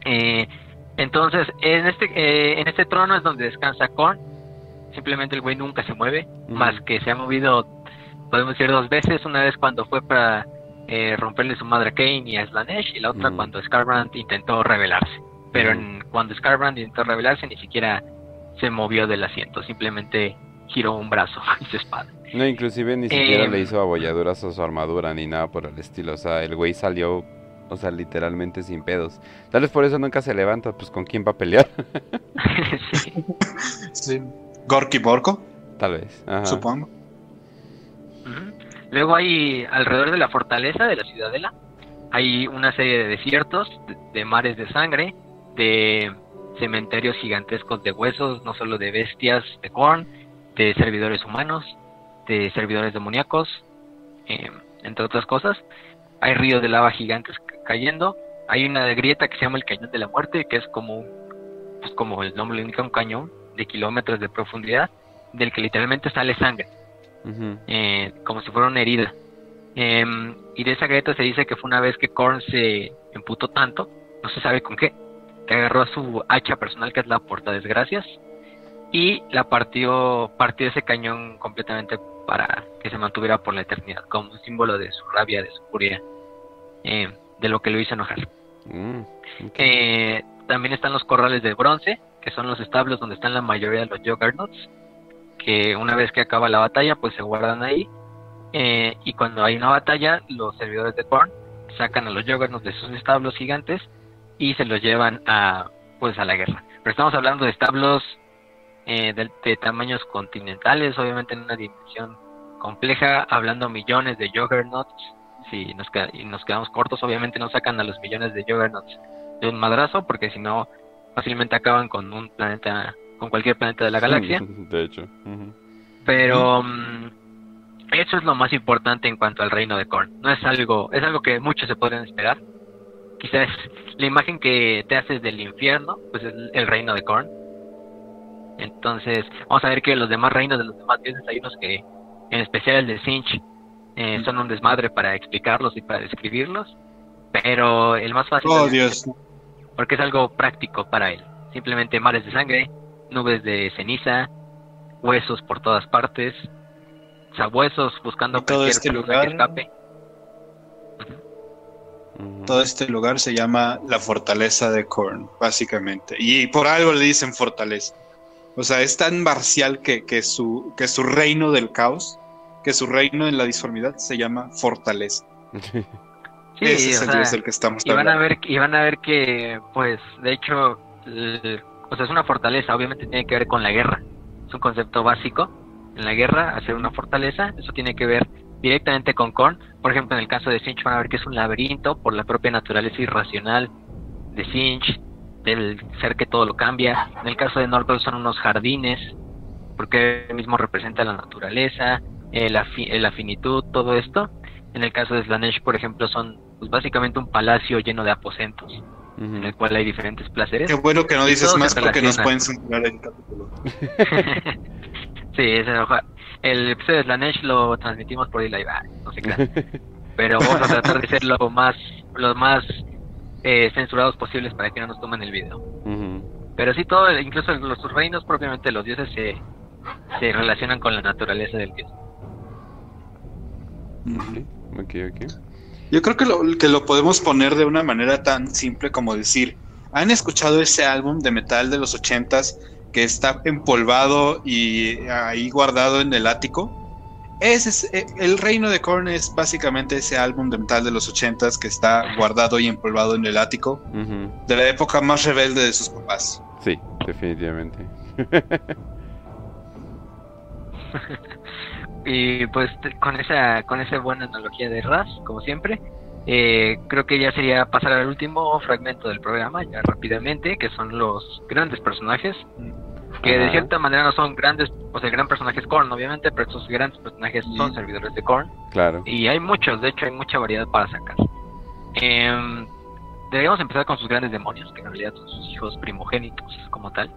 Speaker 3: Eh, entonces, en este, eh, en este trono es donde descansa Korn. Simplemente el güey nunca se mueve, más que se ha movido, podemos decir, dos veces. Una vez cuando fue para eh, romperle su madre a Kane y a Slanesh, y la otra cuando Scarbrand intentó rebelarse. Pero en, cuando Scarbrand intentó rebelarse, ni siquiera se movió del asiento, simplemente giró un brazo y su espada.
Speaker 1: No, inclusive ni siquiera le em, hizo abolladuras a su armadura ni nada por el estilo. O sea, el güey salió, o sea, literalmente sin pedos. Tal vez por eso nunca se levanta, pues con quién va a pelear.
Speaker 2: sí. sí. Gorky Borko.
Speaker 1: Tal vez.
Speaker 2: Supongo.
Speaker 3: Luego hay alrededor de la fortaleza de la ciudadela, hay una serie de desiertos, de, mares de sangre, de cementerios gigantescos de huesos, no solo de bestias de Korn, de servidores humanos, de servidores demoníacos, eh, entre otras cosas. Hay ríos de lava gigantes cayendo. Hay una grieta que se llama el Cañón de la Muerte, que es como, pues como el nombre le indica, un cañón de kilómetros de profundidad, del que literalmente sale sangre eh, como si fuera una herida. Em, y de esa grieta se dice que fue una vez que Korn se emputó tanto, no se sabe con qué, que agarró a su hacha personal, que es la porta desgracias, y la partió, partió ese cañón completamente para que se mantuviera por la eternidad, como un símbolo de su rabia, de su furia, eh, de lo que lo hizo enojar. Mm, eh, también están los corrales de bronce, que son los establos donde están la mayoría de los Juggernauts, que una vez que acaba la batalla, pues se guardan ahí. Eh, y cuando hay una batalla, los servidores de Korn sacan a los Juggernauts de sus establos gigantes y se los llevan a pues a la guerra. Pero estamos hablando de establos eh, de, tamaños continentales, obviamente en una dimensión compleja, hablando millones de Juggernauts. Si nos, y nos quedamos cortos, obviamente no sacan a los millones de Juggernauts de un madrazo, porque si no, fácilmente acaban con un planeta con cualquier planeta de la galaxia.
Speaker 1: De hecho.
Speaker 3: Pero mm, eso es lo más importante en cuanto al reino de Korn. No es algo, es algo que muchos se podrían esperar. Quizás la imagen que te haces del infierno, pues es el reino de Korn. Entonces, vamos a ver que los demás reinos de los demás dioses hay unos que, en especial el de Sinch, eh, son un desmadre para explicarlos y para describirlos. Pero el más fácil.
Speaker 2: Oh, Dios.
Speaker 3: Porque es algo práctico para él. Simplemente mares de sangre, nubes de ceniza, huesos por todas partes, sabuesos buscando
Speaker 2: todo este lugar, que escape. Todo este lugar se llama la fortaleza de Korn, básicamente. Y por algo le dicen fortaleza. O sea, es tan marcial que, que, su, que su reino del caos, que su reino en la disformidad se llama fortaleza.
Speaker 3: Sí,
Speaker 2: Ese es el
Speaker 3: sea,
Speaker 2: dios del que estamos
Speaker 3: y van a ver y van a ver que pues de hecho el- o sea es una fortaleza obviamente tiene que ver con la guerra. Es un concepto básico en la guerra hacer una fortaleza. Eso tiene que ver directamente con Korn. Por ejemplo en el caso de Sinch van a ver que es un laberinto por la propia naturaleza irracional de Sinch del ser que todo lo cambia en el caso de Norgol son unos jardines porque él mismo representa la naturaleza eh, la, fi- eh, la finitud todo esto en el caso de Slanesh, por ejemplo, son pues, básicamente un palacio lleno de aposentos, en el cual hay diferentes placeres.
Speaker 2: Qué bueno que no dices más
Speaker 3: se
Speaker 2: porque nos pueden censurar el capítulo.
Speaker 3: sí, oja- el episodio de Slanesh lo transmitimos por Live, ah, no sé qué. Pero vamos a tratar de ser lo más, lo más eh, censurados posibles para que no nos tomen el video. Pero sí, todo, incluso los sus reinos, propiamente los dioses, se, se relacionan con la naturaleza del dios.
Speaker 1: Ok, ok.
Speaker 2: Yo creo que lo, que lo podemos poner de una manera tan simple como decir, ¿han escuchado ese álbum de metal de los ochentas que está empolvado y ahí guardado en el ático? Ese es, eh, el reino de Korn es básicamente ese álbum de metal de los ochentas que está guardado y empolvado en el ático de la época más rebelde de sus papás.
Speaker 1: Sí, definitivamente.
Speaker 3: Y pues con esa con esa buena analogía de Raz, como siempre, eh, creo que ya sería pasar al último fragmento del programa, ya rápidamente, que son los grandes personajes, que de cierta manera no son grandes, o sea, gran personajes Korn, obviamente, pero estos grandes personajes son servidores de Korn,
Speaker 1: Claro.
Speaker 3: y hay muchos, de hecho hay mucha variedad para sacar. Em, deberíamos empezar con sus grandes demonios, que en realidad son sus hijos primogénitos como tal.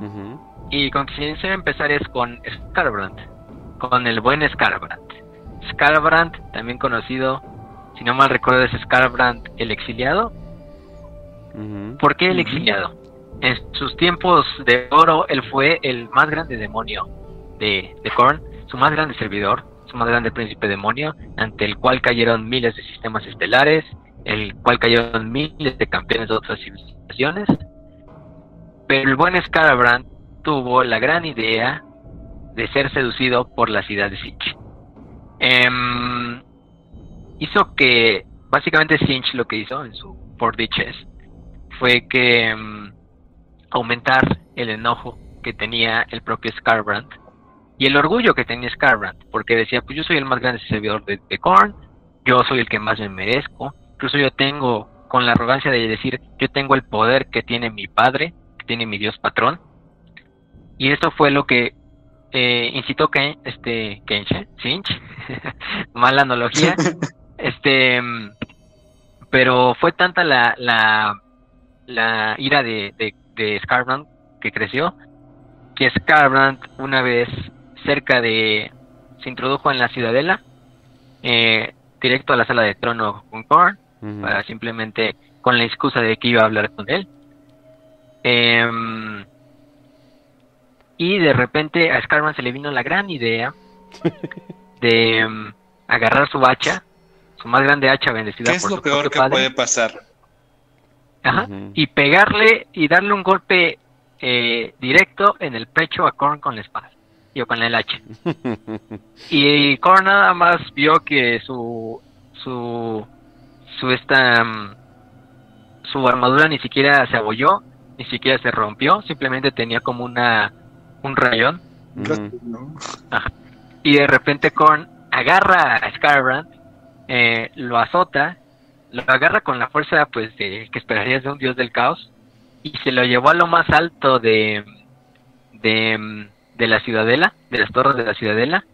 Speaker 1: Ujú.
Speaker 3: Y con quien quisiera empezar es con Scarbrand, con el buen Scarbrand. Scarbrand, también conocido, si no mal recuerdo, es Scarbrand el exiliado. ¿Por qué el exiliado? En sus tiempos de oro, él fue el más grande demonio de, de Korn, su más grande servidor, su más grande príncipe demonio, ante el cual cayeron miles de sistemas estelares, el cual cayeron miles de campeones de otras civilizaciones. Pero el buen Scarbrand tuvo la gran idea de ser seducido por la ciudad de Sinch. Em, hizo que, básicamente Sinch lo que hizo en su Por Ditches fue que em, aumentar el enojo que tenía el propio Scarbrand y el orgullo que tenía Scarbrand, porque decía, pues yo soy el más grande servidor de, de Korn, yo soy el que más me merezco, incluso yo tengo, con la arrogancia de decir, yo tengo el poder que tiene mi padre, que tiene mi dios patrón, y esto fue lo que eh, incitó que este Kenshe, Sinch, mala analogía, este, pero fue tanta la, la, la ira de, de, de Scarbrand que creció, que Scarbrand una vez cerca de, se introdujo en la ciudadela, eh, directo a la sala de trono con Korn, para simplemente con la excusa de que iba a hablar con él. Em, y de repente a Scarman se le vino la gran idea de em, agarrar su hacha, su más grande hacha bendecida
Speaker 2: ¿Qué es
Speaker 3: por
Speaker 2: lo
Speaker 3: su
Speaker 2: peor que
Speaker 3: padre,
Speaker 2: puede pasar?
Speaker 3: Ajá, y pegarle y darle un golpe eh, directo en el pecho a Korn con la espada, y con el hacha. Y Korn nada más vio que su su su esta mm, su armadura ni siquiera se abolló, ni siquiera se rompió, simplemente tenía como una un rayón. Y de repente Korn agarra a Scarbrand, eh, lo azota, lo agarra con la fuerza pues de, que esperarías de un dios del caos y se lo llevó a lo más alto de de, de la ciudadela, de las torres de la ciudadela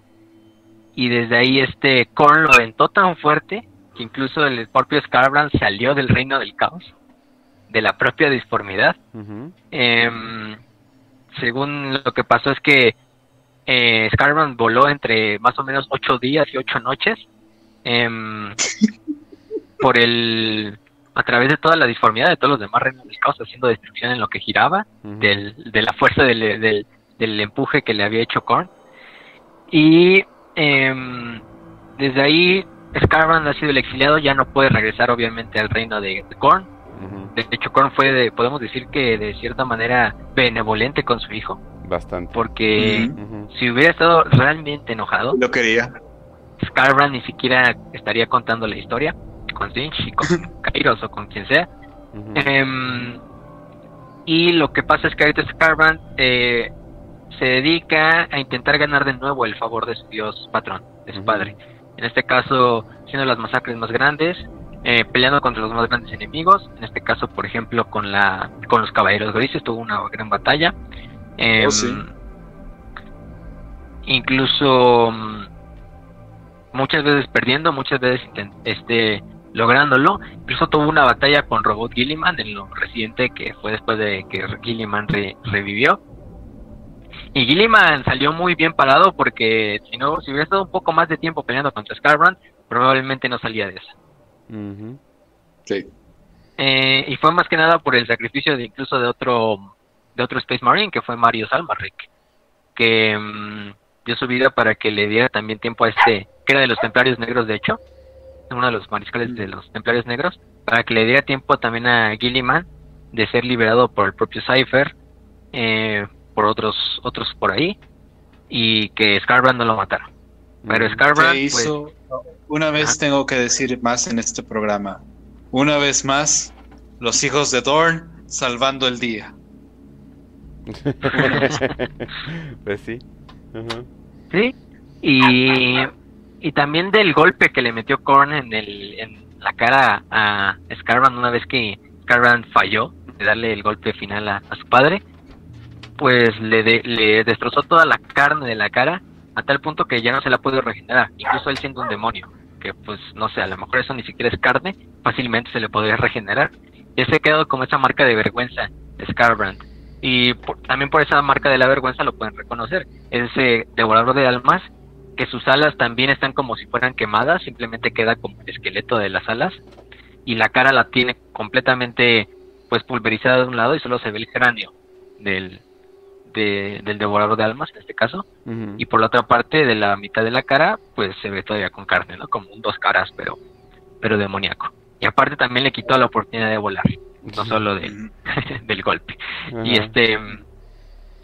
Speaker 3: y desde ahí este Korn lo aventó tan fuerte que incluso el propio Scarbrand salió del reino del caos, de la propia disformidad. Em, según lo que pasó es que eh, Scarbrand voló entre más o menos ocho días y ocho noches em, por el a través de toda la disformidad de todos los demás reinos del caos haciendo destrucción en lo que giraba del, de la fuerza del, del, del empuje que le había hecho Korn y em, desde ahí Scarbrand ha sido el exiliado ya no puede regresar obviamente al reino de, de Korn de hecho, Korn fue, de, podemos decir que de cierta manera, benevolente con su hijo.
Speaker 1: Bastante.
Speaker 3: Porque si hubiera estado realmente enojado,
Speaker 2: Lo quería.
Speaker 3: Scarbrand ni siquiera estaría contando la historia con Sinch y con Kairos o con quien sea. Em, y lo que pasa es que ahorita Scarbrand eh, se dedica a intentar ganar de nuevo el favor de su dios patrón, de su padre. En este caso, haciendo las masacres más grandes, eh, peleando contra los más grandes enemigos. En este caso, por ejemplo, con la con los caballeros grises tuvo una gran batalla. Em,
Speaker 2: Oh, sí.
Speaker 3: Incluso mm, muchas veces perdiendo, muchas veces este lográndolo. Incluso tuvo una batalla con Robot Gilliman en lo reciente que fue después de que Gilliman re- revivió. Y Gilliman salió muy bien parado porque si no, si hubiera estado un poco más de tiempo peleando contra Scarbrand, probablemente no salía de esa.
Speaker 2: Sí.
Speaker 3: Eh, y fue más que nada por el sacrificio de incluso de otro de otro Space Marine que fue Mario Salmarek que mm, dio su vida para que le diera también tiempo a este que era de los Templarios Negros de hecho uno de los mariscales de los Templarios Negros para que le diera tiempo también a Gilliman de ser liberado por el propio Cypher eh, por otros otros por ahí y que Scarbrand no lo matara pero
Speaker 1: Ujú.
Speaker 3: Scarbrand
Speaker 2: ¿Qué
Speaker 3: pues,
Speaker 2: hizo? Una vez
Speaker 3: Ajá.
Speaker 2: tengo que decir más en este programa. Una vez más, los hijos de Dorn salvando el día.
Speaker 1: pues sí.
Speaker 3: Sí, y, y también del golpe que le metió Korn en, el, en la cara a Scarbrand una vez que Scarbrand falló de darle el golpe final a, su padre, pues le, de- le destrozó toda la carne de la cara a tal punto que ya no se la puede regenerar, incluso él siendo un demonio, que pues no sé, a lo mejor eso ni siquiera es carne, fácilmente se le podría regenerar. Y se ha quedado como esa marca de vergüenza, Scarbrand. Y por- también por esa marca de la vergüenza lo pueden reconocer. Es ese devorador de almas que sus alas también están como si fueran quemadas, simplemente queda como el esqueleto de las alas y la cara la tiene completamente pues pulverizada de un lado y solo se ve el cráneo del, de- del devorador de almas en este caso y por la otra parte de la mitad de la cara pues se ve todavía con carne, ¿no? Como un dos caras pero pero demoníaco. Y aparte también le quitó la oportunidad de volar, no solo de,
Speaker 2: Ujú.
Speaker 3: del golpe. Y este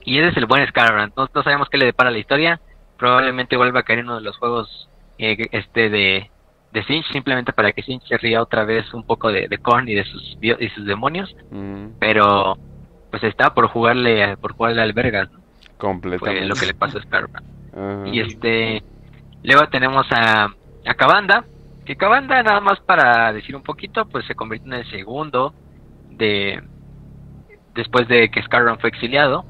Speaker 3: y ese es el buen Scarbrand. No, no sabemos qué le depara la historia. Probablemente vuelva a caer en uno de los juegos eh, este de de Sinch simplemente para que Sinch se ría otra vez un poco de, de Korn y de sus y sus demonios,
Speaker 1: Ujú.
Speaker 3: pero pues está por jugarle por jugarle al vergas, ¿no? fue
Speaker 1: Completamente.
Speaker 3: lo que le pasó a.
Speaker 1: Ajá.
Speaker 3: Y este, luego tenemos a, a Cabanda, que Cabanda nada más para decir un poquito, pues se convirtió en el segundo de después de que Scarron fue exiliado.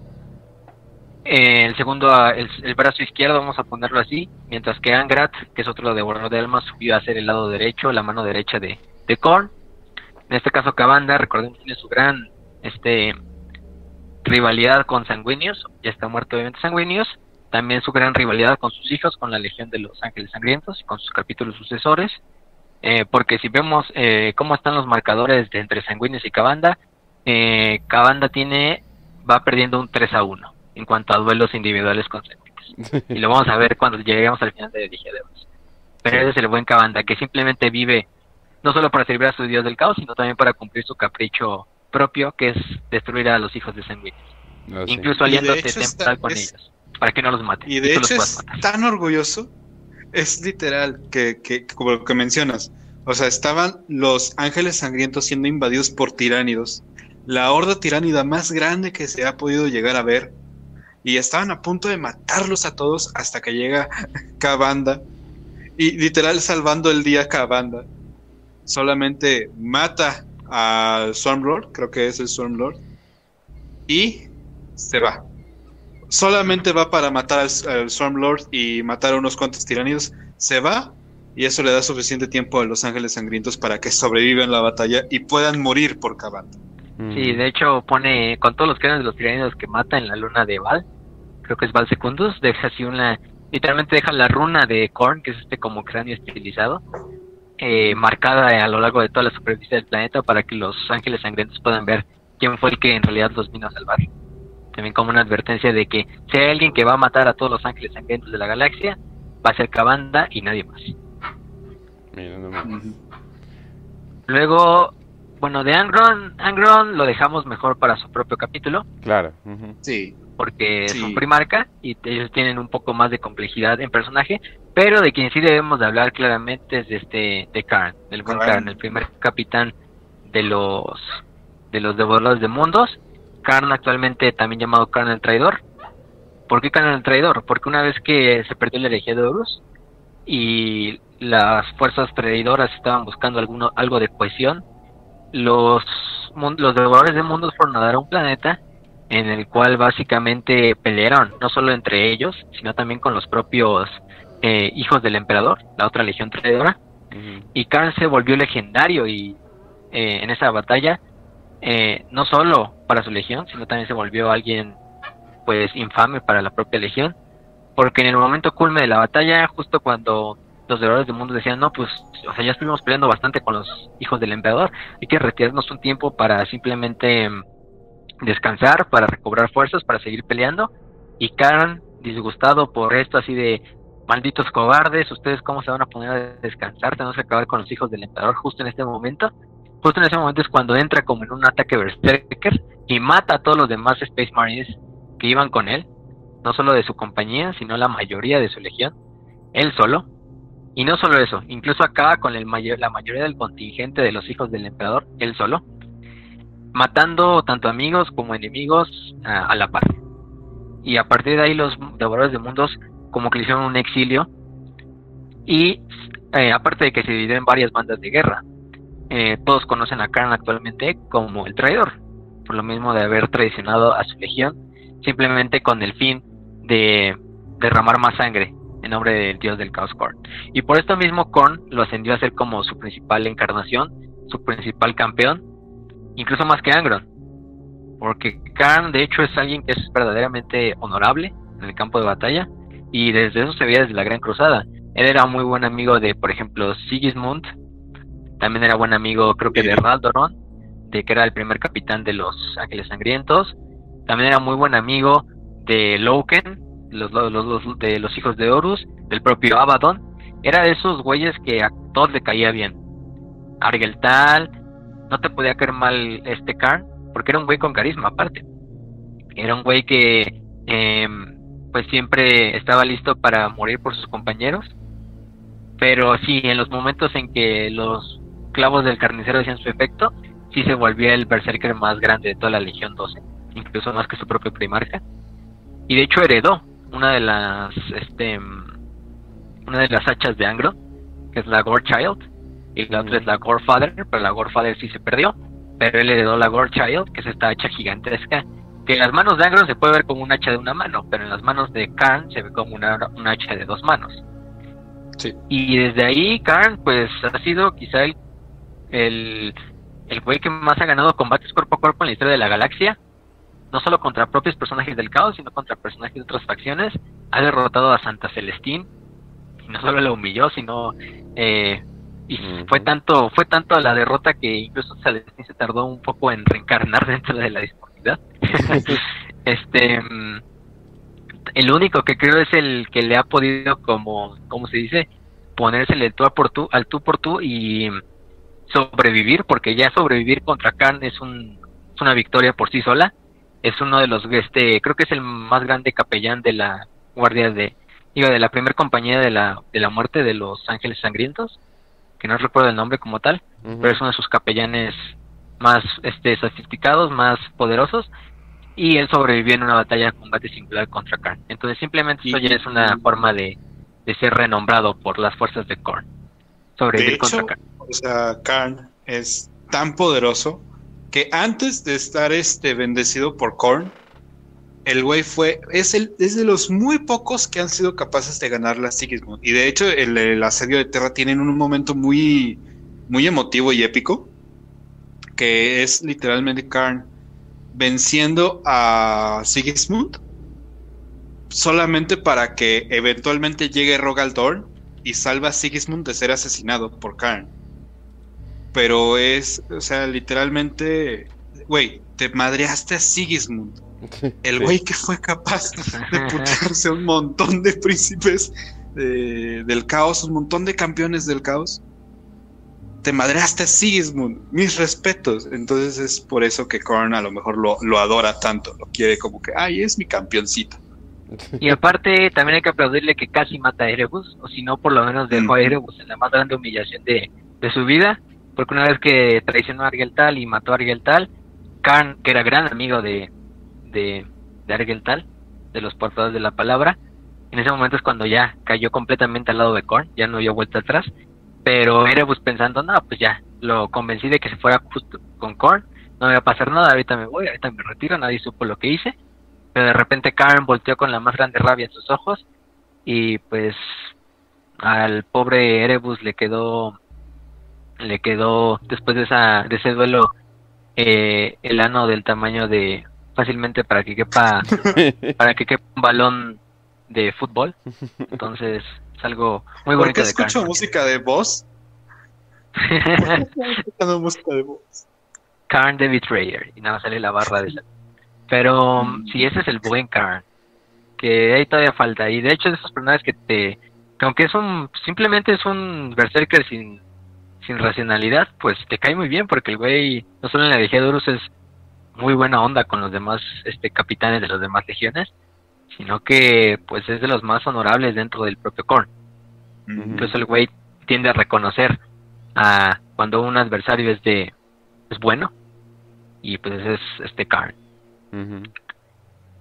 Speaker 3: Eh, el segundo, a- el, el brazo izquierdo, vamos a ponerlo así, mientras que Angrat, que es otro devorador de almas, subió a ser el lado derecho, la mano derecha de, de Korn. En este caso, Cabanda, recordemos, tiene su gran este rivalidad con Sanguinius, ya está muerto obviamente Sanguinius, también su gran rivalidad con sus hijos, con la Legión de los Ángeles Sangrientos y con sus capítulos sucesores. Eh, porque si vemos eh, cómo están los marcadores de entre Sanguinius y Cabanda, eh, Cabanda tiene va perdiendo un 3 a 1 en cuanto a duelos individuales con. Y lo vamos a ver cuando lleguemos al final de Dije de. Pero
Speaker 1: Sí.
Speaker 3: ese es el buen Cabanda, que simplemente vive no solo para servir a su dios del caos, sino también para cumplir su capricho propio, que es destruir a los hijos de.
Speaker 1: No sé.
Speaker 3: Incluso aliándose temporal con
Speaker 2: es-
Speaker 3: ellos, para que no los maten.
Speaker 2: Y de hecho es
Speaker 3: matar.
Speaker 2: tan orgulloso, es literal, que, que como lo que mencionas. O sea, estaban los ángeles sangrientos siendo invadidos por tiránidos. La horda tiránida más grande que se ha podido llegar a ver. Y estaban a punto de matarlos a todos hasta que llega Cabanda. Y literal salvando el día Cabanda. Solamente mata al Stormlord, creo que es el Stormlord. Y se va solamente va para matar al, al Stormlord y matar a unos cuantos tiranidos, se va y eso le da suficiente tiempo a los ángeles sangrientos para que sobrevivan la batalla y puedan morir por Cabanda.
Speaker 3: Sí, de hecho pone con todos los cráneos de los tiranidos que mata en la luna de Val, creo que es Val Secundus, deja así una, literalmente deja la runa de Korn, que es este como cráneo estilizado, eh, marcada a lo largo de toda la superficie del planeta para que los ángeles sangrientos puedan ver quién fue el que en realidad los vino a salvar. También como una advertencia de que si hay alguien que va a matar a todos los ángeles sangrientos de la galaxia, va a ser Cabanda y nadie más.
Speaker 1: Mira nomás.
Speaker 3: Luego, bueno, de Angron, Angron lo dejamos mejor para su propio capítulo.
Speaker 1: Claro.
Speaker 2: Sí.
Speaker 3: Porque es un primarca y ellos tienen un poco más de complejidad en personaje, pero de quien sí debemos de hablar claramente es de este de Karn, del buen Karn, el primer capitán de los de los devoradores de mundos. Karn actualmente también llamado Karn el traidor. ¿Por qué Karn el traidor? Porque una vez que se perdió la herejía de Horus y las fuerzas traidoras estaban buscando alguno, algo de cohesión, los, los devoradores de mundos fueron a dar a un planeta en el cual básicamente pelearon, no solo entre ellos, sino también con los propios eh, hijos del emperador, la otra legión traidora. Y Karn se volvió legendario y eh, en esa batalla, eh, no solo para su legión, sino también se volvió alguien pues infame para la propia legión, porque en el momento culme de la batalla, justo cuando los devoradores del mundo decían, no, pues, o sea, ya estuvimos peleando bastante con los hijos del emperador, hay que retirarnos un tiempo para simplemente descansar, para recobrar fuerzas, para seguir peleando, y Karen, disgustado por esto, así de, malditos cobardes, ustedes cómo se van a poner a descansar, tenemos que acabar con los hijos del emperador justo en este momento, justo en ese momento es cuando entra como en un ataque berserker y mata a todos los demás Space Marines que iban con él, no solo de su compañía, sino la mayoría de su legión, él solo. Y no solo eso, incluso acaba con el mayor, la mayoría del contingente de los hijos del emperador, él solo, matando tanto amigos como enemigos a, la par. Y a partir de ahí los devoradores de mundos como que le hicieron un exilio y eh, aparte de que se dividen en varias bandas de guerra, eh, todos conocen a Khan actualmente como el traidor, por lo mismo de haber traicionado a su legión, simplemente con el fin de derramar más sangre en nombre del dios del caos Korn. Y por esto mismo Korn lo ascendió a ser como su principal encarnación, su principal campeón, incluso más que Angron. Porque Khan de hecho es alguien que es verdaderamente honorable en el campo de batalla y desde eso se veía desde la Gran Cruzada. Él era muy buen amigo de, por ejemplo, Sigismund, también era buen amigo, creo que de Raldoron, de que era el primer capitán de los Ángeles Sangrientos. También era muy buen amigo de Loken, los, los, de los hijos de Horus, del propio Abaddon. Era de esos güeyes que a todos le caía bien. Argeltal, no te podía caer mal este Karn, porque era un güey con carisma aparte. Era un güey que em, pues siempre estaba listo para morir por sus compañeros. Pero sí, en los momentos en que los clavos del carnicero hacían su efecto, sí se volvía el berserker más grande de toda la Legión 12, incluso más que su propio primarca. Y de hecho heredó una de las este una de las hachas de Angro, que es la Gore Child, y la otra es la Gore Father, pero la Gore Father sí se perdió, pero él heredó la Gore Child, que es esta hacha gigantesca, que en las manos de Angro se puede ver como un hacha de una mano, pero en las manos de Khan se ve como una, hacha de dos manos. Sí. Y desde ahí Khan pues ha sido quizá el el, el güey que más ha ganado combates cuerpo a cuerpo en la historia de la galaxia, no solo contra propios personajes del caos, sino contra personajes de otras facciones. Ha derrotado a Santa Celestín, y no solo la humilló, sino eh, y fue tanto fue tanto la derrota que incluso Celestín se tardó un poco en reencarnar dentro de la disponibilidad. este el único que creo es el que le ha podido como como se dice ponérsele tú por tú al tú por tú y sobrevivir, porque ya sobrevivir contra Khan es, un, es una victoria por sí sola. Es uno de los, este, creo que es el más grande capellán de la guardia de, digo, de la primera compañía de la, de la muerte de los Ángeles Sangrientos, que no recuerdo el nombre como tal, pero es uno de sus capellanes más este, sofisticados, más poderosos, y él sobrevivió en una batalla de combate singular contra Khan. Entonces simplemente eso ya es una forma de, de ser renombrado por las fuerzas de Korn. Sobrevivir contra Khan
Speaker 2: o sea, Karn es tan poderoso que antes de estar este bendecido por Korn, el güey fue, es, el, es de los muy pocos que han sido capaces de ganar la Sigismund. Y de hecho, el, asedio de Terra tiene un momento muy, muy emotivo y épico, que es literalmente Karn venciendo a Sigismund solamente para que eventualmente llegue Rogal Dorn y salva a Sigismund de ser asesinado por Karn pero es, o sea, literalmente, güey, te madreaste a Sigismund. El güey que fue capaz de putearse a un montón de príncipes del caos, un montón de campeones del caos. te madreaste a Sigismund, mis respetos. Entonces es por eso que Korn a lo mejor lo, lo adora tanto, lo quiere como que, ay, es mi campeoncito.
Speaker 3: Y aparte, también hay que aplaudirle que casi mata a Erebus, o si no, por lo menos dejó a Erebus en la más grande humillación de, de su vida, porque una vez que traicionó a Argeltal y mató a Argeltal, Karn, que era gran amigo de, de, Argeltal, de los portadores de la palabra, en ese momento es cuando ya cayó completamente al lado de Korn, ya no dio vuelta atrás, pero Erebus pensando, no, pues ya, lo convencí de que se fuera justo con Korn, no me va a pasar nada, ahorita me voy, ahorita me retiro, nadie supo lo que hice, pero de repente Karen volteó con la más grande rabia en sus ojos y pues al pobre Erebus le quedó le quedó después de esa de ese duelo eh, el ano del tamaño de fácilmente para que quepa para que quepa un balón de fútbol entonces es algo muy bonito
Speaker 2: ¿Por qué
Speaker 3: de
Speaker 2: escucho
Speaker 3: Karen.
Speaker 2: música de voz? escuchando música de voz.
Speaker 3: Karn the Betrayer y nada sale la barra de esa. Pero sí, ese es el buen Karn. Que ahí todavía falta. Y de hecho, de esos personajes que te. Que aunque es un. Simplemente es un Berserker sin. Sin racionalidad, pues te cae muy bien. Porque el güey, no solo en la de Horus es muy buena onda con los demás este capitanes de las demás legiones. Sino que, pues es de los más honorables dentro del propio Korn. Entonces el güey tiende a reconocer a cuando un adversario es de es bueno y pues es este Karn.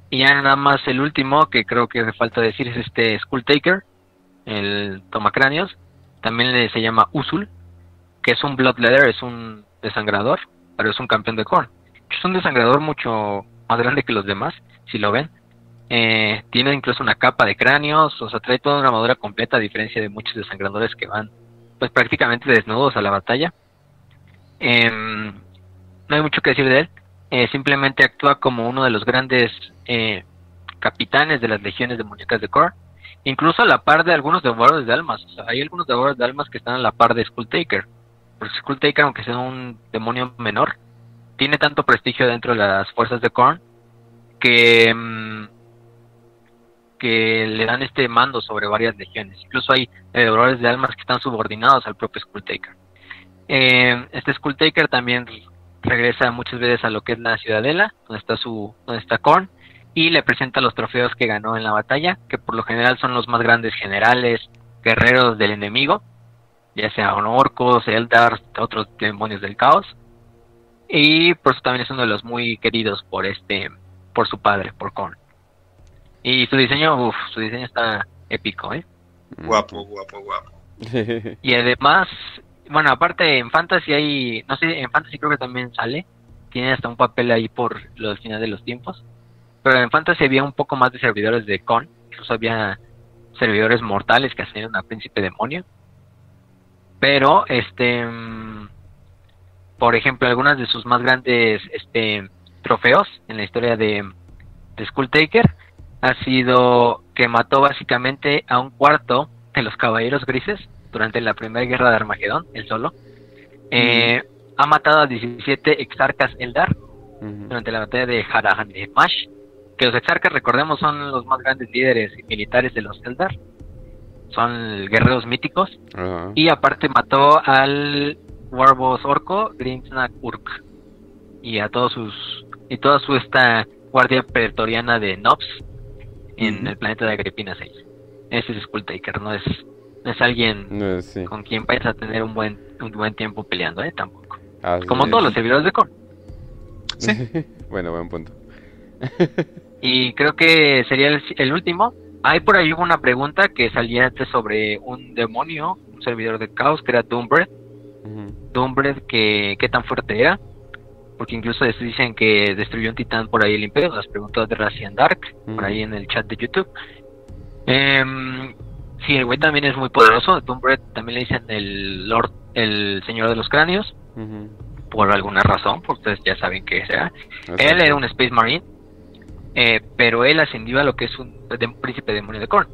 Speaker 3: Y ya nada más el último que creo que hace falta decir es este Skull Taker, el tomacráneos, también le se llama Usul, que es un Bloodletter, es un desangrador, pero es un campeón de Korn. Es un desangrador mucho más grande que los demás, si lo ven. Eh, tiene incluso una capa de cráneos, o sea, trae toda una armadura completa a diferencia de muchos desangradores que van pues prácticamente desnudos a la batalla. Em, no hay mucho que decir de él. Eh, simplemente actúa como uno de los grandes eh, capitanes de las legiones demoníacas de Korn. Incluso a la par de algunos devoradores de almas. Hay algunos devoradores de almas que están a la par de Skulltaker. Porque Skulltaker, aunque sea un demonio menor, tiene tanto prestigio dentro de las fuerzas de Korn que, mm, le dan este mando sobre varias legiones. Incluso hay eh, devoradores de almas que están subordinados al propio Skulltaker. Eh, este Skulltaker también regresa muchas veces a lo que es la ciudadela, donde está su, donde está Korn, y le presenta los trofeos que ganó en la batalla, que por lo general son los más grandes generales, guerreros del enemigo, ya sea orcos, eldars, otros demonios del caos. Y por eso también es uno de los muy queridos por este, por su padre, por Korn. Y su diseño, uff, su diseño está épico, ¿eh?
Speaker 2: Guapo, guapo, guapo.
Speaker 3: Y además, bueno, aparte en Fantasy hay, no sé, en Fantasy creo que también sale, tiene hasta un papel ahí por los finales de los tiempos, pero en Fantasy había un poco más de servidores de Con, incluso había servidores mortales que hacían a Príncipe Demonio, pero este, mm, por ejemplo, algunas de sus más grandes este trofeos en la historia de, de Skulltaker ha sido que mató básicamente a un cuarto de los caballeros grises durante la primera guerra de Armagedón, él solo. Eh, Ha matado a 17 exarcas Eldar durante la batalla de Harahamash, que los exarcas, recordemos, son los más grandes líderes militares de los Eldar. Son guerreros míticos. Y aparte mató al Warboss orco Grimsnack Urk. Y a todos sus. Y toda su esta guardia pretoriana de Nobs en el planeta de Agripina 6. Ese es Skulltaker, no es, no es alguien
Speaker 1: No, sí.
Speaker 3: con quien vayas a tener un buen, un buen tiempo peleando, ¿eh? Tampoco.
Speaker 1: Así
Speaker 3: Como
Speaker 1: es.
Speaker 3: todos los servidores de Korn.
Speaker 1: bueno, buen punto.
Speaker 3: Y creo que sería el, el último. Hay por ahí una pregunta que salía antes sobre un demonio, un servidor de caos, que era Doombreath. Doombreath, que qué tan fuerte era. Porque incluso dicen que destruyó un titán por ahí el imperio. Las preguntó de Racian Dark, por ahí en el chat de YouTube. Em, sí, el güey también es muy poderoso. También le dicen el Lord, el Señor de los Cráneos, por alguna razón, porque ustedes ya saben que será. Él
Speaker 1: Exacto.
Speaker 3: era un Space Marine, eh, pero él ascendió a lo que es un príncipe demonio de Korn.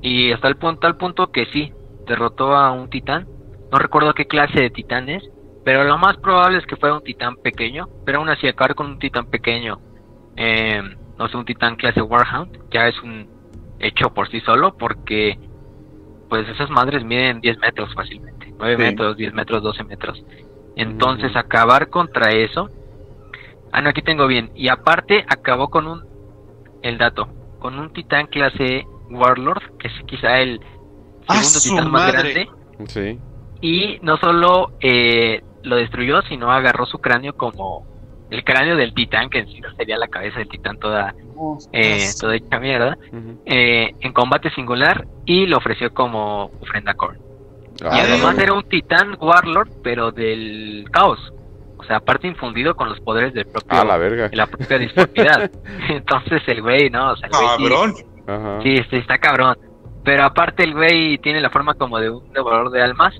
Speaker 3: Y hasta el punto, tal punto que sí, derrotó a un titán. No recuerdo qué clase de titán es, pero lo más probable es que fuera un titán pequeño. Pero aún así, acabar con un titán pequeño, eh, no sé, un titán clase Warhound, ya es un hecho por sí solo, porque pues esas madres miden 10 metros fácilmente. 9 metros, 10 metros, 12 metros. Entonces, acabar contra eso. Ah, no, aquí tengo bien. Y aparte, acabó con un. El dato. Con un titán clase Warlord, que es quizá el
Speaker 2: ¡Ah,
Speaker 3: segundo titán más grande.
Speaker 1: Sí.
Speaker 3: Y no solo eh, lo destruyó, sino agarró su cráneo como el cráneo del titán, que en sí sería la cabeza del titán toda, eh, toda hecha mierda, eh, en combate singular y lo ofreció como ofrenda a Korn. Y
Speaker 1: Ah,
Speaker 3: además era un titán Warlord, pero del caos. O sea, aparte infundido con los poderes del propio,
Speaker 1: A la verga.
Speaker 3: de la propia disformidad. Entonces el güey, ¿no? O sea, el güey sí-
Speaker 2: Cabrón.
Speaker 3: Sí, sí, está cabrón. Pero aparte el güey tiene la forma como de un devorador de almas.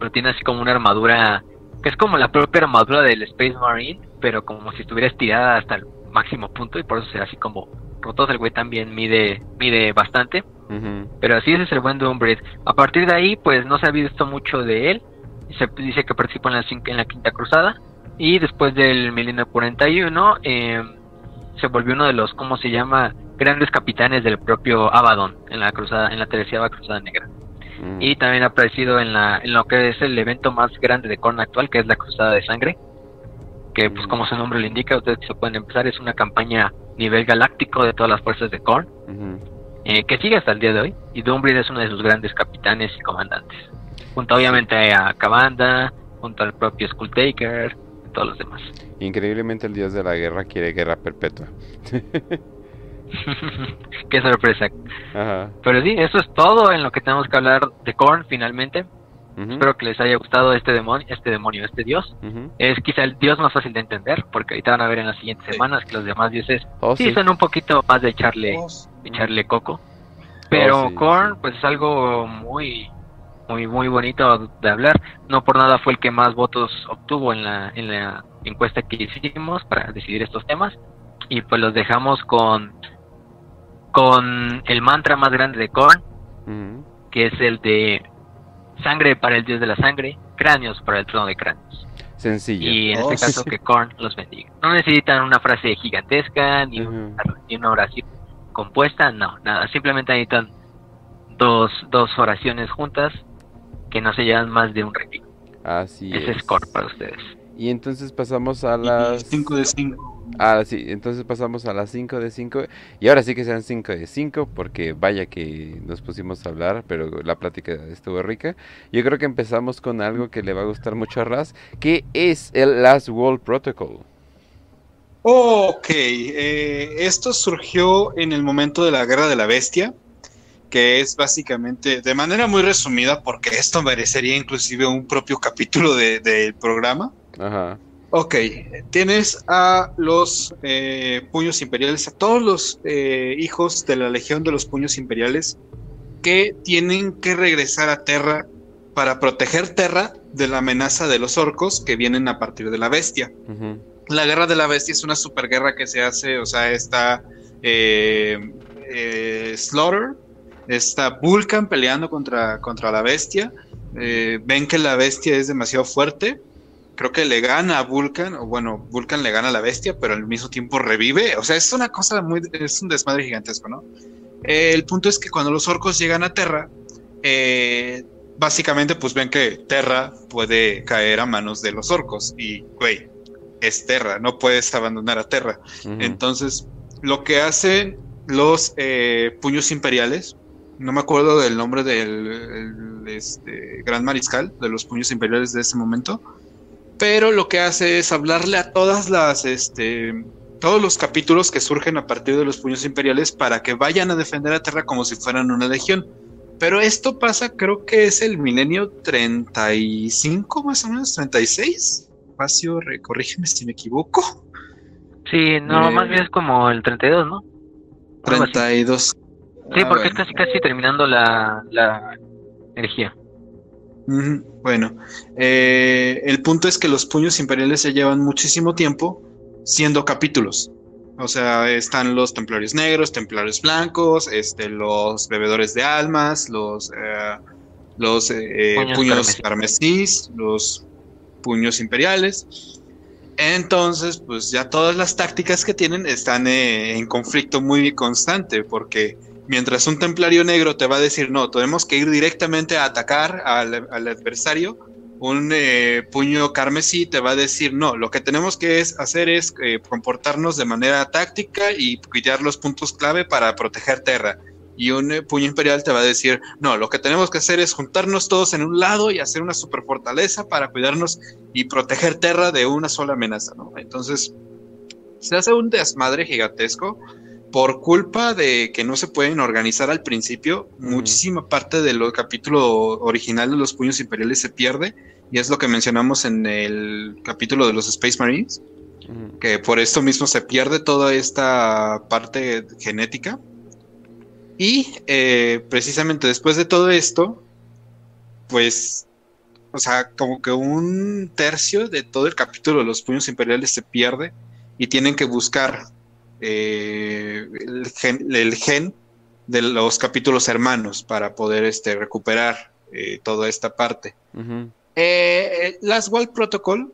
Speaker 3: Pero tiene así como una armadura que es como la propia armadura del Space Marine, pero como si estuviera estirada hasta el máximo punto y por eso se ve así como rotos. El güey también mide mide bastante. Pero así ese es el buen Doombreed. A partir de ahí, pues no se ha visto mucho de él. Se dice que participó en la, en la Quinta Cruzada. Y después del milenio 41, eh, se volvió uno de los, ¿cómo se llama? Grandes capitanes del propio Abaddon en la cruzada, en la tercera cruzada negra.
Speaker 1: Mm.
Speaker 3: Y también ha aparecido en, la, en lo que es el evento más grande de Korn actual, que es la Cruzada de Sangre. Que, pues, como su nombre lo indica, ustedes se pueden empezar, es una campaña nivel galáctico de todas las fuerzas de Korn eh, que sigue hasta el día de hoy. Y Doombreed es uno de sus grandes capitanes y comandantes. Junto obviamente a Cabanda, junto al propio Skulltaker, y todos los demás.
Speaker 1: Increíblemente el dios de la guerra quiere guerra perpetua.
Speaker 3: Qué sorpresa.
Speaker 1: Ajá.
Speaker 3: Pero sí, eso es todo en lo que tenemos que hablar de Korn finalmente. Espero que les haya gustado este demonio, este demonio, este dios. Es quizá el dios más fácil de entender, porque ahorita van a ver en las siguientes semanas que los demás dioses
Speaker 1: Oh,
Speaker 3: sí
Speaker 1: sí.
Speaker 3: son un poquito más de echarle echarle coco. Pero
Speaker 1: Oh, sí,
Speaker 3: Korn,
Speaker 1: sí.
Speaker 3: pues es algo muy, muy, muy bonito de hablar. No por nada fue el que más votos obtuvo en la, en la encuesta que hicimos para decidir estos temas. Y pues los dejamos con, con el mantra más grande de Korn, que es el de sangre para el dios de la sangre, cráneos para el trono de cráneos.
Speaker 1: Sencillo.
Speaker 3: Y en
Speaker 2: Oh,
Speaker 3: este caso
Speaker 2: sí.
Speaker 3: que Korn los bendiga. No necesitan una frase gigantesca ni, una, ni una oración compuesta, no, nada. Simplemente necesitan dos, dos oraciones juntas que no se llevan más de un repito.
Speaker 1: Así
Speaker 3: Ese
Speaker 1: es.
Speaker 3: es Korn para ustedes.
Speaker 1: Y entonces pasamos a las...
Speaker 2: 5 de 5.
Speaker 1: Ah, sí, entonces pasamos a las 5 de 5. Y ahora sí que sean 5 de 5, porque vaya que nos pusimos a hablar, pero la plática estuvo rica. Yo creo que empezamos con algo que le va a gustar mucho a Raz, que es el Last World Protocol.
Speaker 2: Ok, eh, esto surgió en el momento de la Guerra de la Bestia, que es básicamente, de manera muy resumida, porque esto merecería inclusive un propio capítulo de- del programa.
Speaker 1: Ajá.
Speaker 2: Ok, tienes a los eh, puños imperiales, a todos los eh, hijos de la Legión de los Puños Imperiales que tienen que regresar a Terra para proteger Terra de la amenaza de los orcos que vienen a partir de la bestia. La guerra de la bestia es una superguerra que se hace, o sea, está eh, eh, Slaughter, está Vulcan peleando contra, contra la bestia, eh, ven que la bestia es demasiado fuerte, creo que le gana a Vulcan, o bueno, Vulcan le gana a la bestia, pero al mismo tiempo revive, o sea, es una cosa muy, es un desmadre gigantesco, ¿no? Eh, el punto es que cuando los orcos llegan a Terra, eh, básicamente pues ven que Terra puede caer a manos de los orcos y, güey, es Terra, no puedes abandonar a Terra. Entonces, lo que hacen los eh, puños imperiales, no me acuerdo del nombre del el, este, gran mariscal de los puños imperiales de ese momento, pero lo que hace es hablarle a todas las, este, todos los capítulos que surgen a partir de los puños imperiales para que vayan a defender a Terra como si fueran una legión. Pero esto pasa, creo que es el milenio 35, más o menos, 36. Espacio, corrígeme si me equivoco.
Speaker 3: Sí, no,
Speaker 2: Eh,
Speaker 3: más bien es como el 32, ¿no? Algo así.
Speaker 2: 32.
Speaker 3: Sí,
Speaker 2: Ah,
Speaker 3: porque es
Speaker 2: bueno.
Speaker 3: casi casi terminando la, la energía.
Speaker 2: Bueno, eh, el punto es que los puños imperiales se llevan muchísimo tiempo siendo capítulos. O sea, están los templarios negros, templarios blancos, este, los bebedores de almas, los, eh, los eh,
Speaker 3: Puños
Speaker 2: puños
Speaker 3: carmesí.
Speaker 2: carmesís, los puños imperiales. Entonces, pues ya todas las tácticas que tienen están en conflicto muy constante, porque Mientras un templario negro te va a decir, no, tenemos que ir directamente a atacar al, adversario, un eh, puño carmesí te va a decir, no, lo que tenemos que hacer es eh, comportarnos de manera táctica y cuidar los puntos clave para proteger Terra. Y un eh, puño imperial te va a decir, no, lo que tenemos que hacer es juntarnos todos en un lado y hacer una super fortaleza para cuidarnos y proteger Terra de una sola amenaza, ¿no? Entonces, se hace un desmadre gigantesco por culpa de que no se pueden organizar al principio, muchísima parte del capítulo original de los puños imperiales se pierde, y es lo que mencionamos en el capítulo de los Space Marines, que por esto mismo se pierde toda esta parte genética. Y eh, precisamente después de todo esto, pues, o sea, como que un tercio de todo el capítulo de los puños imperiales se pierde y tienen que buscar eh, el, gen, de los capítulos hermanos para poder este, recuperar eh, toda esta parte. Eh, Last World Protocol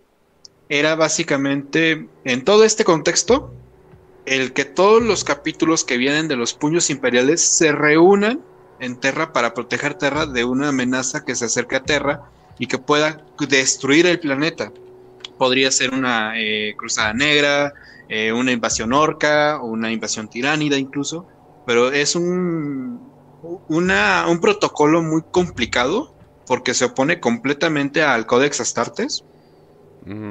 Speaker 2: era básicamente, en todo este contexto, el que todos los capítulos que vienen de los puños imperiales se reúnan en Terra para proteger Terra de una amenaza que se acerca a Terra y que pueda destruir el planeta. Podría ser una cruzada negra, eh, una invasión orca, una invasión tiránida incluso, pero es un, una, un protocolo muy complicado porque se opone completamente al Codex Astartes.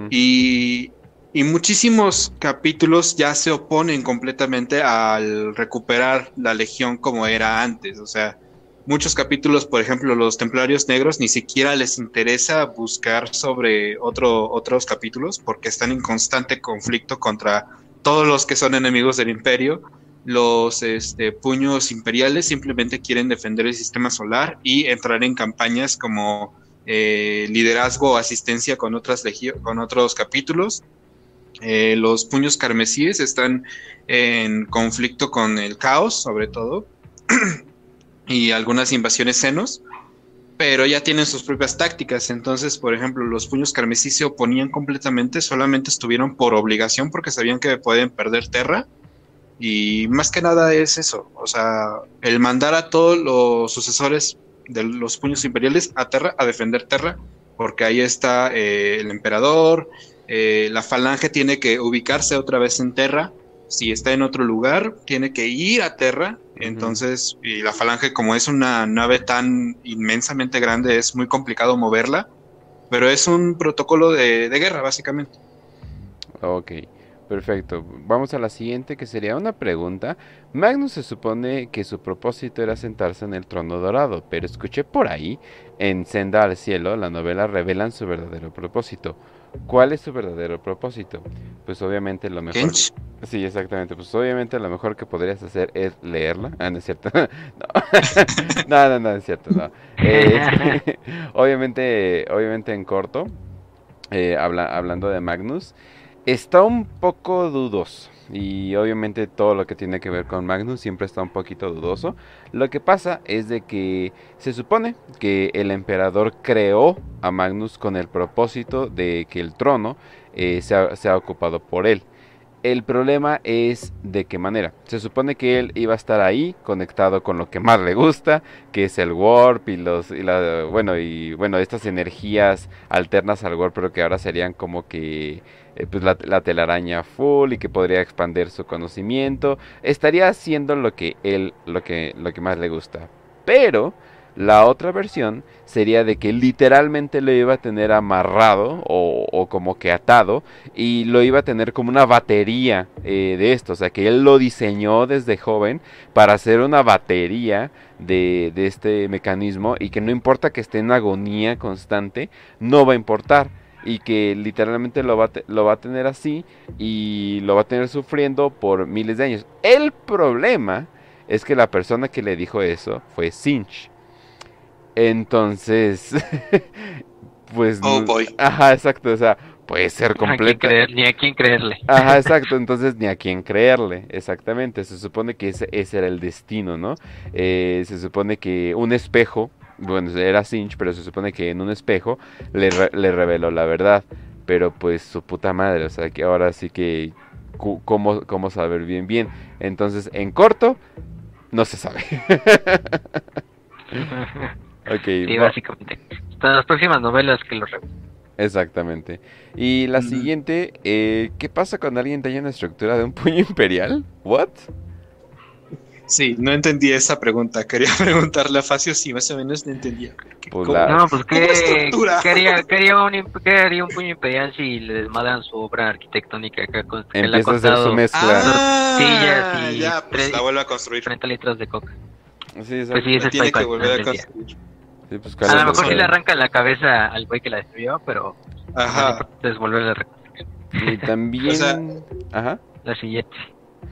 Speaker 2: Y, y muchísimos capítulos ya se oponen completamente al recuperar la legión como era antes, o sea, muchos capítulos, por ejemplo, los templarios negros, ni siquiera les interesa buscar sobre otro, otros capítulos porque están en constante conflicto contra todos los que son enemigos del imperio. Los este, puños imperiales simplemente quieren defender el sistema solar y entrar en campañas como eh, liderazgo o asistencia con, otras con otros capítulos. Eh, los puños carmesíes están en conflicto con el caos, sobre todo. y algunas invasiones senos, pero ya tienen sus propias tácticas. Entonces, por ejemplo, los puños carmesí se oponían completamente, solamente estuvieron por obligación porque sabían que pueden perder Terra. Y más que nada es eso, o sea, el mandar a todos los sucesores de los puños imperiales a Terra a defender Terra, porque ahí está eh, el emperador, eh, la falange tiene que ubicarse otra vez en Terra si está en otro lugar, tiene que ir a Terra. Entonces, y la falange, como es una nave tan inmensamente grande, es muy complicado moverla. Pero es un protocolo de, guerra, básicamente.
Speaker 1: Ok, perfecto. Vamos a la siguiente, que sería una pregunta. Magnus se supone que su propósito era sentarse en el trono dorado, pero escuché por ahí, en Senda al Cielo, la novela revelan su verdadero propósito. ¿Cuál es su verdadero propósito? Pues obviamente lo mejor. Sí, exactamente. Pues obviamente lo mejor que podrías hacer es leerla. Ah, no es cierto. no. no, no, es cierto. No. Eh, obviamente, obviamente en corto, eh, hablando de Magnus, está un poco dudoso. Y obviamente todo lo que tiene que ver con Magnus siempre está un poquito dudoso. Lo que pasa es de que se supone que el emperador creó a Magnus con el propósito de que el trono eh, sea, sea ocupado por él. El problema es de qué manera. Se supone que él iba a estar ahí conectado con lo que más le gusta, que es el warp y los y la, bueno y bueno estas energías alternas al warp, pero que ahora serían como que eh, pues la, telaraña full y que podría expandir su conocimiento. Estaría haciendo lo que él lo que lo que más le gusta. Pero la otra versión sería de que literalmente lo iba a tener amarrado o, como que atado y lo iba a tener como una batería eh, de esto. O sea, que él lo diseñó desde joven para hacer una batería de, de este mecanismo y que no importa que esté en agonía constante, no va a importar y que literalmente lo va, lo va a tener así y lo va a tener sufriendo por miles de años. El problema es que la persona que le dijo eso fue Sinch. Entonces, pues...
Speaker 2: Oh, boy.
Speaker 1: Ajá, exacto, o sea, puede ser completo.
Speaker 4: Ni a quién creerle.
Speaker 1: Ajá, exacto, entonces ni a quién creerle, exactamente. Se supone que ese, ese era el destino, ¿no? Eh, se supone que un espejo, bueno, era Sinch, pero se supone que en un espejo le, le reveló la verdad. Pero pues su puta madre, o sea, que ahora sí que... ¿Cómo, cómo saber bien bien? Entonces, en corto, No se sabe. ok.
Speaker 3: Sí, básicamente. Hasta las próximas novelas que lo.
Speaker 1: Exactamente. Y la siguiente, eh, ¿qué pasa cuando alguien daña una estructura de un puño imperial? ¿What?
Speaker 2: Sí, no entendí esa pregunta. Quería preguntarle a Facio si más o menos no entendía. ¿Qué-
Speaker 1: Pues la-
Speaker 3: No, pues
Speaker 2: ¿Cómo
Speaker 3: ¿qué,
Speaker 2: estructura?
Speaker 3: qué haría, qué haría un, qué haría un puño imperial si le desmadran su obra arquitectónica que, ha con-
Speaker 1: Empieza a hacer su mezcla.
Speaker 2: Ah,
Speaker 3: tortillas y
Speaker 2: ya, pues
Speaker 3: tres-
Speaker 2: la vuelvo a construir.
Speaker 3: 30 litros de coca?
Speaker 1: Sí, exacto.
Speaker 3: Pues sí, ese
Speaker 2: tiene que volver a construir.
Speaker 1: Sí, pues,
Speaker 3: A lo mejor sí le arranca la cabeza al güey que la destruyó, pero
Speaker 2: Ajá.
Speaker 3: la, reconstrucción.
Speaker 1: Y también...
Speaker 2: O sea-
Speaker 1: Ajá.
Speaker 3: la siguiente.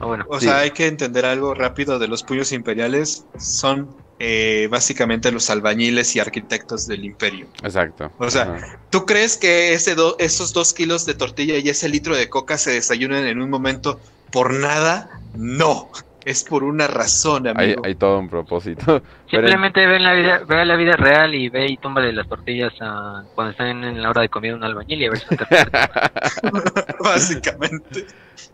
Speaker 3: O bueno,
Speaker 2: O
Speaker 1: Sí.
Speaker 2: sea, hay que entender algo rápido de los puños imperiales. Son eh, básicamente los albañiles y arquitectos del imperio.
Speaker 1: Exacto.
Speaker 2: O sea,
Speaker 1: Ajá.
Speaker 2: ¿Tú crees que ese do- esos dos kilos de tortilla y ese litro de coca se desayunan en un momento por nada? No, es por una razón,
Speaker 1: hay,
Speaker 2: amigo.
Speaker 1: hay todo un propósito.
Speaker 3: Simplemente ve la vida, ve la vida real y ve y túmbale las tortillas a, cuando están en la hora de comida un albañil y a ver si te
Speaker 2: Básicamente.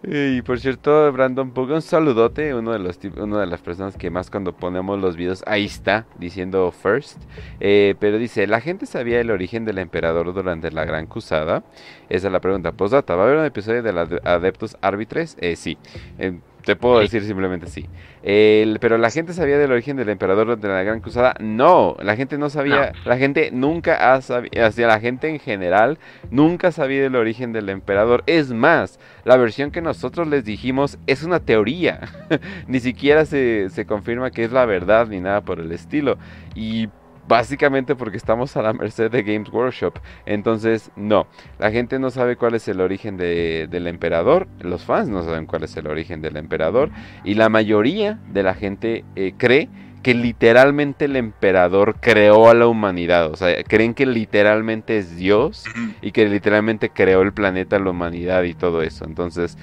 Speaker 1: Y por cierto, Brandon Pug, un saludote, uno de los una de las personas que más cuando ponemos los videos, ahí está, diciendo first. Eh, pero dice, ¿la gente sabía el origen del emperador durante la Gran Cruzada? Esa es la pregunta. Postdata, ¿va a haber un episodio de los Adeptus Arbitres? Eh, sí. Eh, te puedo
Speaker 3: Sí.
Speaker 1: decir simplemente sí. El- pero la gente sabía del origen del emperador durante la Gran Cruzada. No, la gente no sabía. La gente nunca ha sabido, hacia la gente en general nunca sabía del origen del emperador. Es más, la versión que nosotros les dijimos es una teoría. ni siquiera se, se confirma que es la verdad ni nada por el estilo. Y básicamente porque estamos a la merced de Games Workshop. Entonces, no, la gente no sabe cuál es el origen de- del emperador. Los fans no saben cuál es el origen del emperador. Y la mayoría de la gente eh, cree que literalmente el emperador creó a la humanidad. O sea, creen que literalmente es Dios y que literalmente creó el planeta, la humanidad y todo eso. Entonces,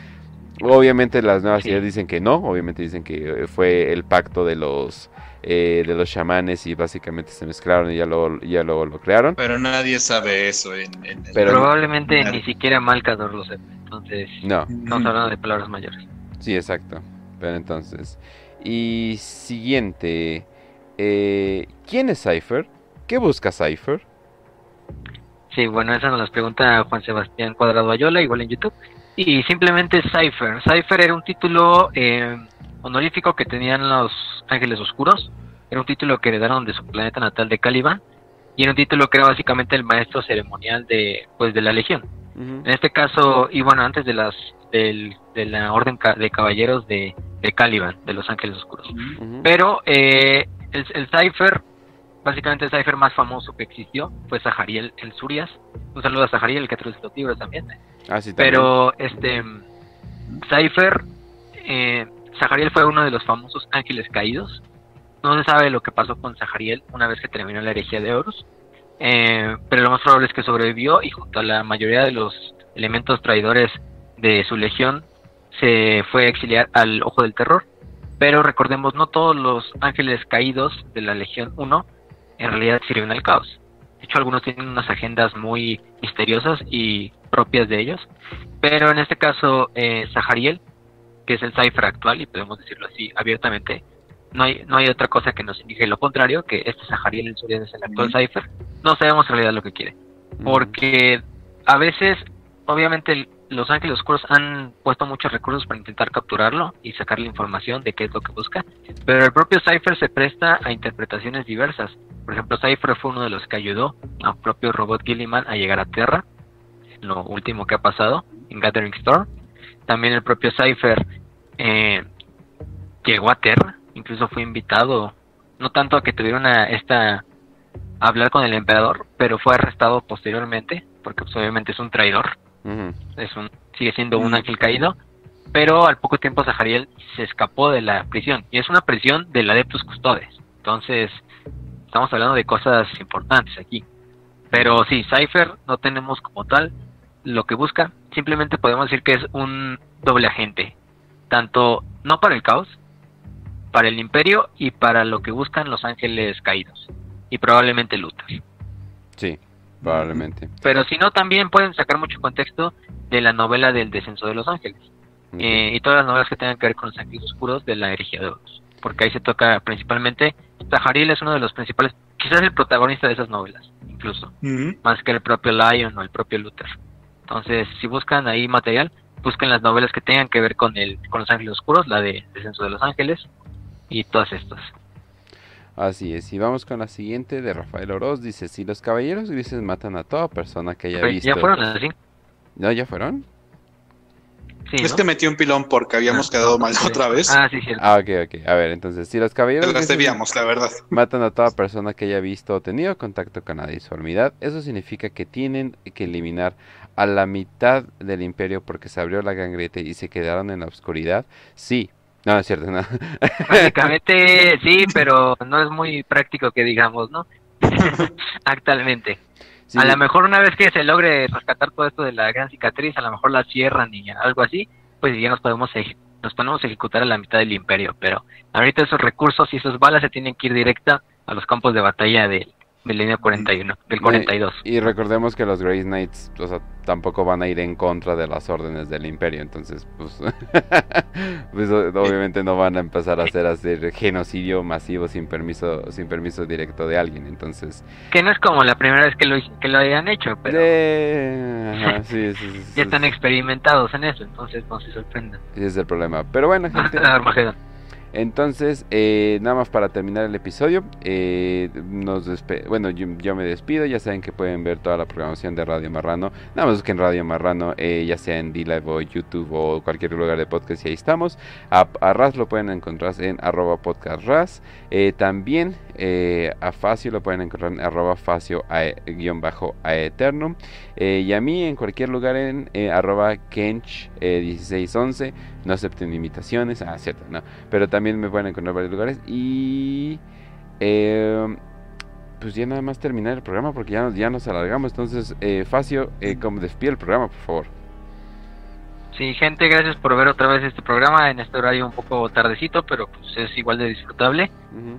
Speaker 1: obviamente las nuevas ideas dicen que no, obviamente dicen que eh, fue el pacto de los eh, de los chamanes y básicamente se mezclaron y ya luego, ya luego lo crearon.
Speaker 2: Pero nadie sabe eso en,
Speaker 1: Pero-
Speaker 3: Probablemente ni siquiera Malcador lo sepa. Entonces,
Speaker 1: No,
Speaker 3: estamos hablando de palabras mayores.
Speaker 1: sí, exacto. Pero entonces, y siguiente, eh, ¿quién es Cypher? ¿Qué busca Cypher?
Speaker 3: Sí, bueno, esa nos las pregunta Juan Sebastián Cuadrado Ayola, igual en YouTube. Y simplemente Cypher. Cypher era un título eh, honorífico que tenían los Ángeles Oscuros. Era un título que heredaron de su planeta natal de Caliban. Y era un título que era básicamente el maestro ceremonial de, pues, de la Legión. En este caso, y bueno, antes de las del, de la Orden de Caballeros de, de Caliban, de los Ángeles Oscuros. Pero eh, el, el Cypher, básicamente el Cypher más famoso que existió fue Zahariel el Surias. Un saludo a Zahariel, el que trae los libros también.
Speaker 1: Ah, sí, también.
Speaker 3: Pero este Cypher, eh, Zahariel fue uno de los famosos ángeles caídos. No se sabe lo que pasó con Zahariel una vez que terminó la herejía de Horus. Eh, pero lo más probable es que sobrevivió y junto a la mayoría de los elementos traidores de su legión se fue a exiliar al Ojo del Terror. Pero recordemos, no todos los ángeles caídos de la Legión 1 en realidad sirven al caos. De hecho, algunos tienen unas agendas muy misteriosas y propias de ellos. Pero en este caso, eh, Zahariel, que es el Cypher actual, y podemos decirlo así abiertamente, no hay, no hay otra cosa que nos indique lo contrario, que este Zahariel en Surian es el actual
Speaker 2: Ujú.
Speaker 3: Cypher. No sabemos en realidad lo que quiere. Porque a veces, obviamente, los Ángeles Oscuros han puesto muchos recursos para intentar capturarlo y sacarle información de qué es lo que busca. Pero el propio Cypher se presta a interpretaciones diversas. Por ejemplo, Cypher fue uno de los que ayudó al propio robot Gilliman a llegar a Terra. Lo último que ha pasado en Gathering Storm. También el propio Cypher eh, llegó a Terra. Incluso fue invitado, no tanto a que tuvieron a esta a hablar con el emperador, pero fue arrestado posteriormente, porque pues, obviamente es un traidor, es un, sigue siendo un ángel caído, pero al poco tiempo Zahariel se escapó de la prisión, y es una prisión del Adeptus Custodes, entonces estamos hablando de cosas importantes aquí. Pero sí, Cypher no tenemos como tal lo que busca, simplemente podemos decir que es un doble agente, tanto no para el caos, para el imperio y para lo que buscan los ángeles caídos, y probablemente Luthor.
Speaker 1: Sí, probablemente.
Speaker 3: Pero si no, también pueden sacar mucho contexto de la novela del descenso de los ángeles eh, y todas las novelas que tengan que ver con los ángeles oscuros de la herejía de Horus. porque ahí se toca principalmente. Zaharil es uno de los principales, quizás el protagonista de esas novelas, incluso, más que el propio Lion o el propio Luther. Entonces, si buscan ahí material, busquen las novelas que tengan que ver con el con los ángeles oscuros, la de Descenso de los Ángeles y todas estas.
Speaker 1: Así es, y vamos con la siguiente de Rafael Oroz. Dice, si los caballeros grises matan a toda persona que haya visto...
Speaker 3: ¿Ya fueron así?
Speaker 1: ¿No, ya fueron?
Speaker 2: Sí, es que metí un pilón porque habíamos ah, quedado mal otra vez.
Speaker 3: Ah, sí, cierto.
Speaker 1: Ah, ok, ok. A ver, entonces, si los caballeros
Speaker 2: las debíamos, la verdad.
Speaker 1: matan a toda persona que haya visto o tenido contacto con la disformidad, eso significa que tienen que eliminar a la mitad del imperio porque se abrió la gangrete y se quedaron en la oscuridad. Sí, no, es cierto, no.
Speaker 3: Básicamente sí, pero no es muy práctico que digamos, ¿no? Actualmente. A lo mejor una vez que se logre rescatar todo esto de la gran cicatriz, a lo mejor la cierran y algo así, pues ya nos podemos nos podemos ejecutar a la mitad del imperio, pero ahorita esos recursos y esas balas se tienen que ir directa a los campos de batalla del Milenio 41, del 42.
Speaker 1: Y, recordemos que los Grey Knights, o sea, tampoco van a ir en contra de las órdenes del Imperio, entonces, pues, pues obviamente no van a empezar a hacer hacer genocidio masivo sin permiso, sin permiso directo de alguien, entonces.
Speaker 3: Que no es como la primera vez que lo que lo hayan hecho, pero.
Speaker 1: sí, sí,
Speaker 3: ya están experimentados en eso, entonces no se sorprendan.
Speaker 1: Ese es el problema. Pero bueno, gente. Entonces, eh, nada más para terminar el episodio, eh, bueno, yo, me despido, ya saben que pueden ver toda la programación de Radio Marrano, nada más que en Radio Marrano, eh, ya sea en D-Live o YouTube o cualquier lugar de podcast, y ahí estamos. A, Raz lo pueden encontrar en arroba podcast también a Facio lo pueden encontrar en arroba Facio a y a mí en cualquier lugar en arroba Kench 1611 no acepten imitaciones, ah, cierto, no, pero también me pueden encontrar en varios lugares y eh, pues ya nada más terminar el programa porque ya, ya nos alargamos, entonces eh, Facio, eh, como despide el programa, por favor.
Speaker 3: Sí, gente, gracias por ver otra vez este programa en este horario un poco tardecito, pero pues es igual de disfrutable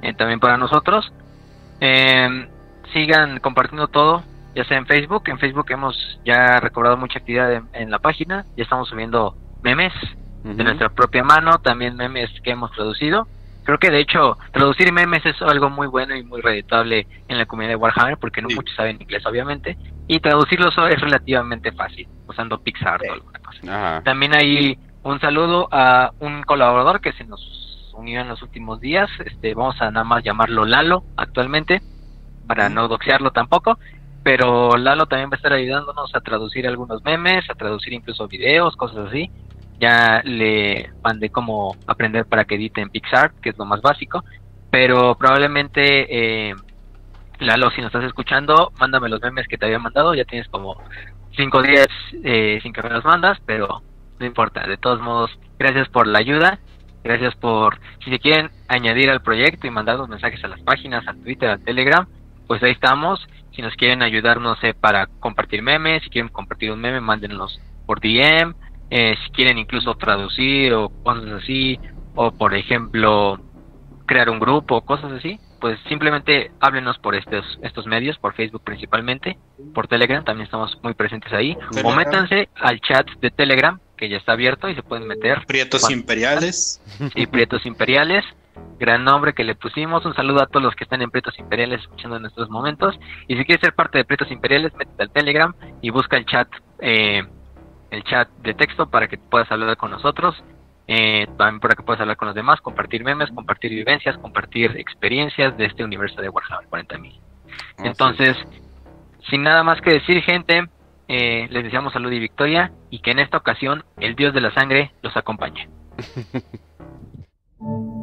Speaker 3: eh, también para nosotros. Em, sigan compartiendo todo, ya sea en Facebook. En Facebook hemos ya recobrado mucha actividad en la página, ya estamos subiendo memes, de nuestra propia mano, también memes que hemos traducido. Creo que de hecho traducir memes es algo muy bueno y muy reditable en la comunidad de Warhammer porque no muchos saben inglés obviamente y traducirlos es relativamente fácil usando Pixar o alguna cosa. También hay un saludo a un colaborador que se nos unió en los últimos días, este vamos a nada más llamarlo Lalo actualmente para no doxearlo tampoco, pero Lalo también va a estar ayudándonos a traducir algunos memes, a traducir incluso videos, cosas así ya le mandé como aprender para que edite en Pixar, que es lo más básico, pero probablemente, eh, Lalo, si nos estás escuchando, mándame los memes que te había mandado, ya tienes como 5 días eh, sin que me los mandas, pero no importa, de todos modos, gracias por la ayuda, gracias por, si se quieren añadir al proyecto y mandar los mensajes a las páginas, a Twitter, a Telegram, pues ahí estamos, si nos quieren ayudar, no sé, para compartir memes, si quieren compartir un meme, mándenlos por DM, eh, si quieren incluso traducir o cosas así, o por ejemplo crear un grupo, cosas así, pues simplemente háblenos por estos, estos medios, por Facebook principalmente, por Telegram, también estamos muy presentes ahí, o métanse al chat de Telegram, que ya está abierto y se pueden meter.
Speaker 2: Prietos Imperiales.
Speaker 3: Sí, Prietos Imperiales, gran nombre que le pusimos, un saludo a todos los que están en Prietos Imperiales escuchando en estos momentos, y si quieres ser parte de Prietos Imperiales, métete al Telegram y busca el chat eh, el chat de texto para que puedas hablar con nosotros, eh, también para que puedas hablar con los demás, compartir memes, compartir vivencias, compartir experiencias de este universo de Warhammer 40.000. Entonces, sin nada más que decir, gente, eh, les deseamos salud y victoria y que en esta ocasión el Dios de la Sangre los acompañe.